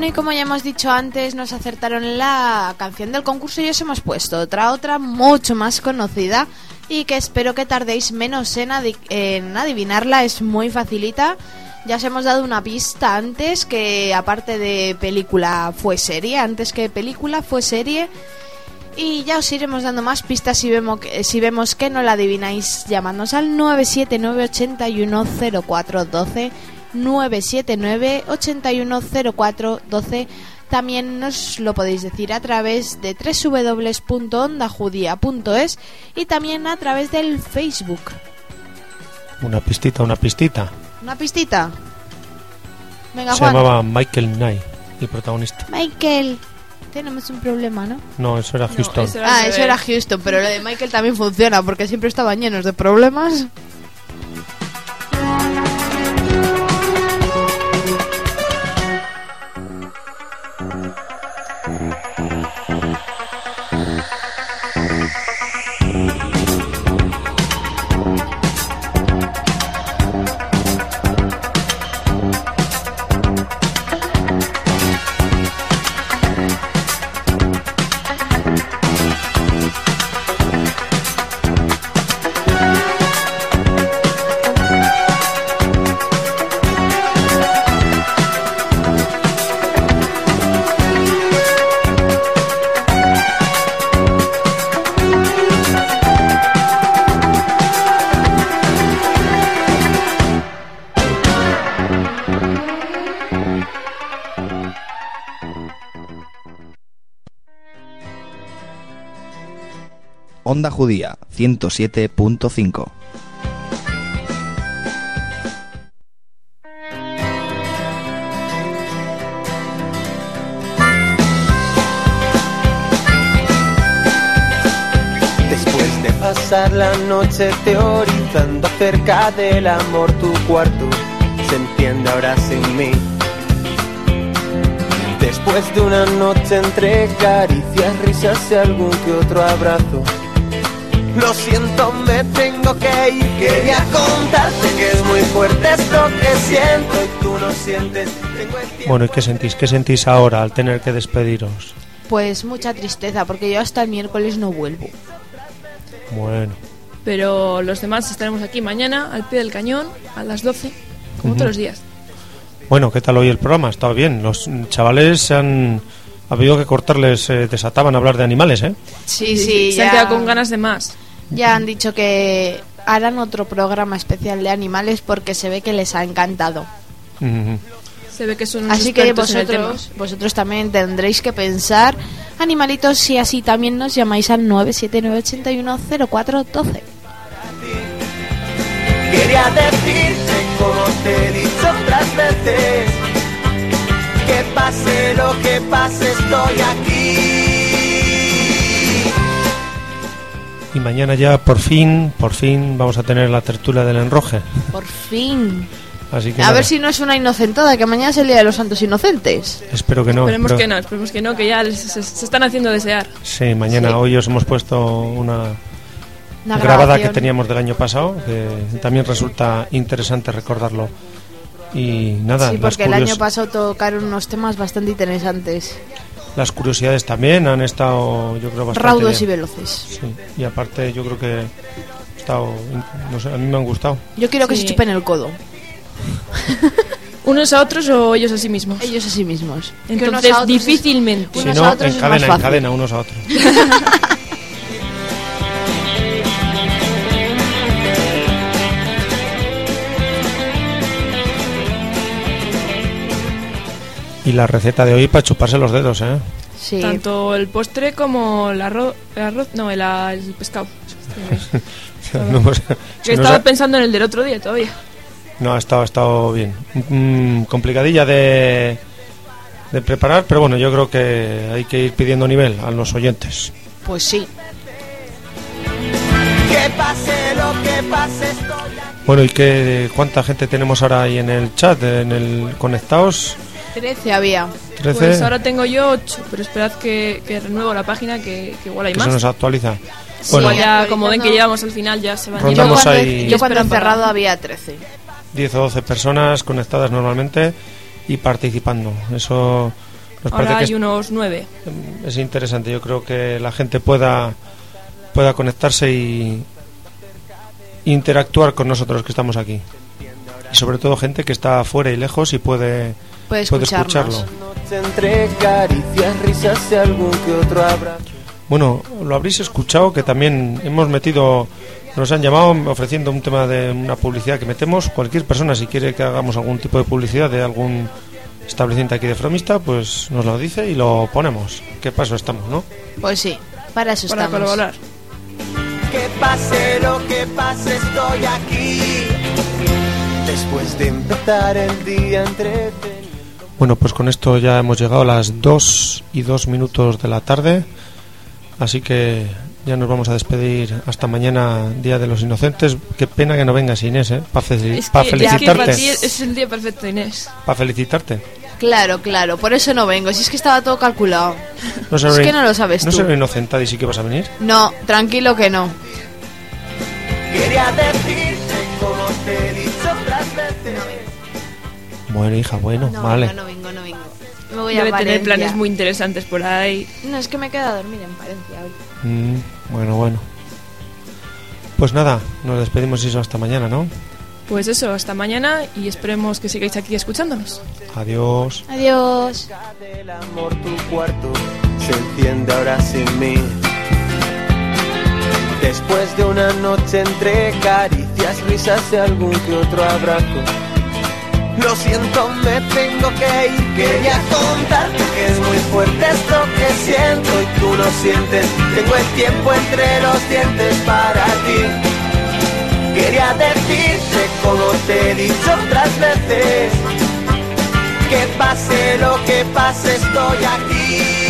Y como ya hemos dicho antes, nos acertaron la canción del concurso y os hemos puesto otra, otra mucho más conocida y que espero que tardéis menos en, adi- en adivinarla, es muy facilita. Ya os hemos dado una pista antes que aparte de película fue serie, antes que película fue serie. Y ya os iremos dando más pistas si vemos que, si vemos que no la adivináis llamándonos al 979810412 979810412 también nos lo podéis decir a través de www.ondajudia.es y también a través del Facebook. Una pistita, una pistita. Una pistita. Venga, Se Juan. llamaba Michael Knight, el protagonista. Michael. Tenemos un problema, ¿no? No, eso era Houston. Ah, eso era Houston, pero lo de Michael también funciona porque siempre estaban llenos de problemas. Judía 107.5. Después de pasar la noche teorizando acerca del amor, tu cuarto se entiende ahora sin mí. Después de una noche entre caricias, risas y algún que otro abrazo. Lo siento, me tengo que ir. Quería contarte que es muy fuerte esto que siento y tú no sientes. Tengo el tiempo. Bueno, ¿y qué sentís? ¿Qué sentís ahora al tener que despediros? Pues mucha tristeza porque yo hasta el miércoles no vuelvo. Bueno, Pero los demás estaremos aquí mañana al pie del cañón a las 12, como Ujú. todos los días. Bueno, ¿qué tal hoy el programa? Estaba bien. Los chavales se han ha habido que cortarles, eh, desataban a hablar de animales, ¿eh? Sí, sí, Se han ya- quedado con ganas de más. Ya han dicho que harán otro programa especial de animales porque se ve que les ha encantado. Se ve que son unos Así que expertos en el tema. vosotros, vosotros también tendréis que pensar, animalitos, si así también nos llamáis al 979810412. Quería decirte como te he dicho otras veces Que pase lo que pase estoy aquí Y mañana ya por fin, por fin vamos a tener la tertulia del enroje. Por fin. Así que A nada, ver si no es una inocentada, que mañana es el Día de los Santos Inocentes. espero que no. esperemos que no, esperemos que no, que ya les- se, se están haciendo desear. Sí, mañana, Sí. hoy os hemos puesto una, Una grabada que teníamos del año pasado, que también resulta interesante recordarlo. Y nada, sí, porque el año pasado tocaron unos temas bastante interesantes. Las curiosidades también han estado, yo creo, bastante Raudos y veloces. Sí, y aparte yo creo que ha estado, no sé, a mí me han gustado. Yo quiero que Sí. se chupen el codo. ¿Unos a otros o ellos a sí mismos? Ellos a sí mismos. Entonces, unos a otros es- difícilmente. Si Unos no, a otros en cadena, en cadena, unos a otros. <laughs> Y la receta de hoy para chuparse los dedos, ¿eh? Sí. Tanto el postre como el arroz, el arroz no, el, el pescado. <laughs> No, pues, no estaba sa- pensando en el del otro día todavía. No, ha estado, ha estado bien. Mm, complicadilla de, de preparar, pero bueno, yo creo que hay que ir pidiendo nivel a los oyentes. Pues sí. Que pase lo que pase estoy Bueno, ¿y qué, cuánta gente tenemos ahora ahí en el chat, en el conectados? 13 había. 13, Pues ahora tengo yo 8, pero esperad que, que renuevo la página que, que igual hay que se más. nos actualiza. Sí, Bueno, ya como ven que llegamos al final ya se van Rondamos yo cuando, ahí- yo cuando he Esperan para- cerrado había 13. 10 o 12 personas conectadas normalmente y participando. Eso nos Ahora parece hay que unos 9. es interesante. Yo creo que la gente pueda pueda conectarse y interactuar con nosotros que estamos aquí. Y sobre todo gente que está fuera y lejos y puede, Puede escucharlo. noche entre caricias, risas y algún que otro abrazo Bueno, lo habréis escuchado que también hemos metido, nos han llamado ofreciendo un tema de una publicidad que metemos. Cualquier persona, si quiere que hagamos algún tipo de publicidad de algún establecimiento aquí de Fromista, pues nos lo dice y lo ponemos. ¿Qué paso estamos, no? Pues sí, para eso Para estamos. colaborar. Que pase lo que pase estoy aquí Después de empezar el día entre Bueno, pues con esto ya hemos llegado a las 2 y 2 minutos de la tarde. Así que ya nos vamos a despedir hasta mañana, Día de los Inocentes. Qué pena que no vengas, Inés, ¿eh? Para Es que, ya que para felicitarte. ti es el día perfecto, Inés. Para felicitarte. Claro, claro, por eso no vengo. Si es que estaba todo calculado. No es que no lo sabes no tú. será inocentada y sí que vas a venir. No, tranquilo que no. Quería decirte como te Bueno, hija, bueno, No vale. vengo, no vengo, no vengo. Me voy Debe a tener planes muy interesantes por ahí. No, es que me quedo a dormir en Valencia hoy. Mm, bueno, bueno. Pues nada, nos despedimos y eso hasta mañana, ¿no? Pues eso, hasta mañana y esperemos que sigáis aquí escuchándonos. Adiós. Adiós. del amor tu cuarto se enciende ahora sin mí Después de una noche entre caricias, risas y algún que otro abrazo Lo siento, me tengo que ir. Quería contarte que es muy fuerte esto que siento Y tú no sientes. Tengo el tiempo entre los dientes para ti. Quería decirte como te he dicho otras veces. Que pase lo que pase estoy aquí